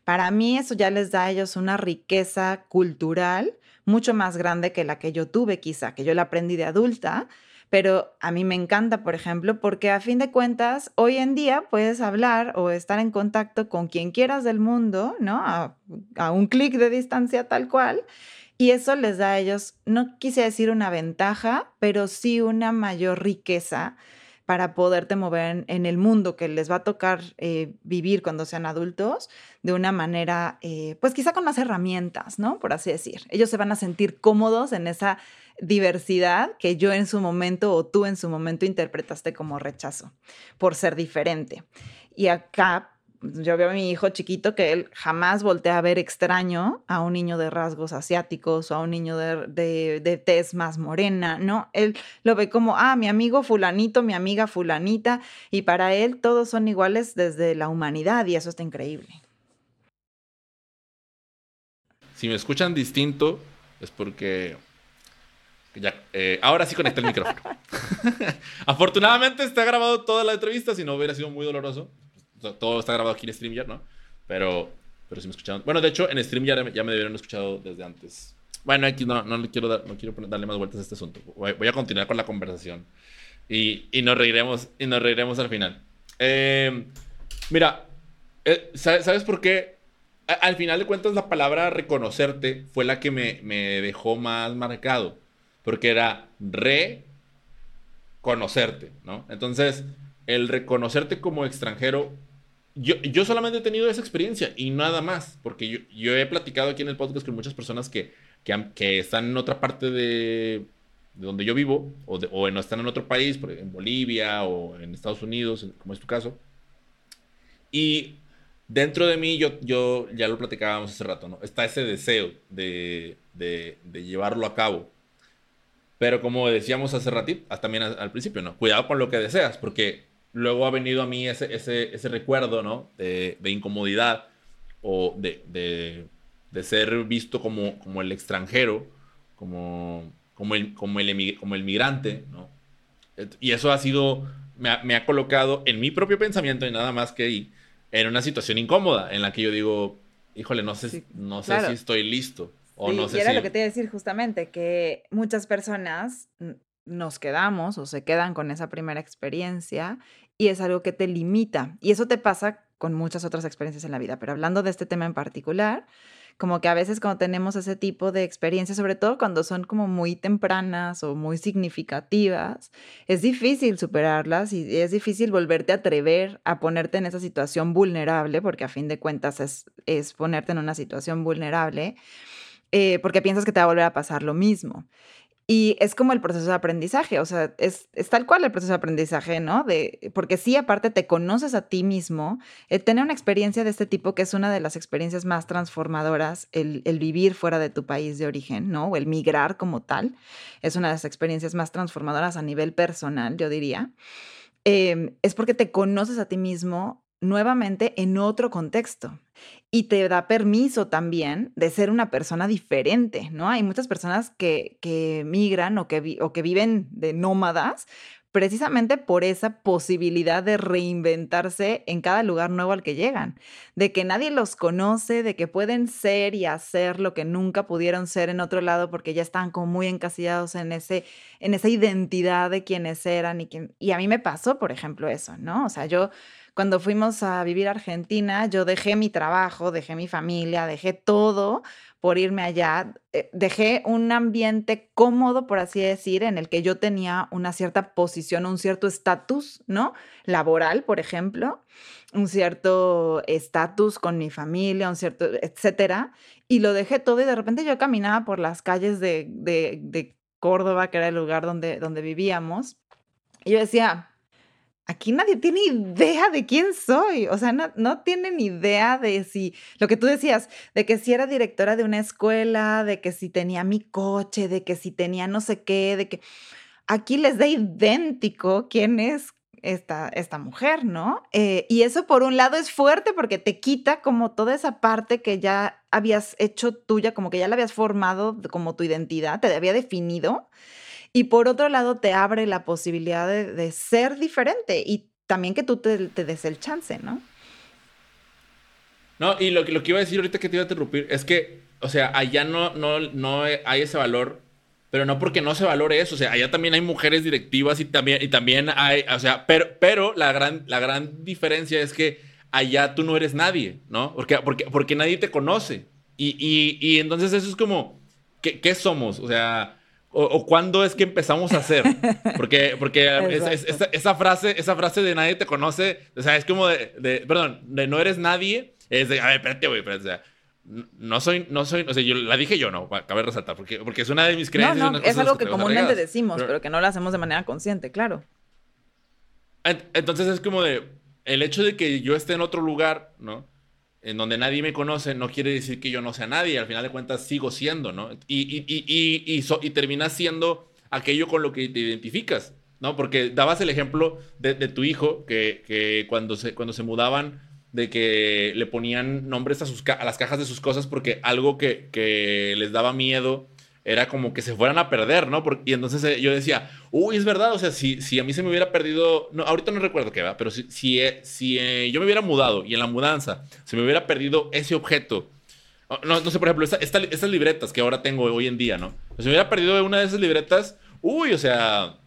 Para mí eso ya les da a ellos una riqueza cultural mucho más grande que la que yo tuve quizá, que yo la aprendí de adulta, pero a mí me encanta, por ejemplo, porque a fin de cuentas, hoy en día puedes hablar o estar en contacto con quien quieras del mundo, ¿no? A, un clic de distancia tal cual. Y eso les da a ellos, no quise decir una ventaja, pero sí una mayor riqueza para poderte mover en, el mundo que les va a tocar eh, vivir cuando sean adultos de una manera, eh, pues quizá con más herramientas, ¿no? Por así decir. Ellos se van a sentir cómodos en esa diversidad que yo en su momento o tú en su momento interpretaste como rechazo por ser diferente. Y acá yo veo a mi hijo chiquito que él jamás voltea a ver extraño a un niño de rasgos asiáticos o a un niño de, de, de, tez más morena, ¿no? Él lo ve como, ah, mi amigo fulanito, mi amiga fulanita, y para él todos son iguales desde la humanidad y eso está increíble. Si me escuchan distinto es porque ya, eh, ahora sí conecté el micrófono. [LAUGHS] [LAUGHS] Afortunadamente está grabado toda la entrevista, si no hubiera sido muy doloroso todo está grabado aquí en StreamYard, ¿no? Pero, pero si me escucharon. Bueno, de hecho, en StreamYard ya me debieron escuchado desde antes. Bueno, aquí no, no, quiero, dar, no quiero darle más vueltas a este asunto. Voy, a continuar con la conversación. Y, y, nos reiremos, y nos reiremos al final. Eh, mira, eh, ¿sabes por qué? al final de cuentas, la palabra reconocerte fue la que me, me dejó más marcado. Porque era reconocerte, ¿no? Entonces, el reconocerte como extranjero yo, yo, solamente he tenido esa experiencia y nada más, porque yo, yo he platicado aquí en el podcast con muchas personas que, que, están en otra parte de, de donde yo vivo, o, o en, están en otro país, en Bolivia o en Estados Unidos, como es tu caso. Y dentro de mí, yo, yo ya lo platicábamos hace rato, ¿no? Está ese deseo de, de, de llevarlo a cabo. Pero como decíamos hace ratito, también al, al principio, ¿no? Cuidado con lo que deseas, porque luego ha venido a mí ese, ese, ese recuerdo, ¿no? De, de incomodidad o de, de, de, ser visto como, como el extranjero, como, como, el, como, el, como el migrante, ¿no? Y eso ha sido, me ha, me ha, colocado en mi propio pensamiento y nada más que ahí, en una situación incómoda en la que yo digo, híjole, no sé, no sé si estoy listo. O no sé y era lo que te iba a decir justamente, que muchas personas nos quedamos o se quedan con esa primera experiencia y es algo que te limita. Y eso te pasa con muchas otras experiencias en la vida, pero hablando de este tema en particular, como que a veces cuando tenemos ese tipo de experiencias, sobre todo cuando son como muy tempranas o muy significativas, es difícil superarlas y es difícil volverte a atrever a ponerte en esa situación vulnerable, porque a fin de cuentas es, es ponerte en una situación vulnerable, eh, porque piensas que te va a volver a pasar lo mismo. Y es como el proceso de aprendizaje, o sea, es, tal cual el proceso de aprendizaje, ¿no? De, porque sí, aparte te conoces a ti mismo, el tener una experiencia de este tipo, que es una de las experiencias más transformadoras, el, el vivir fuera de tu país de origen, ¿no? O el migrar como tal, es una de las experiencias más transformadoras a nivel personal, yo diría. Em, es porque te conoces a ti mismo nuevamente en otro contexto y te da permiso también de ser una persona diferente, ¿no? Hay muchas personas que, que migran o que, o que viven de nómadas precisamente por esa posibilidad de reinventarse en cada lugar nuevo al que llegan, de que nadie los conoce, de que pueden ser y hacer lo que nunca pudieron ser en otro lado porque ya están como muy encasillados en, ese, en esa identidad de quienes eran y, y a mí me pasó, por ejemplo, eso, ¿no? O sea, yo cuando fuimos a vivir a Argentina, yo dejé mi trabajo, dejé mi familia, dejé todo por irme allá. Eh, dejé un ambiente cómodo, por así decir, en el que yo tenía una cierta posición, un cierto estatus, ¿no? Laboral, por ejemplo, un cierto estatus con mi familia, un cierto, etcétera. Y lo dejé todo y de repente yo caminaba por las calles de, de, de Córdoba, que era el lugar donde, donde vivíamos. Y yo decía, aquí nadie tiene idea de quién soy, o sea, no, no, tienen idea de si, lo que tú decías, de que si era directora de una escuela, de que si tenía mi coche, de que si tenía no sé qué, de que aquí les da idéntico quién es esta, esta mujer, ¿no? Eh, y eso por un lado es fuerte porque te quita como toda esa parte que ya habías hecho tuya, como que ya la habías formado como tu identidad, te había definido. Y por otro lado, te abre la posibilidad de, ser diferente y también que tú te, des el chance, ¿no? No, y lo, que iba a decir ahorita que te iba a interrumpir es que, o sea, allá no, no, no hay ese valor pero no porque no se valore eso. O sea, allá también hay mujeres directivas y también, y también hay, o sea, pero, pero la, gran, la gran diferencia es que allá tú no eres nadie, ¿no? Porque, porque, porque nadie te conoce. Y, y, y entonces eso es como, ¿qué, ¿qué, somos? O sea, o, cuándo es que empezamos a hacer. [LAUGHS] Porque, porque esa, frase, esa frase de nadie te conoce, o sea, es como de, de perdón, de no eres nadie, es de, a ver, espérate, güey, espérate, o sea, no soy, no soy, o sea, yo la dije yo, no, cabe resaltar, porque, porque es una de mis creencias. No, no, es algo que comúnmente decimos, pero, que no lo hacemos de manera consciente, claro. Entonces es como de, el hecho de que yo esté en otro lugar, ¿no? En donde nadie me conoce, no quiere decir que yo no sea nadie, al final de cuentas sigo siendo, ¿no? Y, y, y, y, y terminas siendo aquello con lo que te identificas, ¿no? Porque dabas el ejemplo de, de tu hijo, que, que cuando, se, cuando se mudaban de que le ponían nombres a, sus a las cajas de sus cosas porque algo que, que, les daba miedo era como que se fueran a perder, ¿no? Porque, y entonces eh, yo decía, uy, es verdad, o sea, si, si a mí se me hubiera perdido, no, ahorita no recuerdo qué va, pero si, si, eh, si eh, yo me hubiera mudado y en la mudanza se me hubiera perdido ese objeto, no, no sé, por ejemplo, esta, estas libretas que ahora tengo hoy en día, ¿no? Si me hubiera perdido una de esas libretas, uy, o sea,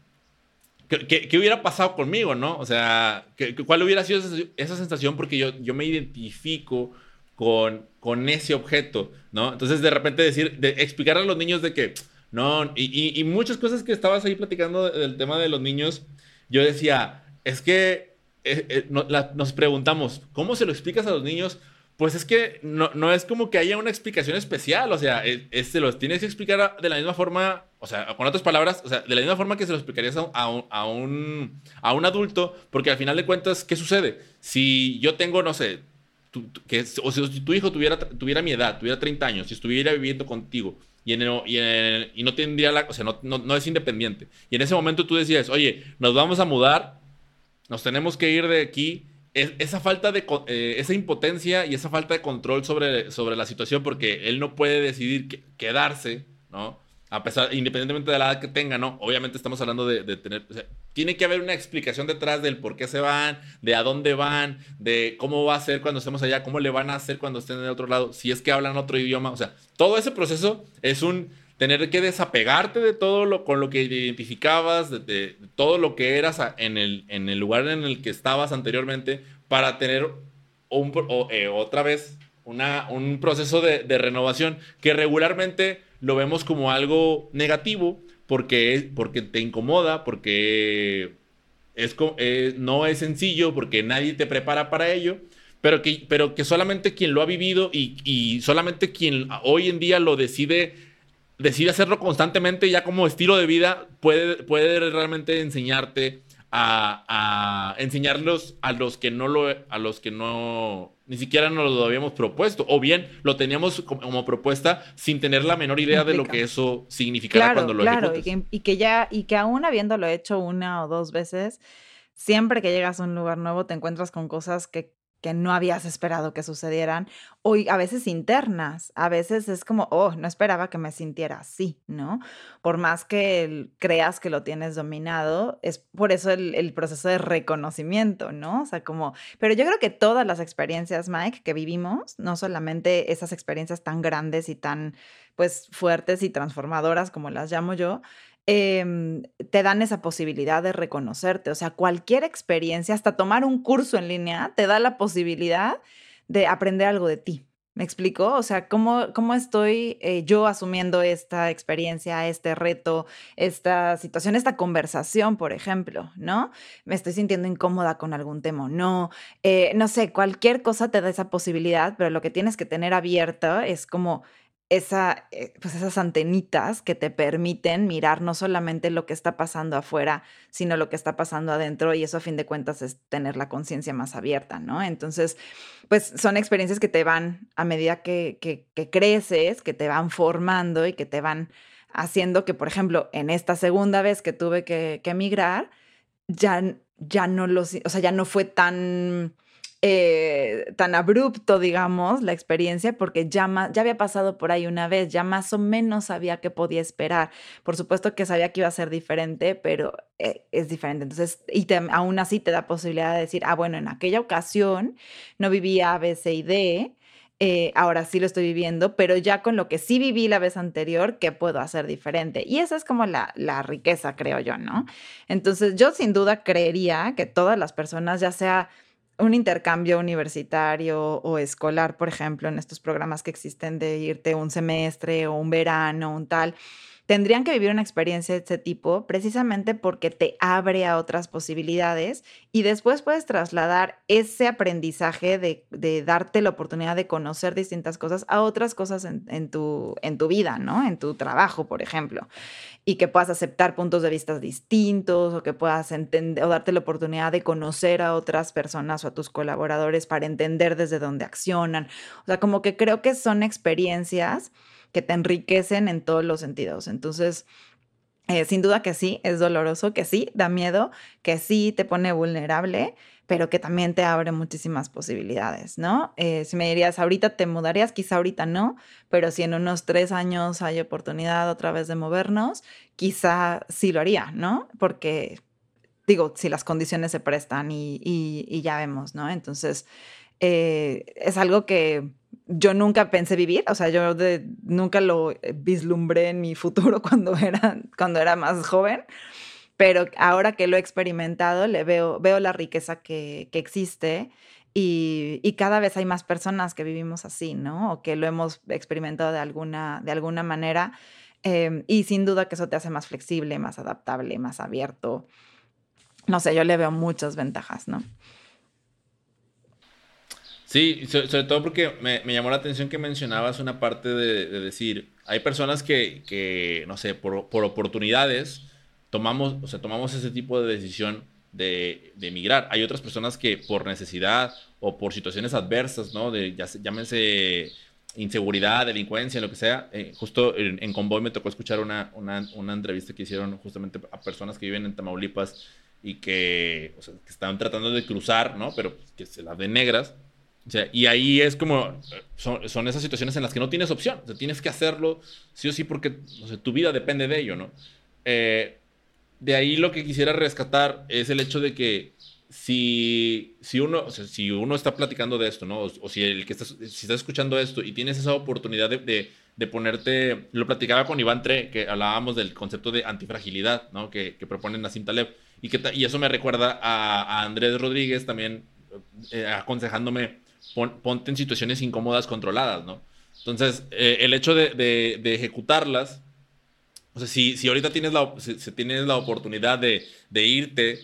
¿Qué, ¿Qué, hubiera pasado conmigo, no? O sea, ¿qué, ¿cuál hubiera sido esa, sensación? Porque yo, yo me identifico con, con ese objeto, ¿no? Entonces, de repente decir, de explicar a los niños de que, no, y, y, muchas cosas que estabas ahí platicando del tema de los niños, yo decía, es que eh, eh, nos preguntamos, ¿cómo se lo explicas a los niños? Pues es que no, no, es como que haya una explicación especial, o sea, es, se los tienes que explicar de la misma forma, o sea, con otras palabras, o sea, de la misma forma que se lo explicarías a a un, a un adulto, porque al final de cuentas, ¿qué sucede? Si yo tengo, no sé, que, o si tu hijo tuviera, tuviera mi edad, tuviera 30 años, si estuviera viviendo contigo y, en y, y, no tendría la, o sea, no, no, no es independiente, y en ese momento tú decías, oye, nos vamos a mudar, nos tenemos que ir de aquí esa falta de eh, esa impotencia y esa falta de control sobre, sobre la situación porque él no puede decidir quedarse, ¿no? A pesar, independientemente de la edad que tenga, ¿no? Obviamente estamos hablando de, tener, tiene que haber una explicación detrás del por qué se van, de a dónde van, de cómo va a ser cuando estemos allá, cómo le van a hacer cuando estén en el otro lado, si es que hablan otro idioma, o sea, todo ese proceso es un tener que desapegarte de todo lo con lo que identificabas, de, todo lo que eras en el, en el lugar en el que estabas anteriormente, para tener un, eh, otra vez una, un proceso de, renovación que regularmente lo vemos como algo negativo porque, porque te incomoda, porque es, eh, no es sencillo, porque nadie te prepara para ello. Pero que, pero que solamente quien lo ha vivido y, y solamente quien hoy en día lo decide decide hacerlo constantemente ya como estilo de vida, puede, puede realmente enseñarte a, enseñarlos a los que no lo, a los que no, ni siquiera nos lo habíamos propuesto, o bien lo teníamos como, propuesta sin tener la menor idea de lo que eso significara cuando lo claro, y que, y que ya, y que aún habiéndolo hecho una o dos veces, siempre que llegas a un lugar nuevo te encuentras con cosas que que no habías esperado que sucedieran, o a veces internas, a veces es como, oh, no esperaba que me sintiera así, ¿no? Por más que creas que lo tienes dominado, es por eso el, proceso de reconocimiento, ¿no? O sea, como, pero yo creo que todas las experiencias, Mike, que vivimos, no solamente esas experiencias tan grandes y tan, pues, fuertes y transformadoras como las llamo yo, Em, te dan esa posibilidad de reconocerte. O sea, cualquier experiencia, hasta tomar un curso en línea, te da la posibilidad de aprender algo de ti. ¿Me explico? O sea, ¿cómo, cómo estoy eh, yo asumiendo esta experiencia, este reto, esta situación, esta conversación, por ejemplo, ¿no? Me estoy sintiendo incómoda con algún tema, no. Eh, no sé, cualquier cosa te da esa posibilidad, pero lo que tienes que tener abierta es como esa, eh, pues esas antenitas que te permiten mirar no solamente lo que está pasando afuera, sino lo que está pasando adentro y eso a fin de cuentas es tener la conciencia más abierta, ¿no? Entonces, pues son experiencias que te van a medida que, que, creces, que te van formando y que te van haciendo que, por ejemplo, en esta segunda vez que tuve que, que emigrar, ya, ya no lo, o sea, ya no fue tan eh, tan abrupto, digamos, la experiencia, porque ya, ya había pasado por ahí una vez, ya más o menos sabía que podía esperar. Por supuesto que sabía que iba a ser diferente, pero eh, es diferente. Entonces, y aún así te da posibilidad de decir, ah, bueno, en aquella ocasión no vivía A, B, C y D, eh, ahora sí lo estoy viviendo, pero ya con lo que sí viví la vez anterior, ¿qué puedo hacer diferente? Y esa es como la, la riqueza, creo yo, ¿no? Entonces, yo sin duda creería que todas las personas, ya sea un intercambio universitario o escolar, por ejemplo, en estos programas que existen de irte un semestre o un verano, un tal, tendrían que vivir una experiencia de este tipo precisamente porque te abre a otras posibilidades y después puedes trasladar ese aprendizaje de, darte la oportunidad de conocer distintas cosas a otras cosas en, tu, vida, ¿no? En tu trabajo, por ejemplo. Y que puedas aceptar puntos de vista distintos o que puedas entender o darte la oportunidad de conocer a otras personas o a tus colaboradores para entender desde dónde accionan. O sea, como que creo que son experiencias que te enriquecen en todos los sentidos. Entonces, eh, sin duda que sí, es doloroso, que sí, da miedo, que sí te pone vulnerable, pero que también te abre muchísimas posibilidades, ¿no? Eh, si me dirías, ahorita te mudarías, quizá ahorita no, pero si en unos tres años hay oportunidad otra vez de movernos, quizá sí lo haría, ¿no? Porque, digo, si las condiciones se prestan y, ya vemos, ¿no? Entonces, eh, es algo que yo nunca pensé vivir, o sea, yo nunca lo vislumbré en mi futuro [LAUGHS] cuando era, cuando era más joven, pero ahora que lo he experimentado, le veo, veo la riqueza que, existe y, cada vez hay más personas que vivimos así, ¿no? O que lo hemos experimentado de alguna, de alguna manera. Em, y sin duda que eso te hace más flexible, más adaptable, más abierto. No sé, yo le veo muchas ventajas, ¿no? Sí, sobre, todo porque me, llamó la atención que mencionabas una parte de, decir, hay personas que, no sé, por, oportunidades tomamos, o sea, tomamos ese tipo de decisión de, emigrar. Hay otras personas que por necesidad o por situaciones adversas, ¿no? De, ya, llámense inseguridad, delincuencia, lo que sea. Eh, justo en, Convoy me tocó escuchar una, una, entrevista que hicieron justamente a personas que viven en Tamaulipas y que, o sea, que estaban tratando de cruzar, ¿no? Pero que se las ven negras y ahí es como, son, esas situaciones en las que no tienes opción, o tienes que hacerlo sí o sí porque tu vida depende de ello, ¿no? Eh, de ahí lo que quisiera rescatar es el hecho de que si, si, uno, si uno está platicando de esto, ¿no? O, si el que está, si estás escuchando esto y tienes esa oportunidad de, de, ponerte, lo platicaba con Iván Tre, que hablábamos del concepto de antifragilidad, ¿no? Que, que proponen Nassim Taleb. Y, que, y eso me recuerda a, a Andrés Rodríguez también eh, aconsejándome ponte en situaciones incómodas controladas, ¿no? Entonces, eh, el hecho de, ejecutarlas, o sea, si, si ahorita tienes la, si, tienes la oportunidad de, irte,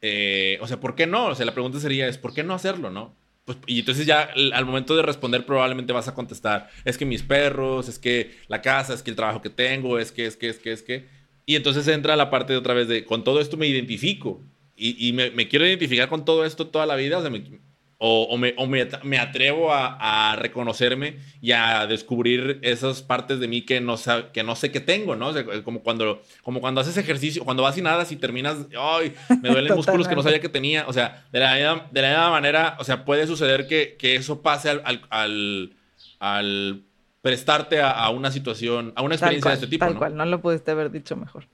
eh, o sea, ¿por qué no? O sea, la pregunta sería, es, ¿por qué no hacerlo, no? Pues, y entonces ya al momento de responder probablemente vas a contestar, es que mis perros, es que la casa, es que el trabajo que tengo, es que, es que, es que, es que. Y entonces entra la parte de otra vez de, con todo esto me identifico. Y, me, me, quiero identificar con todo esto toda la vida. O sea, me, o, me, atrevo a, reconocerme y a descubrir esas partes de mí que no, que no sé que tengo, ¿no? como, cuando, como cuando haces ejercicio, cuando vas y nada y terminas, ay, me duelen músculos que no sabía que tenía. O sea, de la misma, de la misma manera, o sea, puede suceder que, eso pase al, al, prestarte a, una situación, a una experiencia de este tipo. Tal cual, no lo pudiste haber dicho mejor.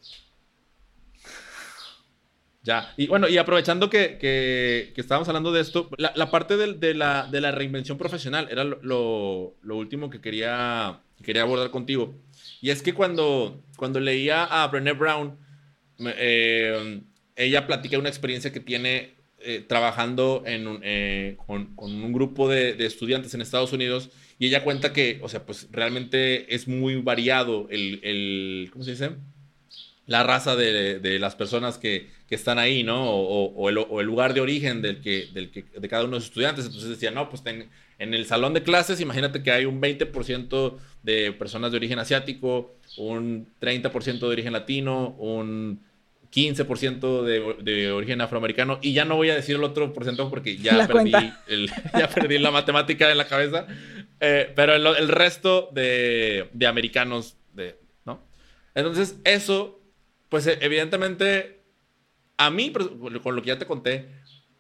Ya, y bueno, y aprovechando que, que, estábamos hablando de esto, la, parte de, la, de, la, reinvención profesional era lo, último que quería, quería abordar contigo. Y es que cuando, cuando leía a Brené Brown, eh, ella platica una experiencia que tiene eh, trabajando en eh, con, un grupo de, estudiantes en Estados Unidos y ella cuenta que, o sea, pues realmente es muy variado el, ¿cómo se dice? la raza de las personas que, que, están ahí, ¿no? O, o, el, o, el, lugar de origen del que, del que, de cada uno de los estudiantes. Entonces decía, no, pues en el salón de clases, imagínate que hay un 20% de personas de origen asiático, un 30% de origen latino, un 15% de, de, origen afroamericano. Y ya no voy a decir el otro porcentaje porque ya, perdí, el, [LAUGHS] ya perdí la matemática en la cabeza. Eh, pero el, el resto de, de americanos, de, ¿no? Entonces, eso pues e, evidentemente, a mí, con lo que ya te conté,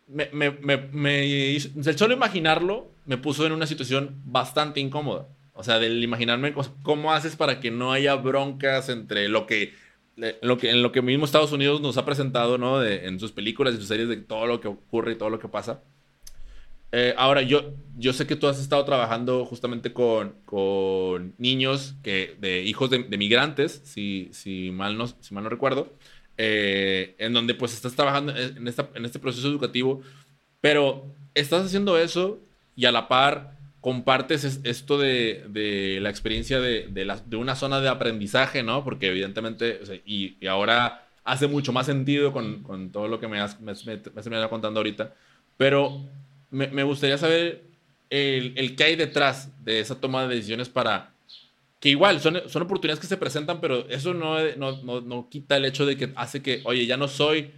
me, me, el solo imaginarlo me puso en una situación bastante incómoda. O sea, del imaginarme cómo haces para que no haya broncas entre lo que, lo que en lo que mismo Estados Unidos nos ha presentado, ¿no? En sus películas y sus series de todo lo que ocurre y todo lo que pasa. Eh, ahora, yo, yo sé que tú has estado trabajando justamente con, con niños que, de hijos de, migrantes, si, mal no, si mal no recuerdo, eh, en donde pues estás trabajando en, este proceso educativo, pero estás haciendo eso y a la par compartes esto de, la experiencia de, de, la, de, una zona de aprendizaje, ¿no? Porque evidentemente, y, ahora hace mucho más sentido con, todo lo que me has, me, me, contando ahorita, pero me, me gustaría saber el, el, qué hay detrás de esa toma de decisiones para que igual son, son oportunidades que se presentan, pero eso no, no, no, no, quita el hecho de que hace que, oye, ya no soy,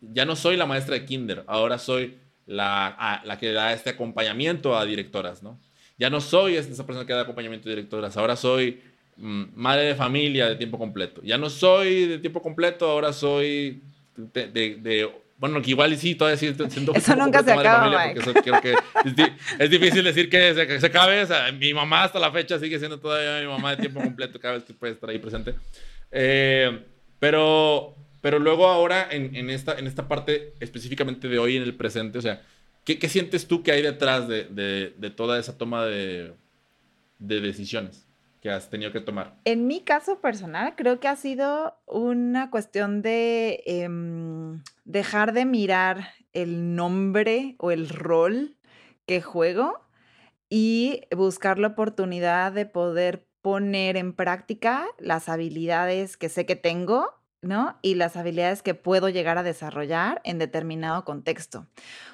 ya no soy la maestra de kinder, ahora soy la, la que da este acompañamiento a directoras, ¿no? Ya no soy esa persona que da acompañamiento a directoras, ahora soy mm, madre de familia de tiempo completo. Ya no soy de tiempo completo, ahora soy de, de, bueno, que igual sí, todavía sí siento Eso nunca se acaba, eso creo que es, difícil decir que se, que se acabe. O sea, mi mamá hasta la fecha sigue siendo todavía mi mamá de tiempo completo cada vez que puede estar ahí presente. Eh, pero pero luego ahora, en, en, esta, en esta parte específicamente de hoy, en el presente, o sea, ¿qué, qué sientes tú que hay detrás de, de, de toda esa toma de, de decisiones? Que has tenido que tomar? En mi caso personal, creo que ha sido una cuestión de eh, dejar de mirar el nombre o el rol que juego y buscar la oportunidad de poder poner en práctica las habilidades que sé que tengo ¿no? Y las habilidades que puedo llegar a desarrollar en determinado contexto.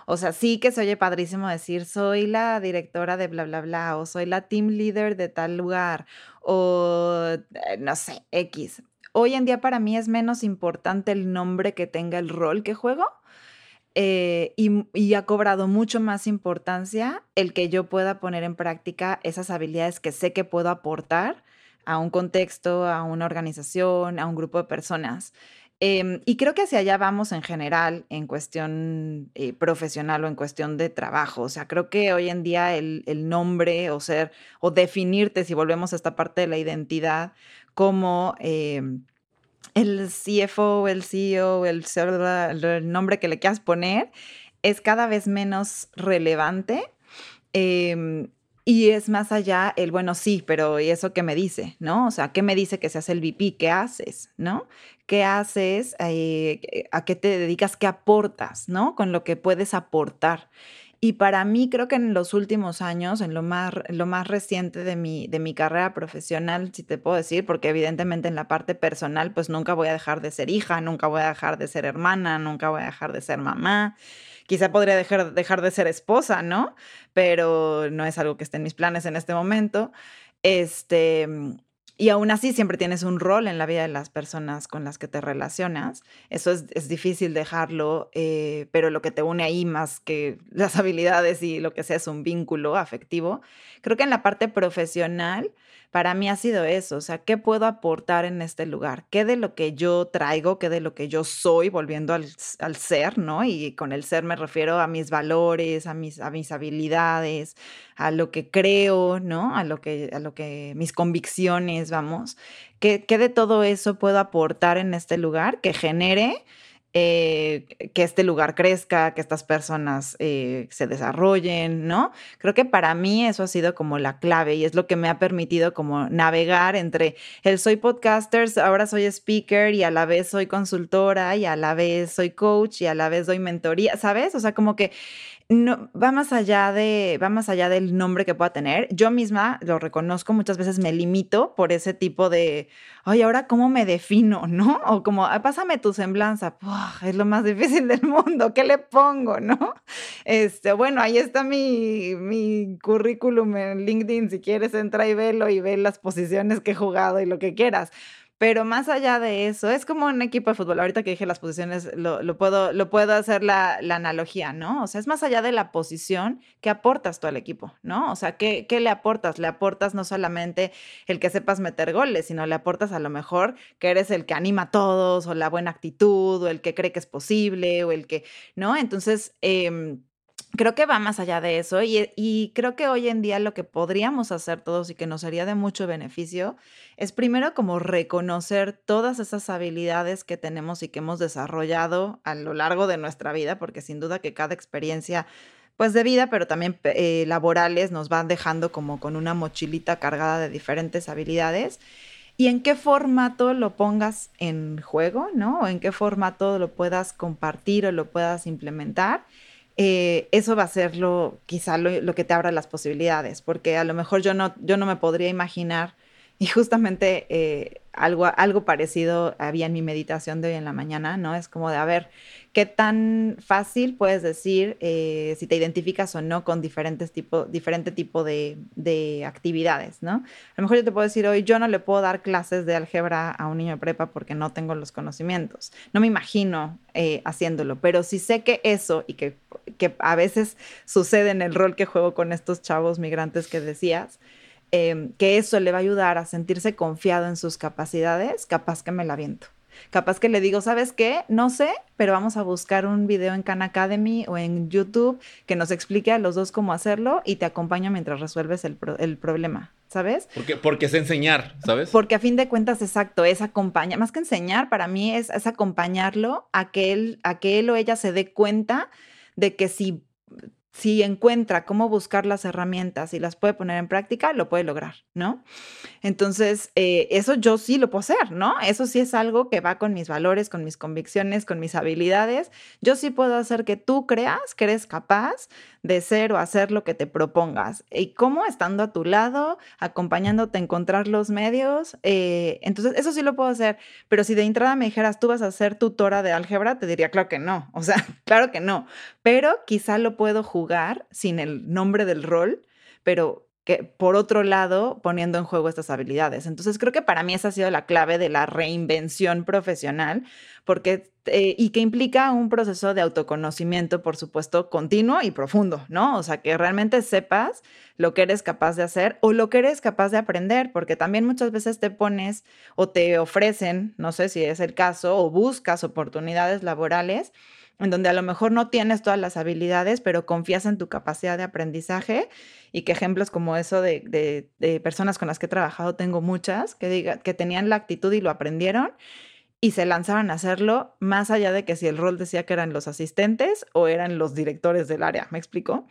O sea, sí que se oye padrísimo decir, soy la directora de bla, bla, bla, o soy la team leader de tal lugar, o eh, no sé, X. Hoy en día para mí es menos importante el nombre que tenga el rol que juego. Eh, y, y ha cobrado mucho más importancia el que yo pueda poner en práctica esas habilidades que sé que puedo aportar a un contexto, a una organización, a un grupo de personas. Em, y creo que hacia allá vamos en general en cuestión eh, profesional o en cuestión de trabajo. O sea, creo que hoy en día el, nombre o ser o definirte, si volvemos a esta parte de la identidad, como em, el CFO, el CEO, el, nombre que le quieras poner, es cada vez menos relevante. Em, y es más allá el, bueno, sí, pero ¿y eso qué me dice? ¿No? O sea, ¿qué me dice que seas el VP? ¿Qué haces? ¿No? ¿Qué haces? Eh, ¿A qué te dedicas? ¿Qué aportas? ¿No? Con lo que puedes aportar. Y para mí creo que en los últimos años, en lo más, lo más reciente de mi, de mi carrera profesional, si te puedo decir, porque evidentemente en la parte personal, pues nunca voy a dejar de ser hija, nunca voy a dejar de ser hermana, nunca voy a dejar de ser mamá, Quizá podría dejar, dejar de ser esposa, ¿no? Pero no es algo que esté en mis planes en este momento. Este, y aún así siempre tienes un rol en la vida de las personas con las que te relacionas. Eso es, es difícil dejarlo, eh, pero lo que te une ahí más que las [LAUGHS] habilidades y lo que sea es un vínculo afectivo. Creo que en la parte profesional para mí ha sido eso, o sea, ¿qué puedo aportar en este lugar? ¿Qué de lo que yo traigo, qué de lo que yo soy, volviendo al, ser, ¿no? Y con el ser me refiero a mis valores, a mis, a mis habilidades, a lo que creo, ¿no? A lo que, a lo que, mis convicciones, vamos. ¿Qué, qué de todo eso puedo aportar en este lugar que genere eh, que este lugar crezca, que estas personas eh, se desarrollen, ¿no? Creo que para mí eso ha sido como la clave y es lo que me ha permitido como navegar entre el soy podcaster, ahora soy speaker y a la vez soy consultora y a la vez soy coach y a la vez doy mentoría, ¿sabes? O sea, como que no, va más allá de, va más allá del nombre que pueda tener. Yo misma lo reconozco, muchas veces me limito por ese tipo de, ay, ahora cómo me defino, [LAUGHS] ¿no? O como, pásame tu semblanza, es lo más [LAUGHS] difícil del mundo, ¿qué le pongo, no? [LAUGHS] Este, bueno, ahí está mi, mi currículum en LinkedIn, si quieres entra y velo y ve las posiciones que he jugado y lo que quieras. Pero más allá de eso, es como un equipo de fútbol. Ahorita que dije las posiciones, lo, puedo, lo puedo hacer la, la, analogía, ¿no? O sea, es más allá de la posición que aportas tú al equipo, ¿no? O sea, ¿qué, ¿qué le aportas? Le aportas no solamente el que sepas meter goles, sino le aportas a lo mejor que eres el que anima a todos, o la buena actitud, o el que cree que es posible, o el que, ¿no? Entonces, eh, creo que va más allá de eso y, y, creo que hoy en día lo que podríamos hacer todos y que nos sería de mucho beneficio es primero como reconocer todas esas habilidades que tenemos y que hemos desarrollado a lo largo de nuestra vida, porque sin duda que cada experiencia pues de vida, pero también eh, laborales, nos van dejando como con una mochilita cargada de diferentes habilidades. Y en qué formato lo pongas en juego, ¿no? O en qué formato lo puedas compartir o lo puedas implementar. Eh, eso va a ser lo, quizá lo, que te abra las posibilidades, porque a lo mejor yo no, yo no me podría imaginar y justamente eh, algo, algo parecido había en mi meditación de hoy en la mañana, ¿no? Es como de, a ver, ¿qué tan fácil puedes decir eh, si te identificas o no con diferentes tipo, diferente tipo de, de, actividades, ¿no? A lo mejor yo te puedo decir hoy, yo no le puedo dar clases de álgebra a un niño de prepa porque no tengo los conocimientos. No me imagino eh, haciéndolo, pero si sé que eso y que, que a veces sucede en el rol que juego con estos chavos migrantes que decías, Em, que eso le va a ayudar a sentirse confiado en sus capacidades, capaz que me la viento. Capaz que le digo, ¿sabes qué? No sé, pero vamos a buscar un video en Khan Academy o en YouTube que nos explique a los dos cómo hacerlo y te acompaño mientras resuelves el, problema, ¿sabes? Porque, porque es enseñar, ¿sabes? Porque a fin de cuentas, exacto, es acompañar, más que enseñar, para mí es, es acompañarlo a que, él, a que él o ella se dé cuenta de que si si encuentra cómo buscar las herramientas y las puede poner en práctica, lo puede lograr, ¿no? Entonces, eh, eso yo sí lo puedo hacer, ¿no? Eso sí es algo que va con mis valores, con mis convicciones, con mis habilidades. Yo sí puedo hacer que tú creas que eres capaz de ser o hacer lo que te propongas. ¿Y cómo? Estando a tu lado, acompañándote a encontrar los medios. Eh, entonces, eso sí lo puedo hacer. Pero si de entrada me dijeras, tú vas a ser tutora de álgebra, te diría, claro que no. O sea, [LAUGHS] claro que no. Pero quizá lo puedo jugar sin el nombre del rol, pero que por otro lado poniendo en juego estas habilidades. Entonces creo que para mí esa ha sido la clave de la reinvención profesional, porque eh, y que implica un proceso de autoconocimiento, por supuesto, continuo y profundo, ¿no? O sea, que realmente sepas lo que eres capaz de hacer o lo que eres capaz de aprender, porque también muchas veces te pones o te ofrecen, no sé si es el caso, o buscas oportunidades laborales en donde a lo mejor no tienes todas las habilidades, pero confías en tu capacidad de aprendizaje y que ejemplos como eso de, personas con las que he trabajado tengo muchas, que, diga, que tenían la actitud y lo aprendieron y se lanzaron a hacerlo más allá de que si el rol decía que eran los asistentes o eran los directores del área, ¿me explico?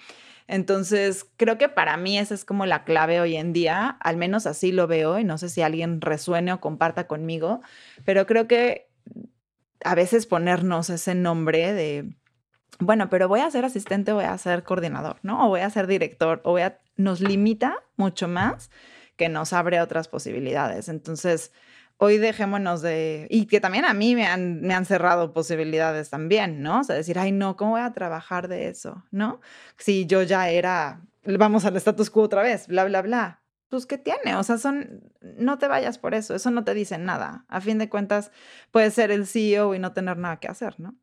Entonces, creo que para mí esa es como la clave hoy en día, al menos así lo veo y no sé si alguien resuene o comparta conmigo, pero creo que a veces ponernos ese nombre de, bueno, pero voy a ser asistente, voy a ser coordinador, ¿no? O voy a ser director, o voy a, nos limita mucho más que nos abre otras posibilidades. Entonces, hoy dejémonos de, y que también a mí me han, me han cerrado posibilidades también, ¿no? O sea, decir, ay, no, ¿cómo voy a trabajar de eso? ¿No? Si yo ya era, vamos al status quo otra vez, bla, bla, bla pues ¿qué tiene? O sea, son, no te vayas por eso, eso no te dice nada. A fin de cuentas, puedes ser el CEO y no tener nada que hacer, ¿no?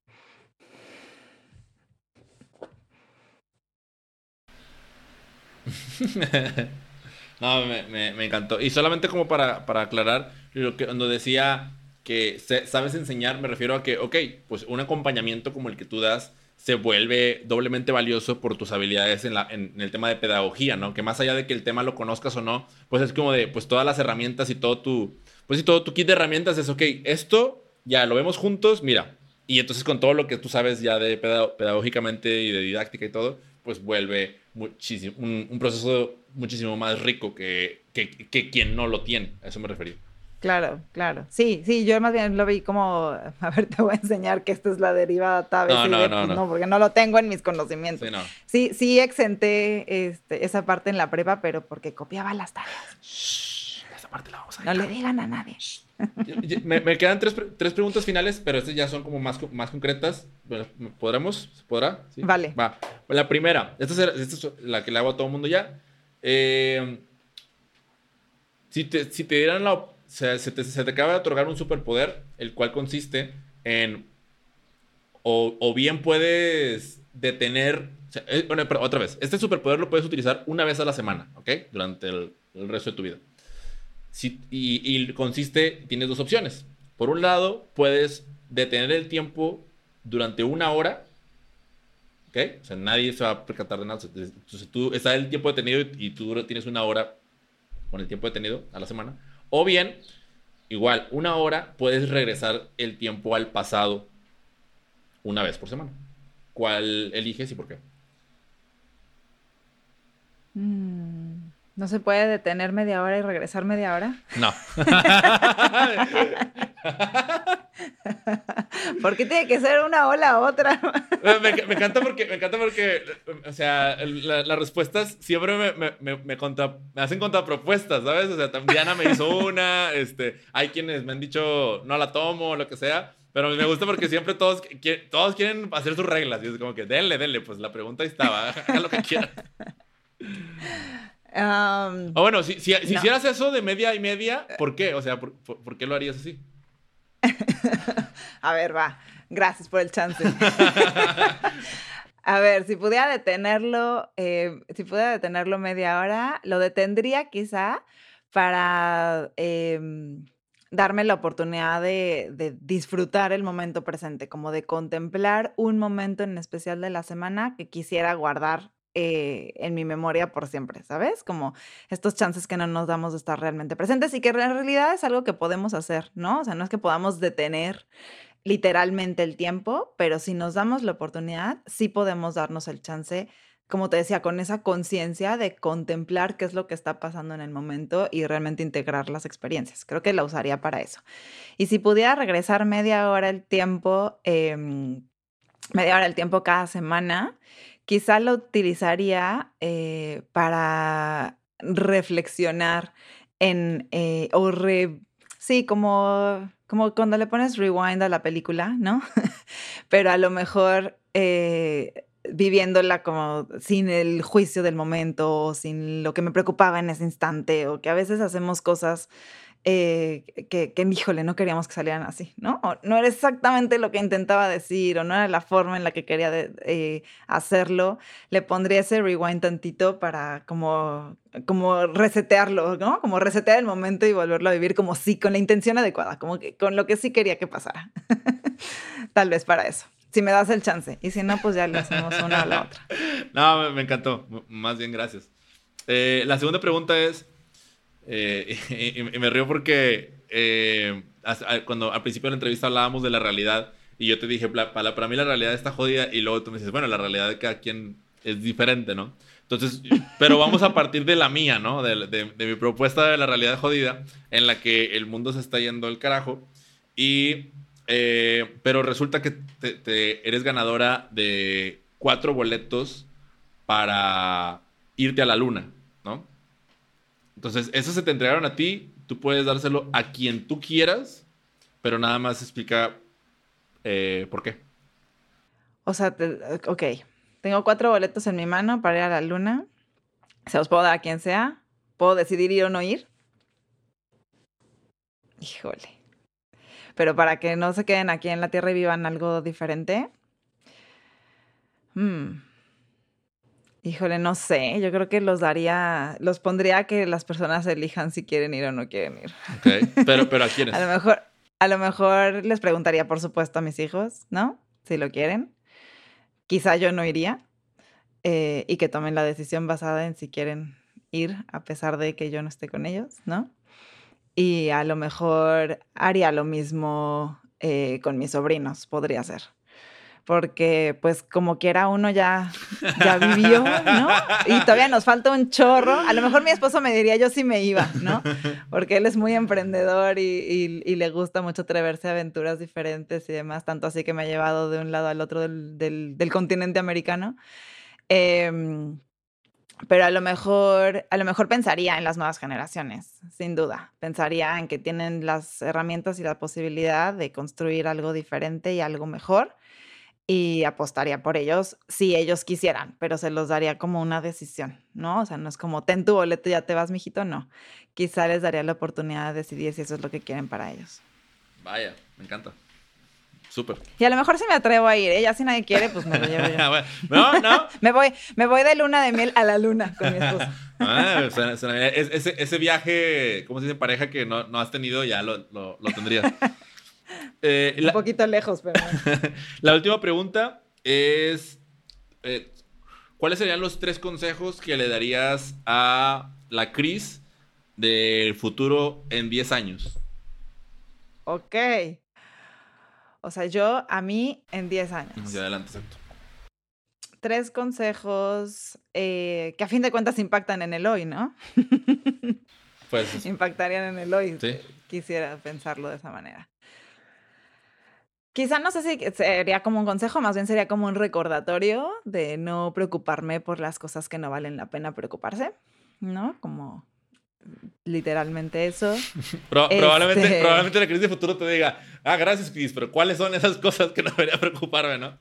[LAUGHS] no, me, encantó. Y solamente como para, para aclarar, lo que cuando decía que sabes enseñar, me refiero a que, ok, pues un acompañamiento como el que tú das se vuelve doblemente valioso por tus habilidades en, la, en, el tema de pedagogía, ¿no? Que más allá de que el tema lo conozcas o no, pues es como de, pues todas las herramientas y todo tu, pues todo tu kit de herramientas es, ok, esto ya lo vemos juntos, mira, y entonces con todo lo que tú sabes ya de pedagógicamente y de didáctica y todo, pues vuelve muchísimo, un, proceso muchísimo más rico que, que, que quien no lo tiene, a eso me refería. Claro, claro. Sí, sí, yo más bien lo vi como, [LAUGHS] a ver, te voy a enseñar que esta es la derivada tal vez. No, no, no, no, porque no lo tengo en mis conocimientos. Sí, sí, exenté este, esa parte en la prueba, pero porque copiaba las tareas. Shh, esa parte la vamos a No le digan a nadie. me, quedan tres, tres, preguntas finales, pero estas ya son como más, más concretas. ¿Podremos? ¿Se podrá? Vale. Va. La primera, esta es, la que le hago a todo el mundo ya. Eh, si, te, si te dieran la se, te, acaba de otorgar un superpoder, el cual consiste en o, bien puedes detener, eh, bueno, pero otra vez, este superpoder lo puedes utilizar una vez a la semana, ¿ok? Durante el, resto de tu vida. y, consiste, tienes dos opciones. Por un lado, puedes detener el tiempo durante una hora, ¿ok? O sea, nadie se va a percatar de nada. Entonces, tú está el tiempo detenido y tú tienes una hora con el tiempo detenido a la semana o bien, igual, una hora puedes regresar el tiempo al pasado una vez por semana. ¿Cuál eliges y por qué? Mm, ¿No se puede detener media hora y regresar media hora? No. [LAUGHS] [LAUGHS] [LAUGHS] ¿Por qué tiene que ser una o la otra? [LAUGHS] me, encanta porque, me encanta porque, o sea, las respuestas siempre me, me, me, contra, me hacen contrapropuestas, ¿sabes? O sea, Diana me hizo una, [LAUGHS] este, hay quienes me han dicho no la tomo, lo que sea. Pero me gusta porque siempre todos, todos quieren hacer sus reglas. Y es como que, denle, denle. Pues la pregunta ahí estaba. Haga lo que quieran. o bueno, si, si, hicieras eso de media y media, ¿por qué? O sea, ¿por, por qué lo harías así? [LAUGHS] A ver, va. Gracias por el chance. [LAUGHS] A ver, si pudiera detenerlo, eh, si pudiera detenerlo media hora, lo detendría quizá para em, darme la oportunidad de, disfrutar el momento presente, como de contemplar un momento en especial de la semana que quisiera guardar eh, en mi memoria por siempre, ¿sabes? Como estos chances que no nos damos de estar realmente presentes y que en realidad es algo que podemos hacer, ¿no? O sea, no es que podamos detener literalmente el tiempo, pero si nos damos la oportunidad, sí podemos darnos el chance, como te decía, con esa conciencia de contemplar qué es lo que está pasando en el momento y realmente integrar las experiencias. Creo que la usaría para eso. Y si pudiera regresar media hora el tiempo, em, media hora el tiempo cada semana, quizá lo utilizaría eh, para reflexionar en, eh, o sí, como como cuando le pones rewind a la película, ¿no? [LAUGHS] Pero a lo mejor eh, viviéndola como sin el juicio del momento, o sin lo que me preocupaba en ese instante, o que a veces hacemos cosas eh, que, que, híjole, no queríamos que salieran así, ¿no? no era exactamente lo que intentaba decir o no era la forma en la que quería eh, hacerlo, le pondría ese rewind tantito para como, como resetearlo, ¿no? Como resetear el momento y volverlo a vivir como sí, con la intención adecuada, como que con lo que sí quería que pasara. [LAUGHS] Tal vez para eso. Si me das el chance. Y si no, pues ya le hacemos una a la otra. [LAUGHS] No, me, encantó. Más bien, gracias. Eh, la segunda pregunta es, eh, [LAUGHS] y, me río porque eh, cuando al principio de la entrevista hablábamos de la realidad y yo te dije, para, mí la realidad está jodida y luego tú me dices, bueno, la realidad de cada quien es diferente, ¿no? Entonces, pero vamos a partir de la mía, ¿no? De, mi propuesta de la realidad jodida, en la que el mundo se está yendo al carajo. Y, eh, pero resulta que te, eres ganadora de cuatro boletos para irte a la luna. Entonces, esos se te entregaron a ti, tú puedes dárselo a quien tú quieras, pero nada más explica eh, por qué. O sea, ok, tengo cuatro boletos en mi mano para ir a la luna. Se los puedo dar a quien sea. ¿Puedo decidir ir o no ir? Híjole. Pero para que no se queden aquí en la Tierra y vivan algo diferente. Hmm. Híjole, no sé. Yo creo que los daría, los pondría a que las personas elijan si quieren ir o no quieren ir. Ok, pero, pero ¿a quiénes? [LAUGHS] a lo mejor, a lo mejor les preguntaría, por supuesto, a mis hijos, ¿no? Si lo quieren. Quizá yo no iría eh, y que tomen la decisión basada en si quieren ir a pesar de que yo no esté con ellos, ¿no? Y a lo mejor haría lo mismo eh, con mis sobrinos, podría ser porque pues como quiera uno ya, ya vivió, ¿no? [LAUGHS] Y todavía nos falta un chorro. A lo mejor mi esposo me diría yo sí me iba, ¿no? [LAUGHS] Porque él es muy emprendedor y, y, le gusta mucho atreverse a aventuras diferentes y demás, tanto así que me ha llevado de un lado al otro del, del, del continente americano. Em, pero a lo mejor, a lo mejor pensaría en las nuevas generaciones, sin duda. Pensaría en que tienen las herramientas y la posibilidad de construir algo diferente y algo mejor y apostaría por ellos si ellos quisieran, pero se los daría como una decisión, ¿no? O sea, no es como, ten tu boleto ya te vas, mijito, no. Quizá les daría la oportunidad de decidir si eso es lo que quieren para ellos. Vaya, me encanta. Súper. Y a lo mejor si me atrevo a ir, ¿eh? Ya si nadie quiere, pues me lo llevo yo. [LAUGHS] no, no. [LAUGHS] me, voy, me voy de luna de miel a la luna con mi esposa. [LAUGHS] ah, ese, ese, viaje, ¿cómo se dice? Pareja que no, no has tenido, ya lo, lo, lo tendrías. Eh, Un poquito lejos, pero. [LAUGHS] la última pregunta es: eh, ¿Cuáles serían los tres consejos que le darías a la Cris del futuro en 10 años? Ok. O sea, yo a mí en 10 años. adelante, exacto. tres consejos eh, que a fin de cuentas impactan en el hoy, ¿no? Pues. [LAUGHS] Impactarían en el hoy. Sí. Quisiera pensarlo de esa manera. Quizá no sé si sería como un consejo, más bien sería como un recordatorio de no preocuparme por las cosas que no valen la pena preocuparse, ¿no? Como literalmente eso. [LAUGHS] probablemente, este [LAUGHS] probablemente la crisis de futuro te diga, ah, gracias, Cris, pero ¿cuáles son esas cosas que no debería preocuparme, no?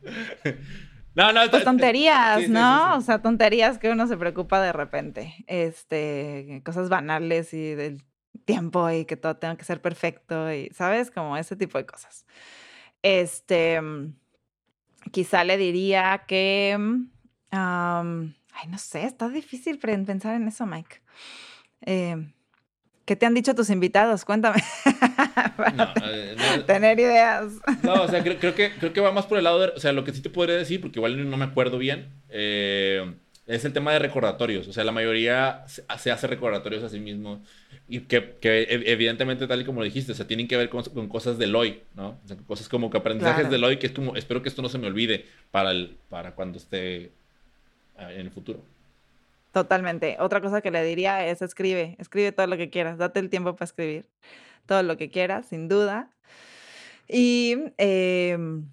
[LAUGHS] no, no. Pues tonterías, ¿no? o sea, tonterías que uno se preocupa de repente. Este, cosas banales y del tiempo y que todo tenga que ser perfecto y, ¿sabes? Como ese tipo de cosas. Este, quizá le diría que, ay, no sé, está difícil pensar en eso, Mike. Eh, ¿Qué te han dicho tus invitados? Cuéntame. [LAUGHS] Eh, tener ideas. No, o sea, creo, que, creo que va más por el lado de. O sea, lo que sí te podría decir, porque igual no me acuerdo bien, eh, es el tema de recordatorios. O sea, la mayoría se, hace recordatorios a sí mismo. Y que, evidentemente, tal y como lo dijiste, o sea, tienen que ver con, cosas del hoy, ¿no? O sea, cosas como que aprendizajes del hoy, que es como, espero que esto no se me olvide para, el, para cuando esté en el futuro. Totalmente. Otra cosa que le diría es escribe, escribe todo lo que quieras, date el tiempo para escribir todo lo que quieras, sin duda. Y em,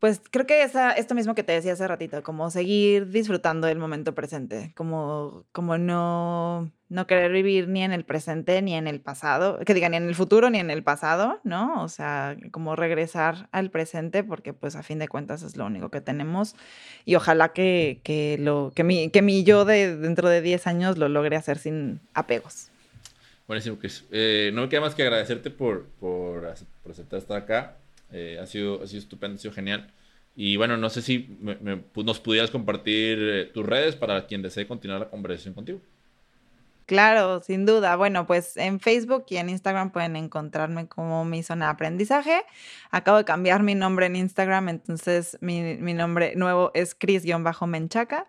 pues creo que esa, esto mismo que te decía hace ratito, como seguir disfrutando del momento presente, como, como no, no querer vivir ni en el presente ni en el pasado, que diga ni en el futuro ni en el pasado, ¿no? O sea, como regresar al presente porque pues a fin de cuentas es lo único que tenemos y ojalá que, que lo, que mi, que mi yo de dentro de 10 años lo logre hacer sin apegos. Buenísimo, Chris. Eh, no me queda más que agradecerte por, por, por aceptar estar acá. Eh, ha, sido, ha sido estupendo, ha sido genial. Y bueno, no sé si nos pudieras compartir eh, tus redes para quien desee continuar la conversación contigo. Claro, sin duda. Bueno, pues en Facebook y en Instagram pueden encontrarme como mi zona de aprendizaje. Acabo de cambiar mi nombre en Instagram, entonces mi, nombre nuevo es Cris-Menchaca,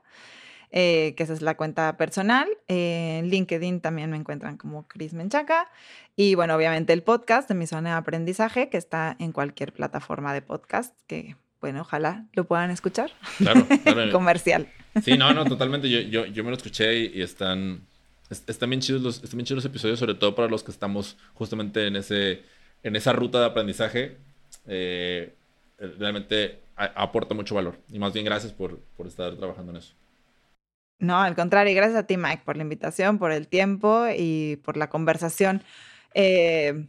eh, que esa es la cuenta personal. en LinkedIn también me encuentran como Cris Menchaca. Y bueno, obviamente el podcast de mi zona de aprendizaje, que está en cualquier plataforma de podcast que bueno, ojalá lo puedan escuchar. Claro, [LAUGHS] claro. Comercial. Sí, no, no, [LAUGHS] totalmente. Yo, yo, yo me lo escuché y, están, están, bien chidos los, están bien chidos los episodios, sobre todo para los que estamos justamente en, ese, en esa ruta de aprendizaje. Eh, realmente aporta mucho valor. Y más bien gracias por, por estar trabajando en eso. No, al contrario, gracias a ti, Mike, por la invitación, por el tiempo y por la conversación. Eh,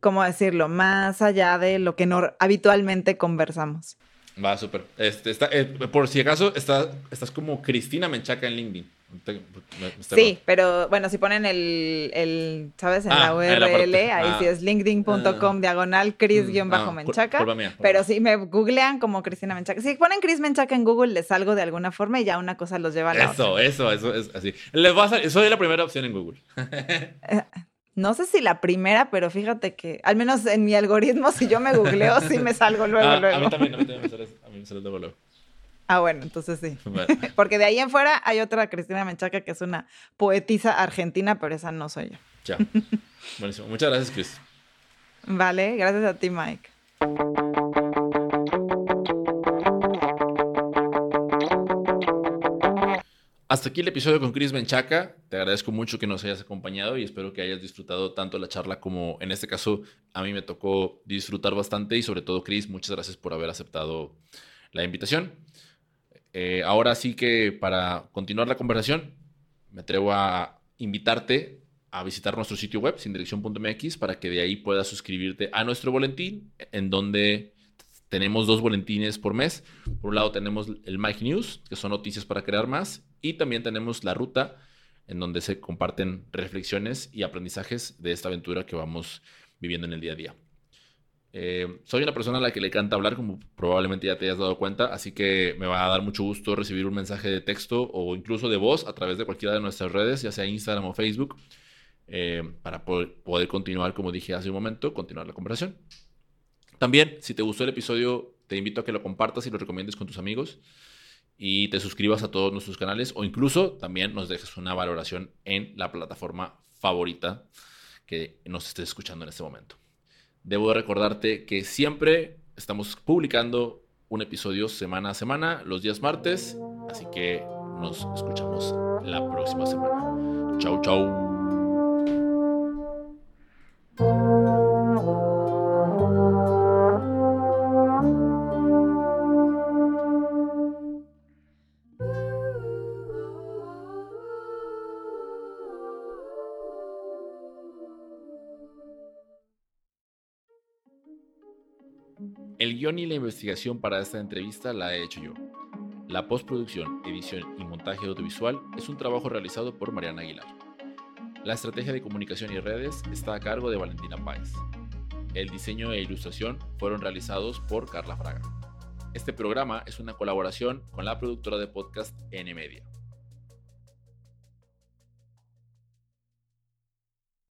¿cómo decirlo? Más allá de lo que no, habitualmente conversamos. Va, súper. Este, eh, por si acaso, estás, estás como Cristina Menchaca en LinkedIn. sí, pero bueno, si ponen el, ¿sabes? En la ah, URL, ahí ah. sí es linkedin.com ah. diagonal Cris-Menchaca. pero si me googlean como Cristina Menchaca. Si ponen Cris Menchaca en Google, les salgo de alguna forma y ya una cosa los lleva a la eso, otra. Eso, eso, eso es así. Les va a soy la primera opción en Google. [LAUGHS] No sé si la primera, pero fíjate que, al menos en mi algoritmo, si yo me googleo, sí me salgo [LAUGHS] luego, ah, luego. A mí también, a mí también me sale, a mí me sale luego, luego. Ah, bueno, entonces sí. [LAUGHS] Porque de ahí en fuera hay otra Cristina Menchaca que es una poetisa argentina, pero esa no soy yo. Ya. Buenísimo. Muchas gracias, Chris. Vale, gracias a ti, Mike. Hasta aquí el episodio con Chris Menchaca. Te agradezco mucho que nos hayas acompañado y espero que hayas disfrutado tanto la charla como en este caso a mí me tocó disfrutar bastante y sobre todo Chris, muchas gracias por haber aceptado la invitación. Eh, ahora sí que para continuar la conversación me atrevo a invitarte a visitar nuestro sitio web sindirección.mx para que de ahí puedas suscribirte a nuestro boletín en donde tenemos dos boletines por mes. Por un lado tenemos el Mike News, que son noticias para crear más, y también tenemos la ruta, en donde se comparten reflexiones y aprendizajes de esta aventura que vamos viviendo en el día a día. Eh, soy una persona a la que le encanta hablar, como probablemente ya te hayas dado cuenta, así que me va a dar mucho gusto recibir un mensaje de texto o incluso de voz a través de cualquiera de nuestras redes, ya sea Instagram o Facebook, eh, para poder continuar, como dije hace un momento, continuar la conversación. También, si te gustó el episodio, te invito a que lo compartas y lo recomiendes con tus amigos y te suscribas a todos nuestros canales o incluso también nos dejes una valoración en la plataforma favorita que nos estés escuchando en este momento. Debo recordarte que siempre estamos publicando un episodio semana a semana, los días martes. Así que nos escuchamos la próxima semana. Chau, chau. El guion y la investigación para esta entrevista la he hecho yo. La postproducción, edición y montaje audiovisual es un trabajo realizado por Mariana Aguilar. La estrategia de comunicación y redes está a cargo de Valentina Páez. El diseño e ilustración fueron realizados por Carla Fraga. Este programa es una colaboración con la productora de podcast N Media.